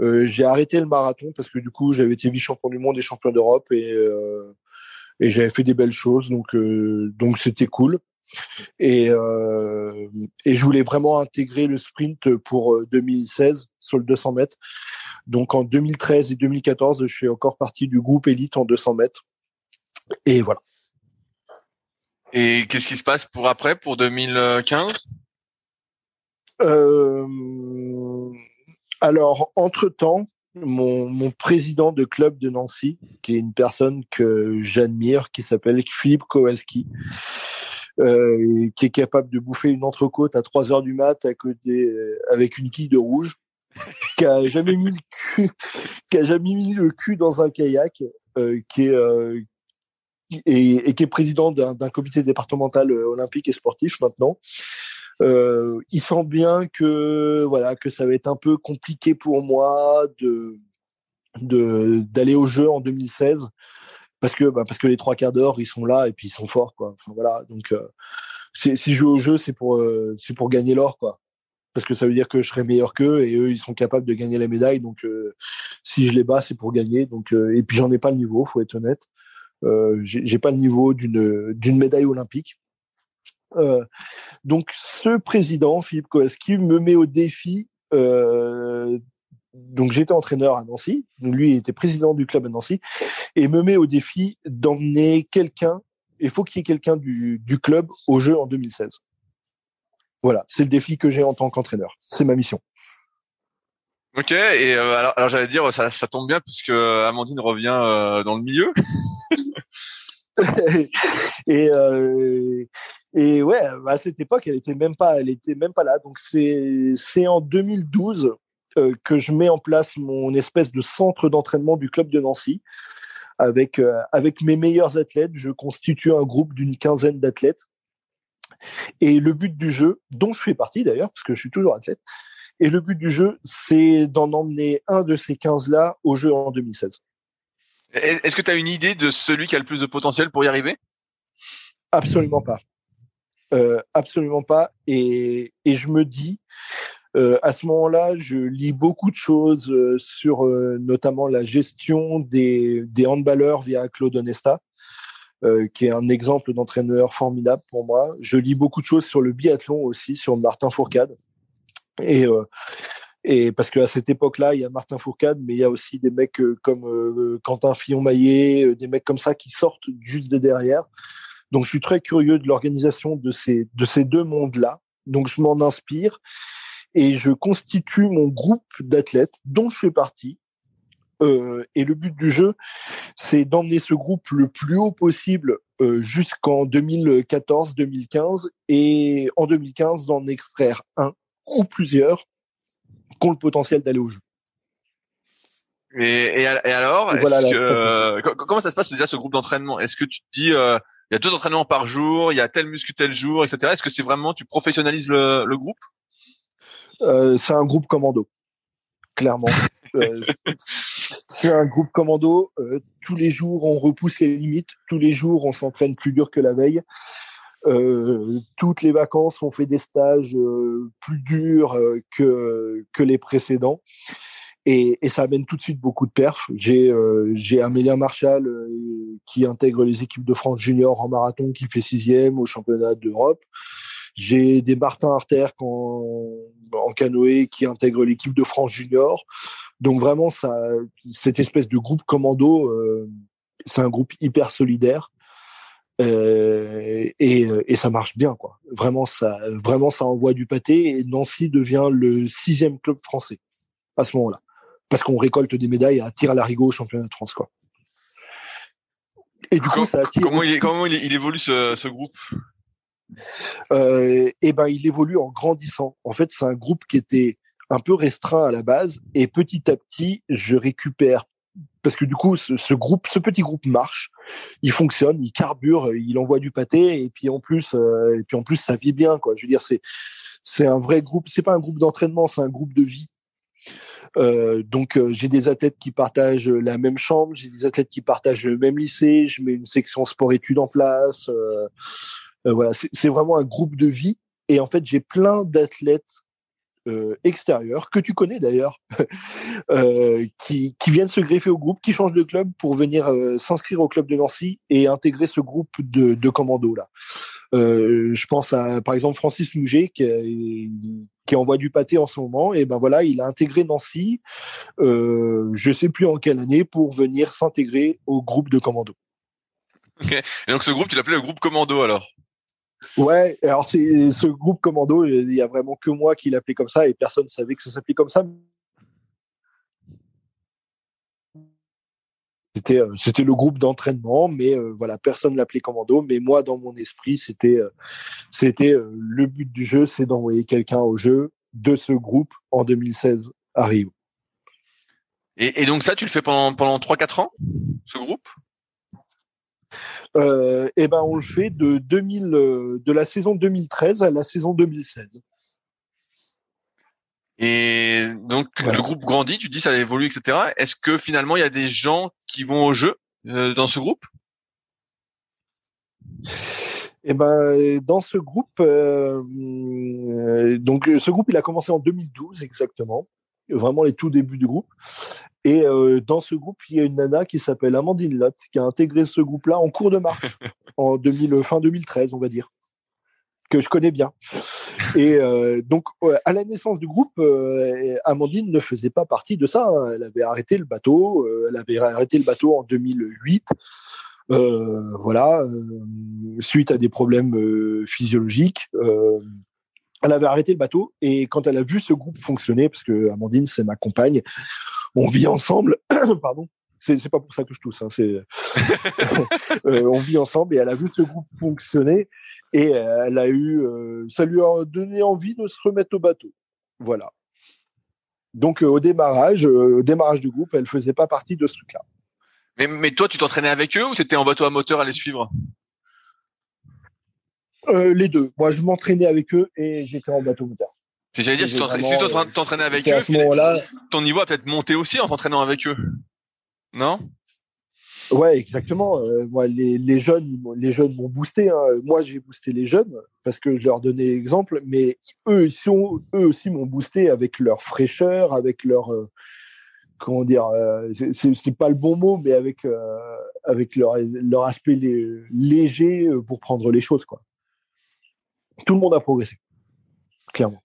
Euh, j'ai arrêté le marathon parce que du coup, j'avais été vice-champion du monde et champion d'Europe et, euh, j'avais fait des belles choses. Donc c'était cool. Et, euh, et je voulais vraiment intégrer le sprint pour 2016 sur le 200 mètres. Donc en 2013 et 2014, je fais encore partie du groupe élite en 200 mètres. Et voilà. Et qu'est-ce qui se passe pour après, pour 2015 euh, Alors, entre-temps, mon, mon, président de club de Nancy, qui est une personne que j'admire, qui s'appelle Philippe Kowalski, euh, qui est capable de bouffer une entrecôte à 3 heures du mat à côté, avec une quille de rouge, qui a jamais mis le cul, qui a jamais mis le cul dans un kayak, euh, qui est euh, et, et, qui est président d'un comité départemental euh, olympique et sportif maintenant. Euh, il sent bien que voilà que ça va être un peu compliqué pour moi de d'aller au jeu en 2016 parce que bah, parce que les trois quarts d'or ils sont là et puis ils sont forts quoi. Enfin voilà. Donc euh, si je joue au jeu c'est pour euh, c'est pour gagner l'or quoi. Parce que ça veut dire que je serai meilleur qu'eux et eux ils sont capables de gagner la médaille. Donc euh, si je les bats c'est pour gagner. Donc euh, et puis j'en ai pas le niveau faut être honnête. Euh, j'ai pas le niveau d'une d'une médaille olympique. Euh, donc, ce président, Philippe Kowalski, me met au défi. Euh, donc, j'étais entraîneur à Nancy. Lui était président du club à Nancy et me met au défi d'emmener quelqu'un. Il faut qu'il y ait quelqu'un du, du club au jeu en 2016. Voilà, c'est le défi que j'ai en tant qu'entraîneur. C'est ma mission. Ok, et euh, alors, alors j'allais dire, ça, ça tombe bien puisque Amandine revient euh, dans le milieu. et, euh, et ouais, à cette époque, elle était même pas, elle était même pas là. Donc c'est en 2012 euh, que je mets en place mon espèce de centre d'entraînement du club de Nancy avec euh, avec mes meilleurs athlètes. Je constitue un groupe d'une quinzaine d'athlètes. Et le but du jeu, dont je fais partie d'ailleurs, parce que je suis toujours athlète, et le but du jeu, c'est d'en emmener un de ces 15-là au jeu en 2016. Est-ce que tu as une idée de celui qui a le plus de potentiel pour y arriver? Absolument pas. Euh, absolument pas. Et, et, je me dis, euh, à ce moment-là, je lis beaucoup de choses euh, sur euh, notamment la gestion des, des handballeurs via Claude Onesta, qui est un exemple d'entraîneur formidable pour moi. Je lis beaucoup de choses sur le biathlon aussi, sur Martin Fourcade. Et, et parce qu'à cette époque-là, il y a Martin Fourcade, mais il y a aussi des mecs comme Quentin Fillon-Maillet, des mecs comme ça qui sortent juste de derrière. Donc, je suis très curieux de l'organisation de ces, de ces deux mondes-là. Donc, je m'en inspire et je constitue mon groupe d'athlètes dont je fais partie. Euh, et le but du jeu, c'est d'emmener ce groupe le plus haut possible euh, jusqu'en 2014-2015 et en 2015 d'en extraire un ou plusieurs qui ont le potentiel d'aller au jeu. Et, et, et alors, et voilà, que, euh, comment ça se passe déjà ce groupe d'entraînement? Est-ce que tu te dis euh, il y a deux entraînements par jour, il y a tel muscle tel jour, etc. Est-ce que c'est vraiment tu professionnalises le, le groupe? Euh, C'est un groupe commando, clairement. Euh, c'est un groupe commando. Euh, tous les jours, on repousse les limites. Tous les jours, on s'entraîne plus dur que la veille. Euh, toutes les vacances, on fait des stages euh, plus durs que que les précédents. Et, et, ça amène tout de suite beaucoup de perfs. J'ai euh, Amélien Marchal euh, qui intègre les équipes de France junior en marathon, qui fait sixième au championnat d'Europe. J'ai des Martin Arter en, en canoë qui intègre l'équipe de France junior. Donc vraiment, ça, cette espèce de groupe commando, euh, c'est un groupe hyper solidaire. Euh, et, et, ça marche bien quoi. Vraiment ça, vraiment ça envoie du pâté et Nancy devient le sixième club français à ce moment-là parce qu'on récolte des médailles à tir à l'arigot au championnat de France. Quoi. Et du coup, ça attire... comment, il, comment il, évolue ce, ce groupe? Euh, Eh ben, il évolue en grandissant. En fait, c'est un groupe qui était un peu restreint à la base, et petit à petit, je récupère parce que du coup, ce, petit groupe marche, il fonctionne, il carbure, il envoie du pâté, et puis en plus, euh, et ça vit bien, quoi. Je veux dire, c'est un vrai groupe. C'est pas un groupe d'entraînement, c'est un groupe de vie. Euh, donc j'ai des athlètes qui partagent la même chambre, j'ai des athlètes qui partagent le même lycée, je mets une section sport-études en place. Euh, voilà, c'est vraiment un groupe de vie. Et en fait, j'ai plein d'athlètes euh, extérieurs, que tu connais d'ailleurs, euh, qui, viennent se greffer au groupe, qui changent de club pour venir s'inscrire au club de Nancy et intégrer ce groupe de, de commando là. je pense à par exemple Francis Mouget qui, envoie du pâté en ce moment et ben voilà il a intégré Nancy, je sais plus en quelle année pour venir s'intégrer au groupe de commando. Ok. Et donc ce groupe, tu l'appelais le groupe Commando alors? Ouais, alors c'est ce groupe Commando, il y a vraiment que moi qui l'appelais comme ça et personne ne savait que ça s'appelait comme ça. C'était euh, c'était le groupe d'entraînement, mais euh, voilà, personne l'appelait Commando. Mais moi, dans mon esprit, c'était euh, c'était euh, le but du jeu, c'est d'envoyer quelqu'un au jeu de ce groupe en 2016 à Rio. et, donc ça, tu le fais pendant pendant trois quatre ans, ce groupe? Et ben on le fait de 2000 euh, de la saison 2013 à la saison 2016. Et donc Voilà. le groupe grandit, tu dis ça évolue, etc. Est-ce que finalement il y a des gens qui vont au jeu euh, dans ce groupe? Et ben dans ce groupe, euh, euh, donc euh, ce groupe il a commencé en 2012 exactement, vraiment les tout débuts du groupe. Et euh, dans ce groupe il y a une nana qui s'appelle Amandine Lott qui a intégré ce groupe-là en cours de marche en 2000, fin 2013 on va dire que je connais bien. Et euh, donc, à la naissance du groupe, euh, Amandine ne faisait pas partie de ça. hein. Elle avait arrêté le bateau. elle avait arrêté le bateau en 2008. Euh, voilà, suite à des problèmes physiologiques. Elle avait arrêté le bateau et quand elle a vu ce groupe fonctionner, parce que Amandine c'est ma compagne, on vit ensemble. pardon. C'est pas pour ça que je tousse. Hein, Euh, on vit ensemble et elle a vu ce groupe fonctionner et elle a eu, euh, ça lui a donné envie de se remettre au bateau. Voilà. Donc euh, au démarrage, démarrage du groupe, elle faisait pas partie de ce truc-là. mais, mais toi, tu t'entraînais avec eux ou t'étais en bateau à moteur à les suivre? Euh, les deux. Moi, je m'entraînais avec eux et j'étais en bateau moteur. Si j'allais dire, si t'entra- euh, t'entraînais avec eux, à ce moment-là. ton niveau a peut-être monté aussi en t'entraînant avec eux. Non? Ouais, exactement. Euh, moi, les, les jeunes, les jeunes m'ont boosté. hein. Moi, j'ai boosté les jeunes parce que je leur donnais exemple, mais eux, ils sont, eux aussi m'ont boosté avec leur fraîcheur, avec leur, euh, comment dire, euh, c'est- pas le bon mot, mais avec avec leur leur aspect lé- léger pour prendre les choses, quoi. Tout le monde a progressé, clairement.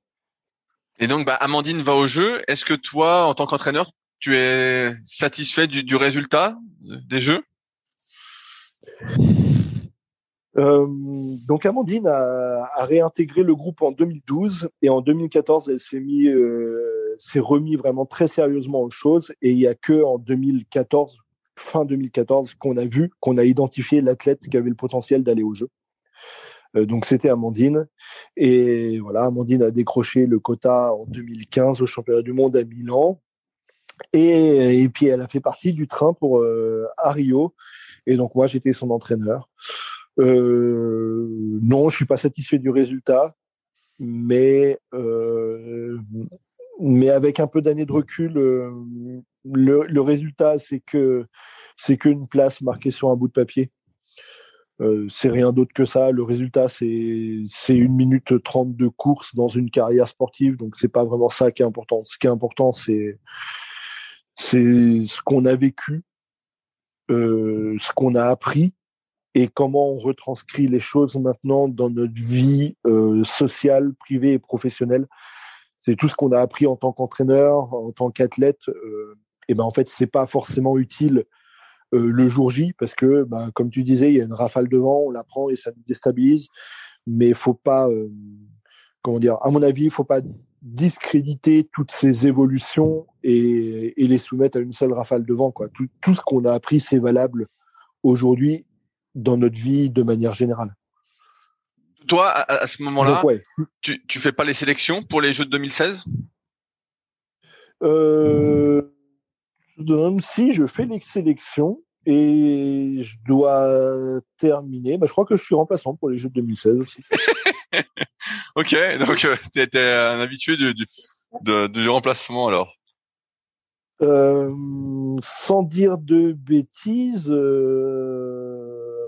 Et donc, bah, Amandine va au jeu. Est-ce que toi, en tant qu'entraîneur, tu es satisfait du, du résultat des jeux? Euh, donc Amandine a, a réintégré le groupe en 2012 et en 2014 elle s'est mis, euh, s'est remis vraiment très sérieusement aux choses et il y a que en 2014, fin 2014, qu'on a vu, qu'on a identifié l'athlète qui avait le potentiel d'aller au jeu. Euh, donc c'était Amandine et voilà Amandine a décroché le quota en 2015 au championnat du monde à Milan et, puis elle a fait partie du train pour euh, Rio et donc moi j'étais son entraîneur. Euh, non, je suis pas satisfait du résultat, mais euh, mais avec un peu d'années de recul, le, le résultat c'est que c'est qu'une place marquée sur un bout de papier. Euh, c'est rien d'autre que ça. Le résultat, c'est une minute trente de course dans une carrière sportive, donc c'est pas vraiment ça qui est important. Ce qui est important, c'est ce qu'on a vécu, euh, ce qu'on a appris et comment on retranscrit les choses maintenant dans notre vie euh, sociale, privée et professionnelle. C'est tout ce qu'on a appris en tant qu'entraîneur, en tant qu'athlète. Euh, et ben en fait, c'est pas forcément utile le jour J parce que, ben, comme tu disais, il y a une rafale de vent, on la prend et ça nous déstabilise. Mais il faut pas, euh, comment dire, à mon avis, il faut pas discréditer toutes ces évolutions et, et les soumettre à une seule rafale de vent. Quoi. Tout, tout ce qu'on a appris, c'est valable aujourd'hui dans notre vie de manière générale. Toi, à, à ce moment-là, ouais. tu, tu fais pas les sélections pour les Jeux de 2016 Euh, si je fais les sélections et je dois terminer, bah, je crois que je suis remplaçant pour les Jeux de 2016 aussi. Ok, donc euh, tu étais un habitué du, du, de- du remplacement alors. Euh, sans dire de bêtises, euh...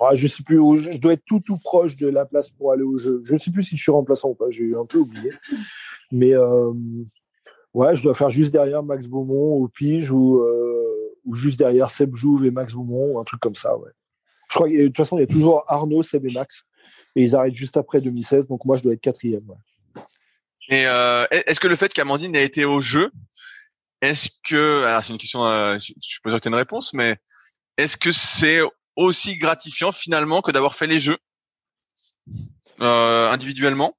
ah, je sais plus où, je je dois être tout tout proche de la place pour aller au jeu. Je ne sais plus si je suis remplaçant ou pas, j'ai un peu oublié. Mais euh, ouais, je dois faire juste derrière Max Beaumont au pige ou, euh, ou juste derrière Seb Jouve et Max Beaumont, un truc comme ça. Ouais. Je crois que de toute façon, il y a toujours Arnaud, Seb et Max. Et ils arrêtent juste après 2016, donc moi je dois être quatrième. Ouais. Et euh, est-ce que le fait qu'Amandine ait été au jeu, est-ce que, alors c'est une question, euh, je suis pas sûr que tu une réponse, mais est-ce que c'est aussi gratifiant finalement que d'avoir fait les jeux euh, individuellement?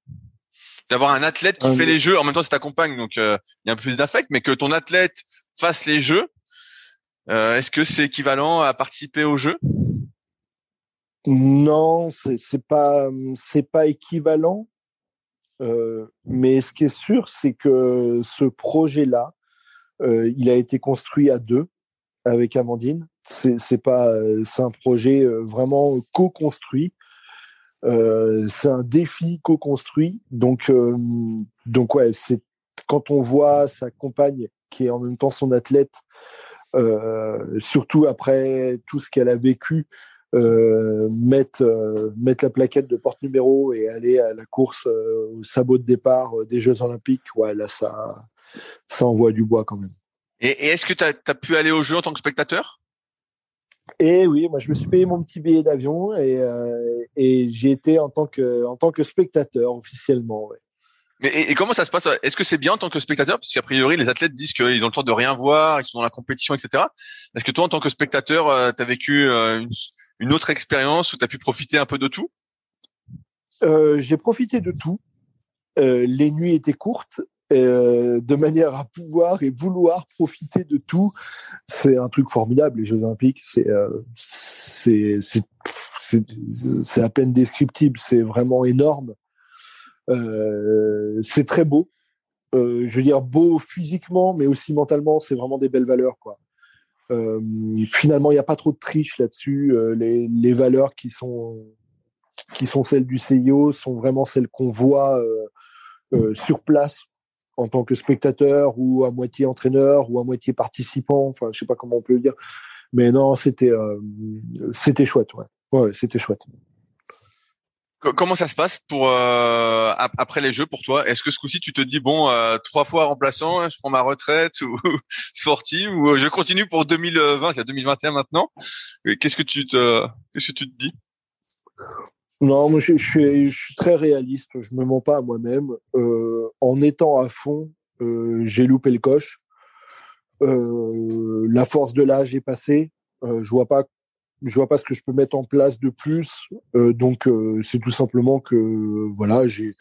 D'avoir un athlète qui fait les jeux, en même temps c'est ta compagne, donc il y a un peu plus d'affect, mais que ton athlète fasse les jeux, est-ce que c'est équivalent à participer aux jeux Non, c'est pas c'est pas équivalent. Euh, mais ce qui est sûr, c'est que ce projet-là, euh, il a été construit à deux avec Amandine. C'est pas, c'est un projet euh, vraiment co-construit. c'est un défi co-construit. Donc, donc ouais, c'est quand on voit sa compagne qui est en même temps son athlète, surtout après tout ce qu'elle a vécu euh, mettre, euh, mettre la plaquette de porte numéro et aller à la course euh, au sabot de départ des Jeux Olympiques, ouais, là, ça, ça envoie du bois quand même. Et, est-ce que tu as, pu aller au jeu en tant que spectateur? Et oui, moi je me suis payé mon petit billet d'avion et, et j'ai été en tant que en tant que spectateur officiellement. Ouais. Mais et, comment ça se passe Est-ce que c'est bien en tant que spectateur? Parce qu'a priori, les athlètes disent qu'ils ont le temps de rien voir, ils sont dans la compétition, etc. Est-ce que toi, en tant que spectateur, tu as vécu une, une autre expérience où tu as pu profiter un peu de tout? Euh, J'ai profité de tout. Euh, les nuits étaient courtes, euh, de manière à pouvoir et vouloir profiter de tout. C'est un truc formidable, les Jeux Olympiques. C'est c'est c'est à peine descriptible. C'est vraiment énorme. C'est très beau. je veux dire beau physiquement, mais aussi mentalement. C'est vraiment des belles valeurs, quoi. Euh, finalement, il n'y a pas trop de triche là-dessus. Euh, les, valeurs qui sont qui sont celles du CIO sont vraiment celles qu'on voit euh, sur place en tant que spectateur ou à moitié entraîneur ou à moitié participant. Enfin, je sais pas comment on peut le dire. Mais non, c'était chouette. Ouais, ouais c'était chouette. Comment ça se passe pour euh, après les jeux pour toi? Est-ce que ce coup-ci tu te dis bon euh, trois fois remplaçant, hein, je prends ma retraite ou sportive ou euh, je continue pour 2020, c'est 2021 maintenant? Qu'est-ce que tu te qu'est-ce que tu te dis? Non, moi je, suis, je, suis, très réaliste. Je me mens pas à moi-même. en étant à fond, j'ai loupé le coche. la force de l'âge est passée. je vois pas je vois pas ce que je peux mettre en place de plus. Euh, donc euh, c'est tout simplement que voilà, j'ai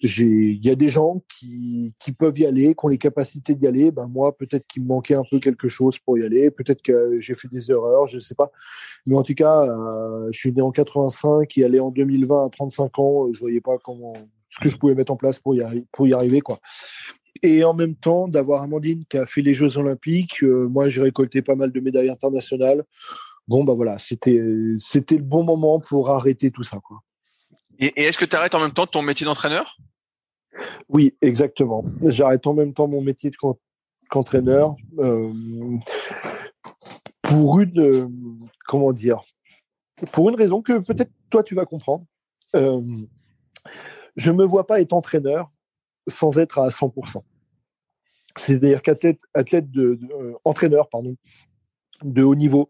j'ai il y a des gens qui qui peuvent y aller, qui ont les capacités d'y aller. Ben moi peut-être qu'il me manquait un peu quelque chose pour y aller, peut-être que j'ai fait des erreurs, je sais pas. Mais en tout cas, euh, je suis né en 85 et aller en 2020 à 35 ans, je voyais pas comment ce que je pouvais mettre en place pour y arriver, pour y arriver quoi. Et en même temps, d'avoir Amandine qui a fait les Jeux Olympiques, moi j'ai récolté pas mal de médailles internationales bon bah voilà, c'était c'était le bon moment pour arrêter tout ça quoi. Et, est-ce que tu arrêtes en même temps ton métier d'entraîneur? Oui, exactement. J'arrête en même temps mon métier qu'entraîneur euh, pour une euh, comment dire pour une raison que peut-être toi tu vas comprendre. Euh, je me vois pas être entraîneur sans être à 100%. C'est-à-dire qu'athlète athlète de, euh, entraîneur pardon de haut niveau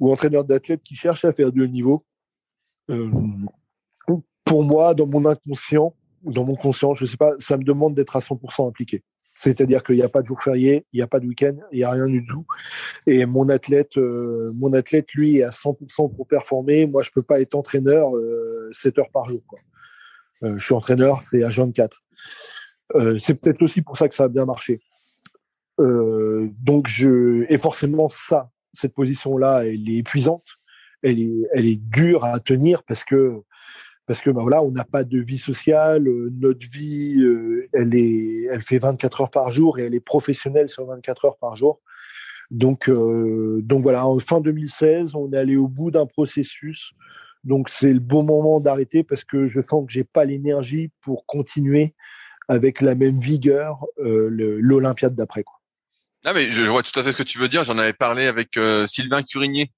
ou entraîneur d'athlètes qui cherchent à faire de haut niveau. Euh, pour moi, dans mon inconscient, dans mon conscient, je sais pas, ça me demande d'être à 100% impliqué. C'est-à-dire qu'il n'y a pas de jour férié, il n'y a pas de week-end, il n'y a rien du tout. Et mon athlète, euh, mon athlète, lui, est à 100% pour performer. Moi, je peux pas être entraîneur 7 euh, heures par jour. Je suis entraîneur, c'est à 24. c'est peut-être aussi pour ça que ça a bien marché. donc je et forcément ça, cette position-là, elle est épuisante, elle est, elle est dure à tenir parce que parce que bah voilà, on n'a pas de vie sociale, euh, notre vie, euh, elle est, elle fait 24 heures par jour et elle est professionnelle sur 24 heures par jour. Donc, euh, donc voilà, en fin 2016, on est allé au bout d'un processus. Donc c'est le bon moment d'arrêter parce que je sens que j'ai pas l'énergie pour continuer avec la même vigueur l'Olympiade d'après. Quoi. Ah mais je, vois tout à fait ce que tu veux dire. J'en avais parlé avec euh, Sylvain Curigné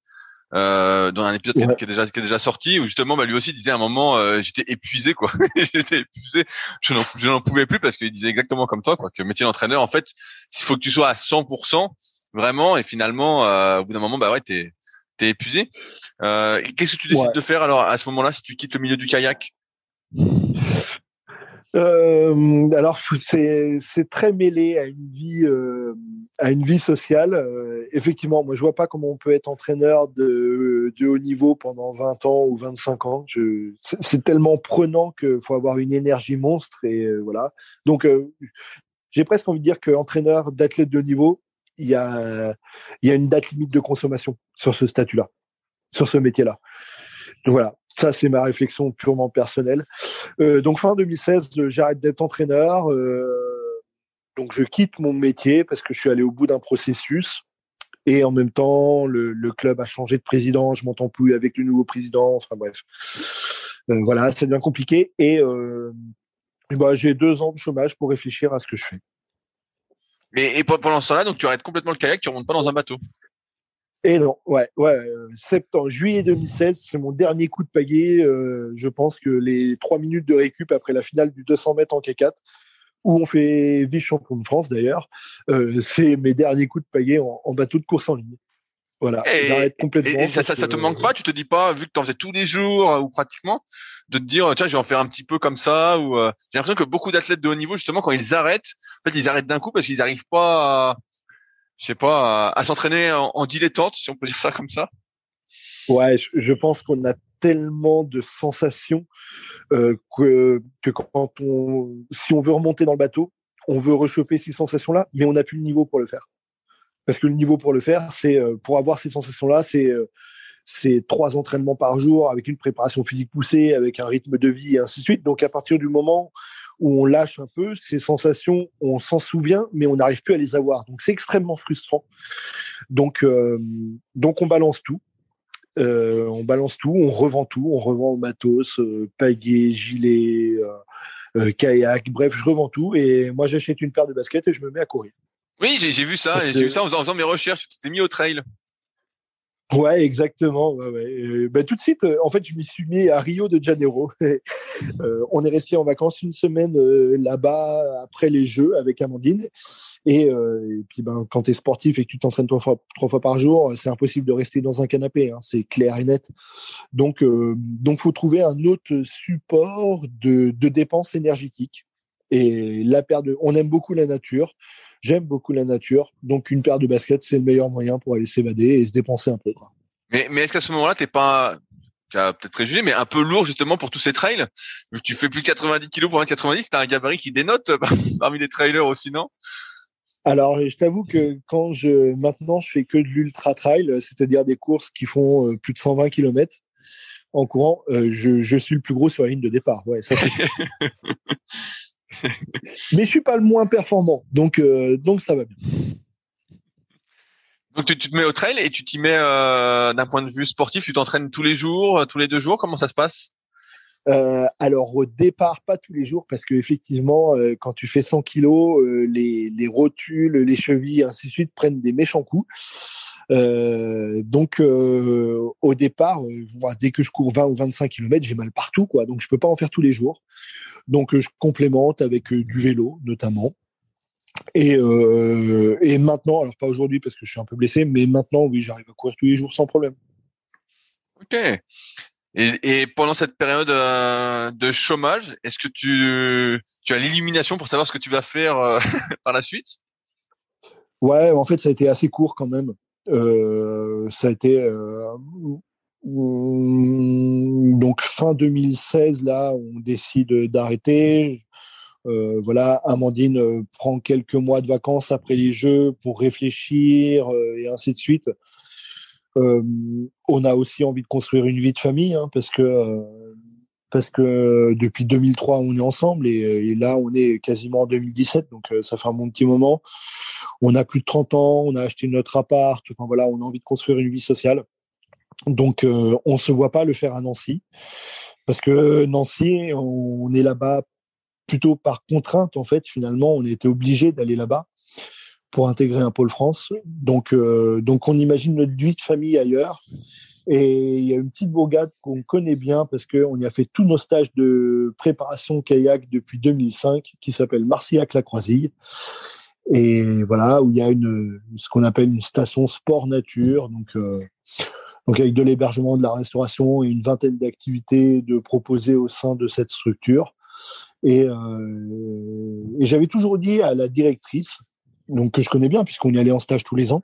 euh, dans un épisode qui, est déjà qui est déjà sorti où justement bah, lui aussi disait à un moment euh, j'étais épuisé quoi. j'étais épuisé. Je n'en je n'en pouvais plus parce qu'il disait exactement comme toi quoi que métier d'entraîneur en fait il faut que tu sois à 100% vraiment et finalement euh, au bout d'un moment bah ouais t'es t'es épuisé. Euh, Qu'est-ce que tu décides de faire alors à ce moment-là si tu quittes le milieu du kayak? Euh, alors c'est très mêlé à une vie euh, à une vie sociale. Euh, effectivement, moi je vois pas comment on peut être entraîneur de, de haut niveau pendant 20 ans ou 25 ans. C'est tellement prenant qu'il faut avoir une énergie monstre et euh, voilà. Donc j'ai presque envie de dire que entraîneur d'athlète de haut niveau, il y a il y a une date limite de consommation sur ce statut-là, sur ce métier-là. Donc voilà, ça c'est ma réflexion purement personnelle. Euh, donc fin 2016, j'arrête d'être entraîneur. Euh, donc je quitte mon métier parce que je suis allé au bout d'un processus. Et en même temps, le, club a changé de président, je m'entends plus avec le nouveau président, enfin bref. Euh, voilà, c'est bien compliqué. Et, bah, j'ai deux ans de chômage pour réfléchir à ce que je fais. Mais et pendant ce temps-là, tu arrêtes complètement le kayak, tu remontes pas dans un bateau et non, ouais, ouais, euh, septembre, juillet 2016, c'est mon dernier coup de pagaie. Euh, je pense que les trois minutes de récup après la finale du 200 mètres en K4, où on fait vice-champion de France d'ailleurs, euh, c'est mes derniers coups de pagaie en, bateau de course en ligne. Voilà, j'arrête complètement. Et, ça, ça, te manque pas? Tu te dis pas, vu que tu en faisais tous les jours ou pratiquement, de te dire tiens, je vais en faire un petit peu comme ça ou j'ai l'impression que beaucoup d'athlètes de haut niveau justement quand ils arrêtent, en fait ils arrêtent d'un coup parce qu'ils n'arrivent pas à je sais pas, à, s'entraîner en, dilettante, si on peut dire ça comme ça Ouais, je, pense qu'on a tellement de sensations euh, que, quand on, si on veut remonter dans le bateau, on veut rechoper ces sensations-là, mais on n'a plus le niveau pour le faire. Parce que le niveau pour le faire, c'est euh, pour avoir ces sensations-là, c'est euh, c'est trois entraînements par jour avec une préparation physique poussée, avec un rythme de vie et ainsi de suite. Donc à partir du moment où on lâche un peu, ces sensations, on s'en souvient, mais on n'arrive plus à les avoir. Donc c'est extrêmement frustrant. Donc, euh, donc on balance tout. Euh, on balance tout, on revend tout, on revend matos, euh, pagaie, gilet, euh, kayak, bref, je revends tout et moi j'achète une paire de baskets et je me mets à courir. Oui, j'ai vu ça, j'ai vu ça en faisant, mes recherches, tu t'es mis au trail. Ouais, exactement. Ouais, ben, tout de suite, euh, en fait, je m'y suis mis à Rio de Janeiro. euh, on est resté en vacances une semaine euh, là-bas après les Jeux avec Amandine. Et, et puis, ben, quand tu es sportif et que tu t'entraînes trois fois, trois fois par jour, c'est impossible de rester dans un canapé. Hein, c'est clair et net. Donc, donc, faut trouver un autre support de, de dépenses énergétiques. Et la paire de, on aime beaucoup la nature. J'aime beaucoup la nature, donc une paire de baskets, c'est le meilleur moyen pour aller s'évader et se dépenser un peu. Mais, mais est-ce qu'à ce moment-là, t'es pas, tu as peut-être préjugé, mais un peu lourd justement pour tous ces trails? Tu fais plus de 90 kilos pour un 90, t'as un gabarit qui dénote parmi les trailers aussi, non? Alors, je t'avoue que quand je maintenant je fais que de l'ultra trail, c'est-à-dire des courses qui font euh, plus de 120 km en courant, euh, je, je, suis le plus gros sur la ligne de départ. Ouais, ça c'est mais je suis pas le moins performant, donc euh, donc ça va bien. Donc tu, te mets au trail et tu t'y mets euh, d'un point de vue sportif, tu t'entraînes tous les jours, euh, tous les deux jours, comment ça se passe? Alors au départ pas tous les jours parce que effectivement quand tu fais 100 kilos les, les rotules les chevilles ainsi de suite prennent des méchants coups. Donc au départ dès que je cours 20 ou 25 km j'ai mal partout quoi. Donc je peux pas en faire tous les jours donc euh, je complémente avec euh, du vélo notamment. Et, euh, et maintenant, alors pas aujourd'hui parce que je suis un peu blessé, mais maintenant oui, j'arrive à courir tous les jours sans problème. Ok. Et, et pendant cette période de chômage, est-ce que tu, tu as l'illumination pour savoir ce que tu vas faire par la suite? Ouais, en fait, ça a été assez court quand même. Ça a été donc fin 2016, là, on décide d'arrêter. Euh, voilà, Amandine euh, prend quelques mois de vacances après les Jeux pour réfléchir euh, et ainsi de suite. on a aussi envie de construire une vie de famille hein, parce que parce que depuis 2003 on est ensemble et, et, là on est quasiment en 2017 donc ça fait un bon petit moment. On a plus de 30 ans, on a acheté notre appart, enfin voilà, on a envie de construire une vie sociale. Donc, euh, on se voit pas le faire à Nancy, parce que Nancy, on est là-bas plutôt par contrainte, en fait. Finalement, on était obligé d'aller là-bas pour intégrer un pôle France. Donc, euh, donc on imagine notre vie de famille ailleurs. Et il y a une petite bourgade qu'on connaît bien parce qu'on y a fait tous nos stages de préparation kayak depuis 2005 qui s'appelle Marcillac-la-Croisille. Et voilà, où il y a une, ce qu'on appelle une station sport nature. Donc, euh, donc avec de l'hébergement, de la restauration et une vingtaine d'activités de proposer au sein de cette structure. Et, euh, et j'avais toujours dit à la directrice, donc que je connais bien puisqu'on y allait en stage tous les ans,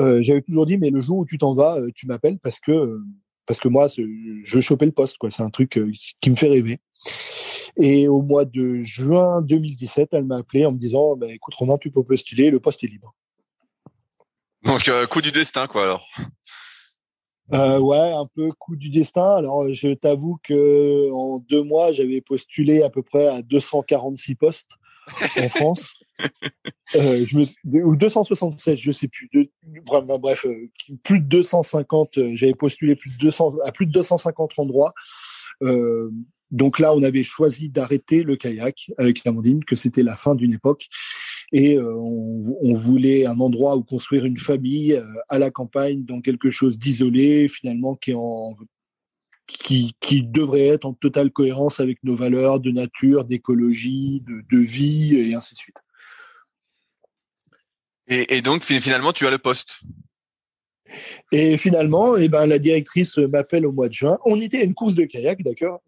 euh, j'avais toujours dit mais le jour où tu t'en vas, tu m'appelles parce que parce que moi je veux choper le poste quoi. C'est un truc qui me fait rêver. Et au mois de juin 2017, elle m'a appelé en me disant bah, écoute Romain, tu peux postuler, le poste est libre. Donc euh, coup du destin quoi alors. Euh, ouais, un peu coup du destin. Alors je t'avoue que en deux mois, j'avais postulé à peu près à 246 postes en France. Euh, je me, ou 267, je sais plus. De, vraiment, bref, euh, plus de 250. Euh, j'avais postulé plus de 200 à plus de 250 endroits. Euh, donc là, on avait choisi d'arrêter le kayak avec Amandine, que c'était la fin d'une époque. Et euh, on, on, voulait un endroit où construire une famille euh, à la campagne, dans quelque chose d'isolé, finalement, qui est en qui, qui, devrait être en totale cohérence avec nos valeurs de nature, d'écologie, de, de, vie et ainsi de suite. Et, et donc finalement, tu as le poste. Et finalement, eh ben, la directrice m'appelle au mois de juin. On était à une course de kayak, d'accord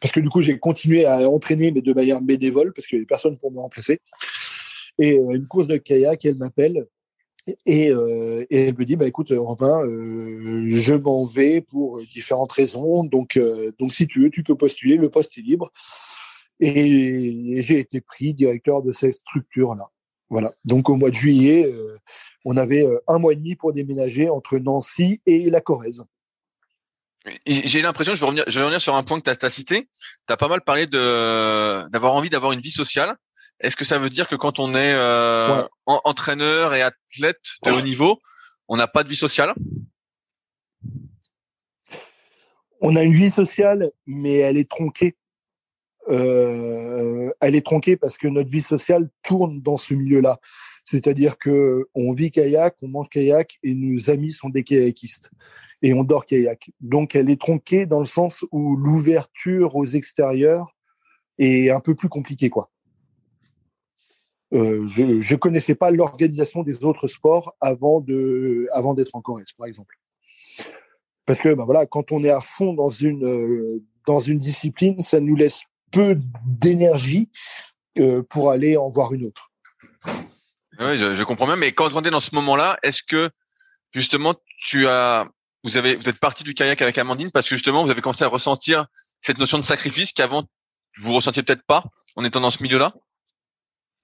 Parce que du coup, j'ai continué à entraîner, mais de manière bénévole, parce qu'il n'y avait personne pour me remplacer. Et euh, une course de kayak, elle m'appelle. Et, euh, elle me dit, bah, écoute, Romain, euh, je m'en vais pour différentes raisons. Donc, donc, si tu veux, tu peux postuler. Le poste est libre. Et j'ai été pris directeur de cette structure-là. Voilà. Donc au mois de juillet, on avait un mois et demi pour déménager entre Nancy et la Corrèze. J'ai l'impression, je vais revenir, sur un point que tu as, cité. Tu as pas mal parlé d'avoir envie d'avoir une vie sociale. Est-ce que ça veut dire que quand on est euh, entraîneur et athlète de haut niveau, on n'a pas de vie sociale? On a une vie sociale, mais elle est tronquée euh, elle est tronquée parce que notre vie sociale tourne dans ce milieu-là. C'est-à-dire que on vit kayak, on mange kayak et nos amis sont des kayakistes et on dort kayak. Donc elle est tronquée dans le sens où l'ouverture aux extérieurs est un peu plus compliquée, quoi. Euh, je, je connaissais pas l'organisation des autres sports avant de, avant d'être en Corrèze, par exemple. Parce que ben voilà, quand on est à fond dans une euh, dans une discipline, ça nous laisse peu d'énergie euh, pour aller en voir une autre. Oui, je, je comprends bien. Mais quand on est dans ce moment-là, est-ce que justement tu as, vous avez, vous êtes parti du kayak avec Amandine parce que justement vous avez commencé à ressentir cette notion de sacrifice qu'avant vous ressentiez peut-être pas en étant dans ce milieu-là?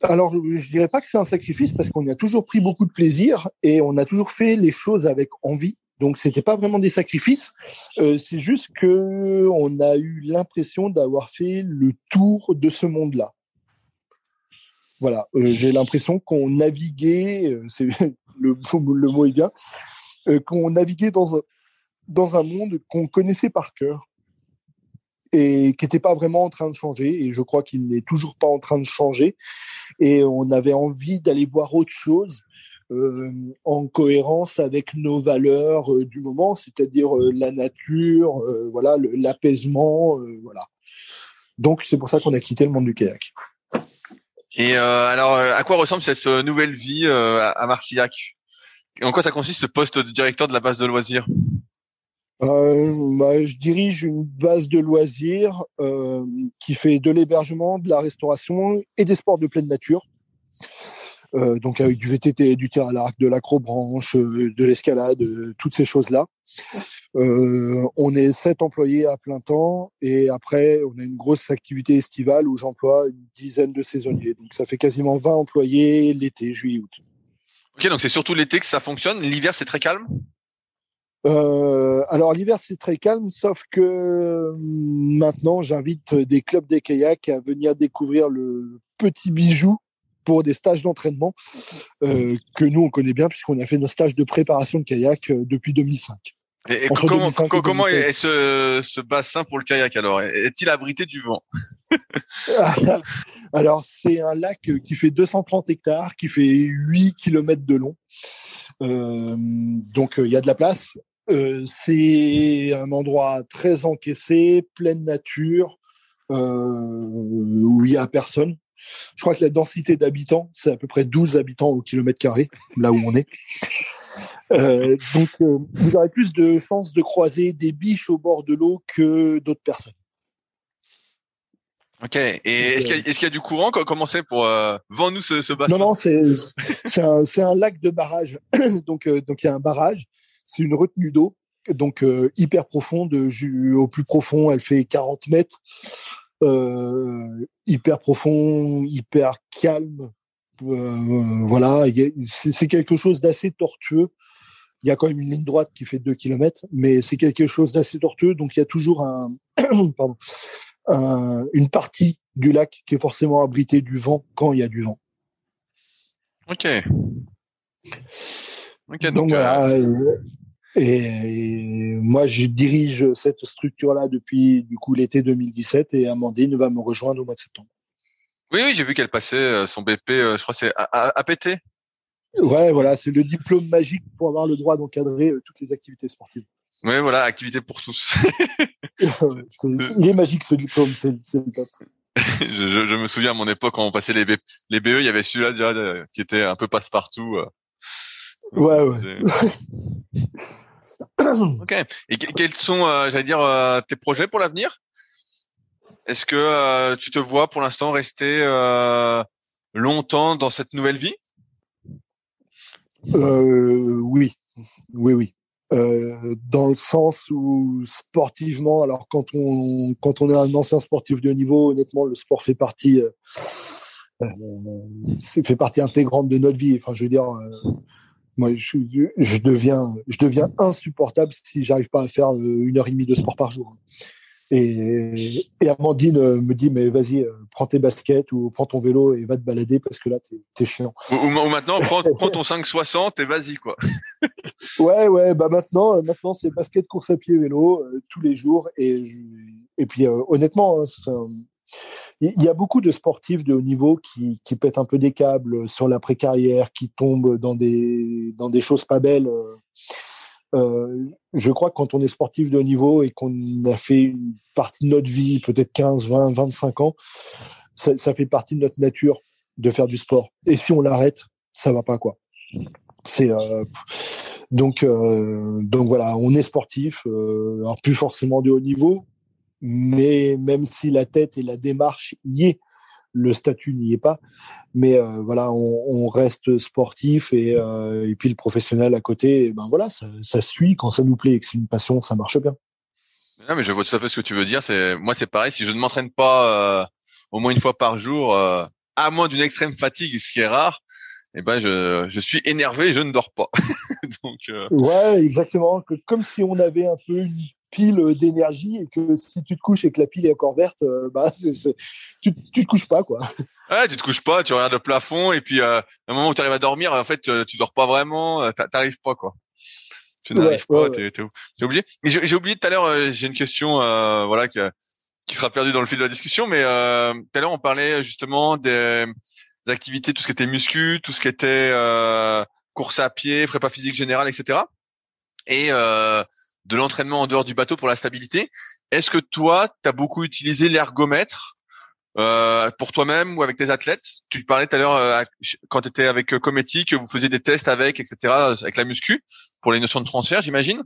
Alors, je dirais pas que c'est un sacrifice parce qu'on a toujours pris beaucoup de plaisir et on a toujours fait les choses avec envie. Donc c'était pas vraiment des sacrifices, euh, c'est juste que on a eu l'impression d'avoir fait le tour de ce monde-là. Voilà, euh, j'ai l'impression qu'on naviguait, euh, c'est le, le, mot est bien, qu'on naviguait dans un, dans un monde qu'on connaissait par cœur et qui n'était pas vraiment en train de changer. Et je crois qu'il n'est toujours pas en train de changer. Et on avait envie d'aller voir autre chose euh, en cohérence avec nos valeurs euh, du moment, c'est-à-dire euh, la nature, voilà, l'apaisement, voilà. Donc c'est pour ça qu'on a quitté le monde du kayak. Et alors, à quoi ressemble cette nouvelle vie à Marcillac? En quoi ça consiste ce poste de directeur de la base de loisirs? Euh, bah, je dirige une base de loisirs euh, qui fait de l'hébergement, de la restauration et des sports de pleine nature. Euh, donc avec du VTT, du tir à l'arc, de l'acrobranche, de l'escalade, toutes ces choses-là. on est sept employés à plein temps et après on a une grosse activité estivale où j'emploie une dizaine de saisonniers. Donc ça fait quasiment 20 employés l'été, juillet, août. Ok, donc c'est surtout l'été que ça fonctionne. L'hiver c'est très calme? Euh, alors l'hiver c'est très calme, sauf que maintenant j'invite des clubs des kayaks à venir découvrir le petit bijou pour des stages d'entraînement euh, que nous on connaît bien puisqu'on a fait nos stages de préparation de kayak euh, depuis 2005. Et, comment, comment est ce, ce, bassin pour le kayak alors? Est-il abrité du vent? Alors c'est un lac qui fait 230 hectares, qui fait 8 km de long. Euh, donc il y a de la place. Euh, c'est un endroit très encaissé, pleine nature, euh, où il y a personne. Je crois que la densité d'habitants, c'est à peu près 12 habitants au kilomètre carré, là où on est. Euh, donc, vous aurez plus de chances de croiser des biches au bord de l'eau que d'autres personnes. Ok. Et est-ce qu'il y, est y, a du courant? Comment c'est pour euh, vendre-nous ce, ce bassin Non, non, c'est un lac de barrage. donc donc il y a un barrage. C'est une retenue d'eau. Donc euh, hyper profonde. Au plus profond, elle fait 40 mètres. Euh, hyper profond, hyper calme. Euh, voilà, c'est quelque chose d'assez tortueux. Il y a quand même une ligne droite qui fait 2 km, mais c'est quelque chose d'assez tortueux. Donc il y a toujours une partie du lac qui est forcément abritée du vent quand il y a du vent. Ok. Donc, donc voilà. Euh, et, moi, je dirige cette structure-là depuis du coup l'été 2017 et Amandine va me rejoindre au mois de septembre. Oui, oui, j'ai vu qu'elle passait euh, son BP, euh, je crois c'est APT. Ouais, voilà, c'est le diplôme magique pour avoir le droit d'encadrer toutes les activités sportives. Oui, voilà, activité pour tous. il est magique ce diplôme, c'est le top. je, je, me souviens à mon époque quand on passait les, les BE, il y avait celui-là qui était un peu passe-partout. Euh. Ouais, ouais. ok. Et quels sont, euh, j'allais dire, tes projets pour l'avenir? Est-ce que tu te vois pour l'instant rester longtemps dans cette nouvelle vie? Oui, oui, oui. Euh, dans le sens où sportivement, alors quand on quand on est un ancien sportif de haut niveau, honnêtement, le sport fait partie euh, euh fait partie intégrante de notre vie. Enfin, je veux dire, euh, moi, je, je, deviens je deviens insupportable si j'arrive pas à faire une heure et demie de sport par jour. Et, et, Amandine euh, me dit mais vas-y euh, prends tes baskets ou prends ton vélo et va te balader parce que là t'es es chiant. Ou, ou maintenant prends, prends, ton 560 et vas-y quoi. ouais ouais bah maintenant euh, maintenant c'est basket course à pied vélo tous les jours et et puis honnêtement hein, il y a beaucoup de sportifs de haut niveau qui, pètent un peu des câbles sur l'après carrière qui tombent dans des dans des choses pas belles. Euh, je crois que quand on est sportif de haut niveau et qu'on a fait une partie de notre vie, peut-être 15, 20, 25 ans, ça, fait partie de notre nature de faire du sport. Et si on l'arrête, ça va pas quoi. C'est euh, donc euh, donc voilà, on est sportif, euh, alors plus forcément de haut niveau, mais même si la tête et la démarche y est, le statut n'y est pas. Mais euh, voilà, on, reste sportif et, euh, et, puis le professionnel à côté, ben voilà, ça, suit quand ça nous plaît et que c'est une passion, ça marche bien. Non, mais je vois tout à fait ce que tu veux dire. C'est moi, c'est pareil. Si je ne m'entraîne pas euh, au moins une fois par jour, à moins d'une extrême fatigue, ce qui est rare, eh ben je, je suis énervé, et je ne dors pas. Donc ouais, exactement. Comme si on avait un peu une pile d'énergie et que si tu te couches et que la pile est encore verte, euh, bah tu, tu te couches pas quoi. Ouais, tu te couches pas, tu regardes le plafond et puis euh, un moment où tu arrives à dormir, en fait tu, dors pas vraiment, euh, t'arrives pas quoi. Tu n'arrives pas, t'es es, obligé. J'ai oublié tout à l'heure, euh, j'ai une question voilà qui, qui sera perdue dans le fil de la discussion, mais tout à l'heure on parlait justement des, des, activités, tout ce qui était muscu, tout ce qui était course à pied, prépa physique générale, etc. Et euh, de l'entraînement en dehors du bateau pour la stabilité. Est-ce que toi, tu as beaucoup utilisé l'ergomètre euh, pour toi-même ou avec tes athlètes? Tu parlais tout à l'heure euh, quand tu étais avec euh, Cometti que vous faisiez des tests avec, etc., avec la muscu pour les notions de transfert, j'imagine.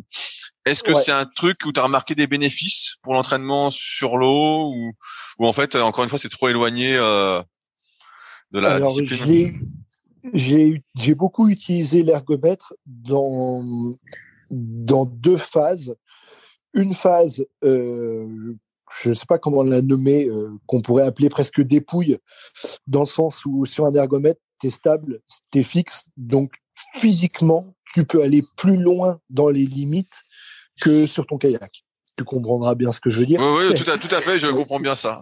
Est-ce que c'est un truc où tu as remarqué des bénéfices pour l'entraînement sur l'eau ou, ou en fait, encore une fois, c'est trop éloigné euh, de la Alors, J'ai beaucoup utilisé l'ergomètre dans dans deux phases. Une phase, euh, je ne sais pas comment la nommer, euh, qu'on pourrait appeler presque dépouille, dans le sens où sur un ergomètre, tu es stable, tu es fixe, donc physiquement, tu peux aller plus loin dans les limites que sur ton kayak. Tu comprendras bien ce que je veux dire. Oui, oui tout, à, tout à fait, je comprends bien ça.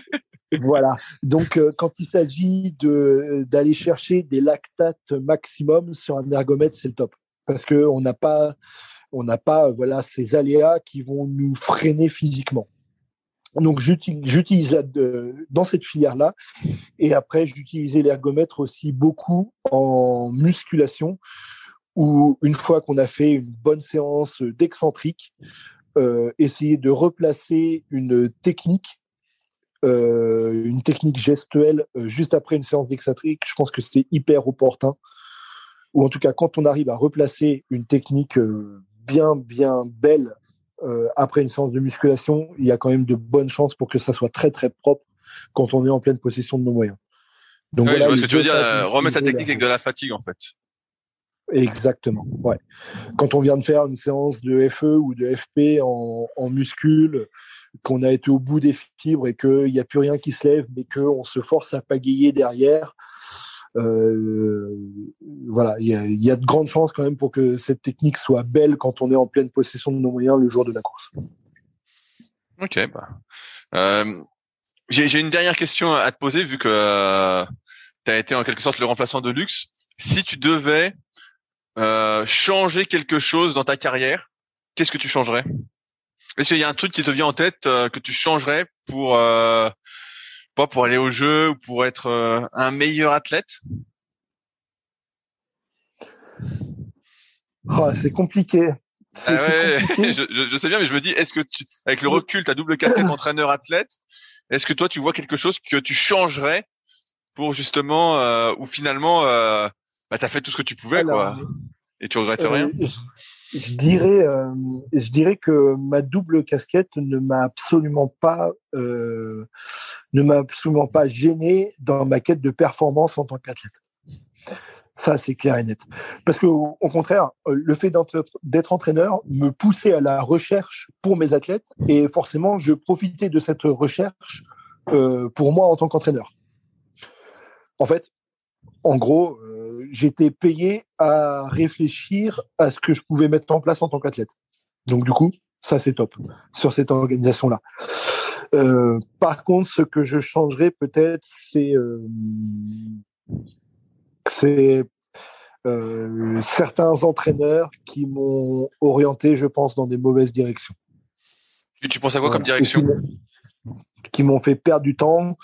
voilà. Donc, euh, quand il s'agit de d'aller chercher des lactates maximum sur un ergomètre, c'est le top parce que on n'a pas on n'a pas voilà ces aléas qui vont nous freiner physiquement. Donc j'utilise dans cette filière là et après j'utilisais l'ergomètre aussi beaucoup en musculation où une fois qu'on a fait une bonne séance d'excentrique, euh, essayer de replacer une technique, euh, une technique gestuelle euh, juste après une séance d'excentrique, je pense que c'est hyper opportun ou en tout cas quand on arrive à replacer une technique euh, bien bien belle euh, après une séance de musculation, il y a quand même de bonnes chances pour que ça soit très très propre quand on est en pleine possession de nos moyens. Donc je vois ce que tu veux dire, remettre sa technique avec de la fatigue en fait. Exactement. Ouais. Quand on vient de faire une séance de FE ou de FP en, en muscule, qu'on a été au bout des fibres et qu'il n'y a plus rien qui se lève, mais qu'on se force à pagayer derrière, euh, voilà, il y a, de grandes chances quand même pour que cette technique soit belle quand on est en pleine possession de nos moyens le jour de la course. Ok. Bah. Euh, j'ai une dernière question à te poser vu que euh, tu as été en quelque sorte le remplaçant de luxe. Si tu devais euh, changer quelque chose dans ta carrière, qu'est-ce que tu changerais? Est-ce qu'il y a un truc qui te vient en tête que tu changerais pour pas pour aller au jeu ou pour être euh, un meilleur athlète? Oh, C'est compliqué. Ah ouais, je, je, sais bien, mais je me dis, est-ce que tu, avec le recul, ta double casquette entraîneur-athlète, est-ce que toi tu vois quelque chose que tu changerais pour justement, euh, ou finalement, euh, bah, t'as fait tout ce que tu pouvais, quoi, et tu regrettes rien? Je dirais, euh, je dirais que ma double casquette ne m'a absolument pas, euh, ne m'a absolument pas gêné dans ma quête de performance en tant qu'athlète. Ça, c'est clair et net. Parce que, au, contraire, le fait d'être entraîneur me poussait à la recherche pour mes athlètes et forcément, je profitais de cette recherche euh, pour moi en tant qu'entraîneur. En fait, en gros, j'étais payé à réfléchir à ce que je pouvais mettre en place en tant qu'athlète. Donc du coup, ça c'est top sur cette organisation-là. Euh, par contre, ce que je changerais peut-être, c'est euh, euh, certains entraîneurs qui m'ont orienté, je pense, dans des mauvaises directions. Et tu penses à quoi comme direction? Qui m'ont fait perdre du temps,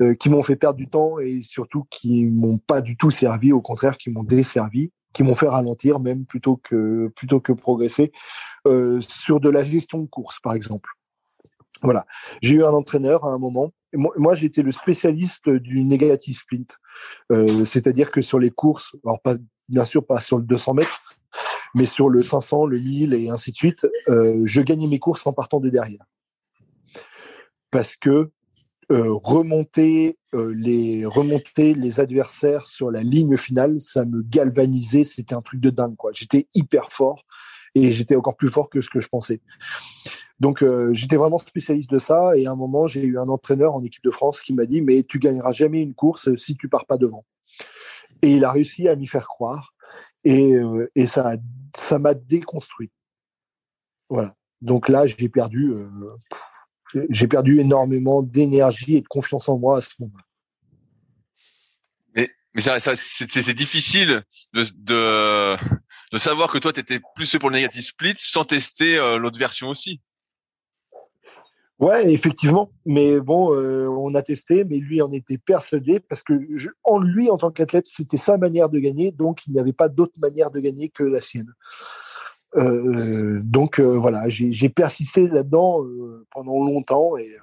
euh, qui m'ont fait perdre du temps et surtout qui m'ont pas du tout servi, au contraire, qui m'ont desservi, qui m'ont fait ralentir même plutôt que plutôt que progresser euh, sur de la gestion de course, par exemple. Voilà, j'ai eu un entraîneur à un moment. Moi, j'étais le spécialiste du negative split, euh, c'est-à-dire que sur les courses, alors pas bien sûr pas sur le 200 mètres, mais sur le 500, le 1000 et ainsi de suite, je gagnais mes courses en partant de derrière parce que euh, remonter euh, les remonter les adversaires sur la ligne finale, ça me galvanisait, c'était un truc de dingue quoi. J'étais hyper fort et j'étais encore plus fort que ce que je pensais. Donc euh, j'étais vraiment spécialiste de ça et à un moment j'ai eu un entraîneur en équipe de France qui m'a dit mais tu gagneras jamais une course si tu pars pas devant. Et il a réussi à m'y faire croire et, et ça ça m'a déconstruit. Voilà. Donc là j'ai perdu j'ai perdu énormément d'énergie et de confiance en moi à ce moment-là. Mais, mais ça, ça c'est difficile de, de, de, savoir que toi, tu étais plus pour le négatif split sans tester euh, l'autre version aussi. Ouais, effectivement. Mais bon, euh, on a testé, mais lui en était persuadé parce que en lui, en tant qu'athlète, c'était sa manière de gagner, donc il n'y avait pas d'autre manière de gagner que la sienne. Euh, donc euh, voilà, j'ai persisté là-dedans euh, pendant longtemps et,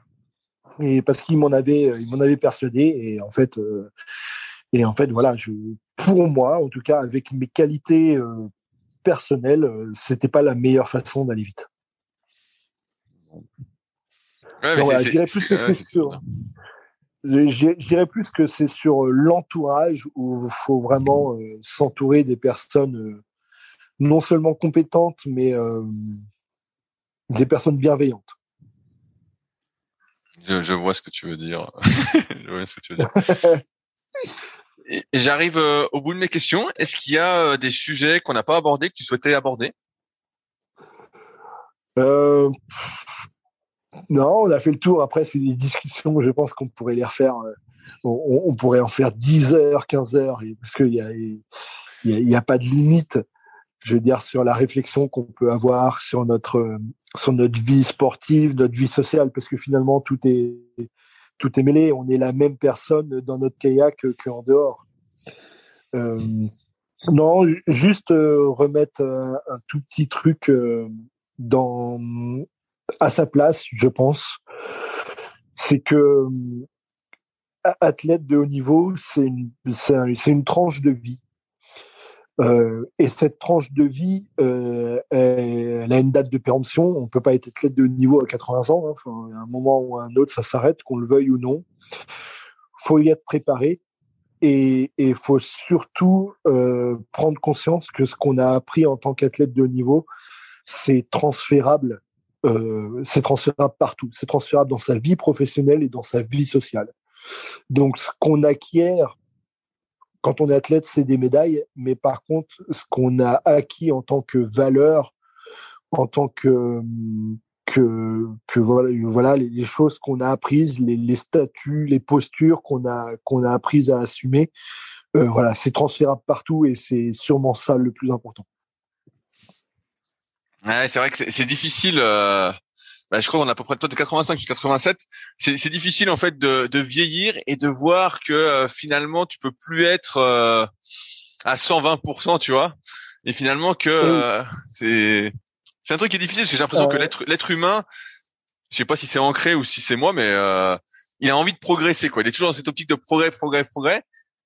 et parce qu'il m'en avait, il m'en avait persuadé et en fait, et en fait voilà, je, pour moi, en tout cas avec mes qualités personnelles, c'était pas la meilleure façon d'aller vite. je dirais plus que c'est sur, je, dirais plus que c'est sur l'entourage où il faut vraiment s'entourer des personnes non seulement compétentes, mais euh, des personnes bienveillantes. Je, vois ce que tu veux dire. je vois ce que tu veux dire. J'arrive euh, au bout de mes questions. Est-ce qu'il y a euh, des sujets qu'on n'a pas abordés que tu souhaitais aborder? Non, on a fait le tour. Après, c'est des discussions. Je pense qu'on pourrait les refaire. On, pourrait en faire 10 heures, 15 heures, parce qu'il n'y a, y a, pas de limite je veux dire, sur la réflexion qu'on peut avoir sur notre, sur notre vie sportive, notre vie sociale, parce que finalement, tout est, tout est mêlé. On est la même personne dans notre kayak qu'en dehors. Euh, non, juste euh, remettre un, tout petit truc euh, dans, à sa place, je pense. C'est que athlète de haut niveau, c'est une, c'est une tranche de vie Euh, et cette tranche de vie, euh, elle a une date de péremption. On peut pas être athlète de niveau à 80 ans. Hein. Enfin, à un moment ou à un autre, ça s'arrête, qu'on le veuille ou non. Faut y être préparé. Et il faut surtout euh, prendre conscience que ce qu'on a appris en tant qu'athlète de haut niveau, c'est transférable. Euh, c'est transférable partout. C'est transférable dans sa vie professionnelle et dans sa vie sociale. Donc, ce qu'on acquiert quand on est athlète, c'est des médailles, mais par contre, ce qu'on a acquis en tant que valeur, en tant que que, voilà, les, choses qu'on a apprises, les, les, statuts, les postures qu'on a qu'on a apprises à assumer, euh, voilà, c'est transférable partout et c'est sûrement ça le plus important. Ouais, c'est vrai que c'est difficile. Euh, bah, je crois qu'on a à peu près toi de 85 jusqu'à 87. C'est difficile en fait de, de, vieillir et de voir que euh, finalement tu peux plus être euh, à 120%, tu vois. Et finalement que euh, c'est c'est un truc qui est difficile j'ai l'impression que l'être l'être humain, je sais pas si c'est ancré ou si c'est moi, mais il a envie de progresser quoi. Il est toujours dans cette optique de progrès, progrès, progrès.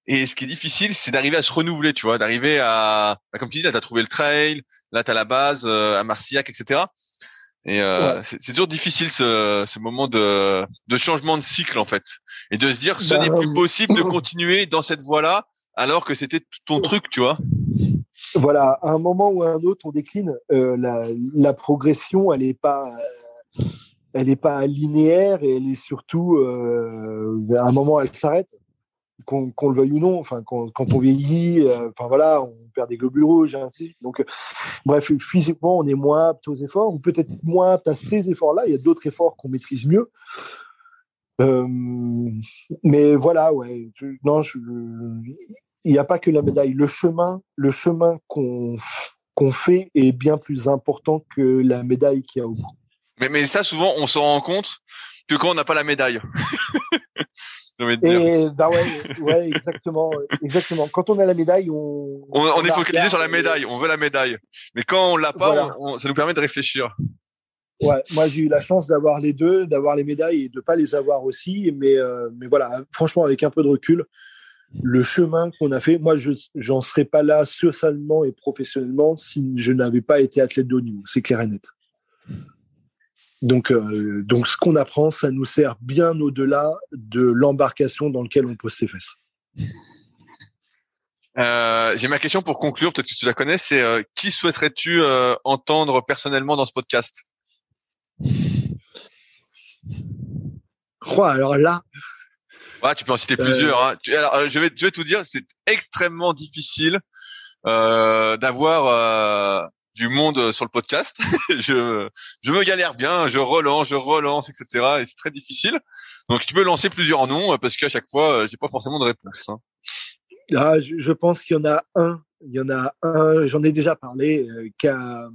Et ce qui est difficile, c'est d'arriver à se renouveler, tu vois, d'arriver à, bah, comme tu dis, là, t'as trouvé le trail, là, t'as la base, à Marcillac, etc. Et euh, c'est toujours difficile ce, ce moment de, de, changement de cycle en fait, et de se dire ce n'est plus bah, possible de continuer dans cette voie-là alors que c'était ton truc, tu vois. Voilà, à un moment ou à un autre, on décline. Euh, la, la, progression, elle n'est pas, elle est pas linéaire et elle est surtout, euh, à un moment, elle s'arrête qu'on le veuille ou non. Enfin, quand, on vieillit, euh, enfin voilà, on perd des globules rouges, ainsi. Donc, euh, bref, physiquement, on est moins apte aux efforts, ou peut-être moins apte à ces efforts-là. Il y a d'autres efforts qu'on maîtrise mieux. Euh, mais voilà, ouais. Non, il n'y a pas que la médaille. Le chemin, le chemin qu'on qu'on fait est bien plus important que la médaille qu'il y a au bout. Mais, mais ça, souvent, on s'en rend compte que quand on n'a pas la médaille. Et bah ouais, ouais, exactement, exactement. Quand on a la médaille, on on, est focalisé sur la médaille, on veut la médaille. Mais quand on l'a pas, ça nous permet de réfléchir. Ouais, moi j'ai eu la chance d'avoir les deux, d'avoir les médailles et de pas les avoir aussi. Mais euh, mais voilà, franchement, avec un peu de recul, le chemin qu'on a fait, moi je j'en serais pas là socialement et professionnellement si je n'avais pas été athlète de haut niveau. C'est clair et net. Donc, euh, donc ce qu'on apprend, ça nous sert bien au-delà de l'embarcation dans laquelle on pose ses fesses. Euh, J'ai ma question pour conclure, peut-être que tu la connais, c'est euh, qui souhaiterais-tu entendre personnellement dans ce podcast? Oh, Alors là, ouais, tu peux en citer plusieurs. Hein. alors, je vais, je vais tout dire, c'est extrêmement difficile d'avoir du monde euh, sur le podcast. je, je me galère bien, je relance, je relance, etc. Et c'est très difficile. Donc tu peux lancer plusieurs noms euh, parce qu'à chaque fois, euh, j'ai pas forcément de réponse. Hein. Ah, je, pense qu'il y en a un. Il y en a un. J'en ai déjà parlé. qui a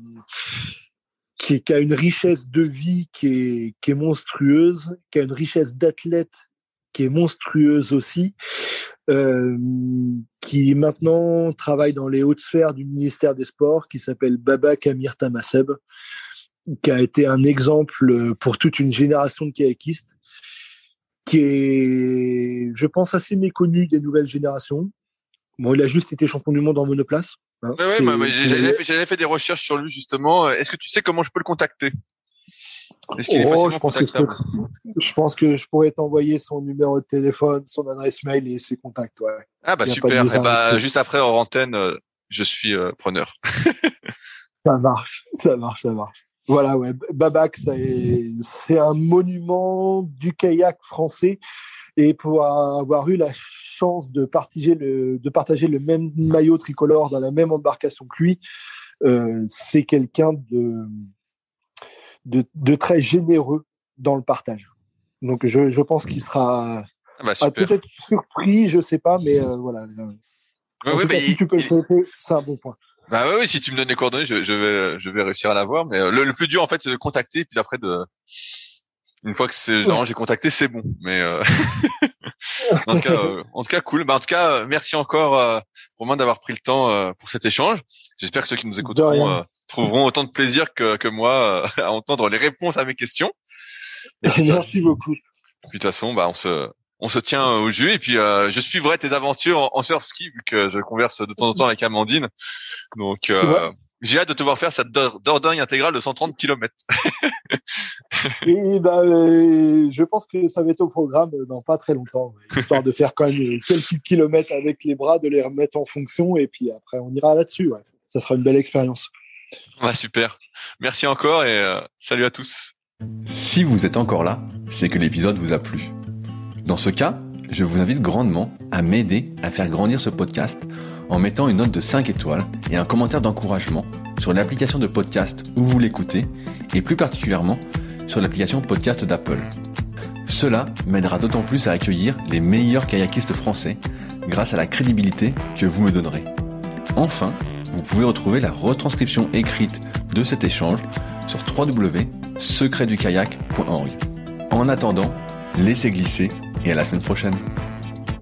qui, a une richesse de vie qui est, qui est monstrueuse, qui a une richesse d'athlète qui est monstrueuse aussi, euh, qui maintenant travaille dans les hautes sphères du ministère des Sports, qui s'appelle Baba Kamir Tamaseb, qui a été un exemple pour toute une génération de kayakistes, qui est, je pense, assez méconnu des nouvelles générations. Bon, il a juste été champion du monde en monoplace. Hein. Ouais, j'avais fait, des recherches sur lui justement. Est-ce que tu sais comment je peux le contacter? Est-ce qu'il est oh, je, pense que je, pense que je pourrais t'envoyer son numéro de téléphone, son adresse mail et ses contacts. Ouais. Ah bah super. Eh bah, juste après en antenne, euh, je suis euh, preneur. ça marche, ça marche, ça marche. Voilà, ouais. Babac, c'est un monument du kayak français. Et pour avoir eu la chance de partager le, de partager le même maillot tricolore dans la même embarcation que lui, euh, c'est quelqu'un de de, très généreux dans le partage. Donc je, je pense qu'il sera ah bah, peut-être surpris, je sais pas, mais euh, voilà. si tu peux le c'est un bon point. Bah oui, si tu me donnes les coordonnées, je, je vais, je vais réussir à l'avoir. Mais euh, le, plus dur en fait, c'est de contacter, puis après de, une fois que c'est, j'ai contacté, c'est bon. Mais euh, en, tout cas, en tout cas, cool. Bah, en tout cas, merci encore Romain d'avoir pris le temps pour cet échange. J'espère que ceux qui nous écouteront trouveront autant de plaisir que, que moi euh, à entendre les réponses à mes questions. Merci beaucoup. Puis de toute façon, bah, on se, on se tient au jus et puis je suivrai tes aventures en, surf ski vu que je converse de temps en temps avec Amandine. Donc j'ai hâte de te voir faire cette Dordogne intégrale de 130 km. et euh, je pense que ça va être au programme dans pas très longtemps, histoire de faire quand même quelques kilomètres avec les bras, de les remettre en fonction, et puis après on ira là-dessus. Ouais. Ça sera une belle expérience. Ouais, super. Merci encore et euh, salut à tous. Si vous êtes encore là, c'est que l'épisode vous a plu. Dans ce cas, je vous invite grandement à m'aider à faire grandir ce podcast en mettant une note de 5 étoiles et un commentaire d'encouragement sur l'application de podcast où vous l'écoutez et plus particulièrement sur l'application podcast d'Apple. Cela m'aidera d'autant plus à accueillir les meilleurs kayakistes français grâce à la crédibilité que vous me donnerez. Enfin, vous pouvez retrouver la retranscription écrite de cet échange sur www.secretdukayak.org. En attendant, laissez glisser et à la semaine prochaine.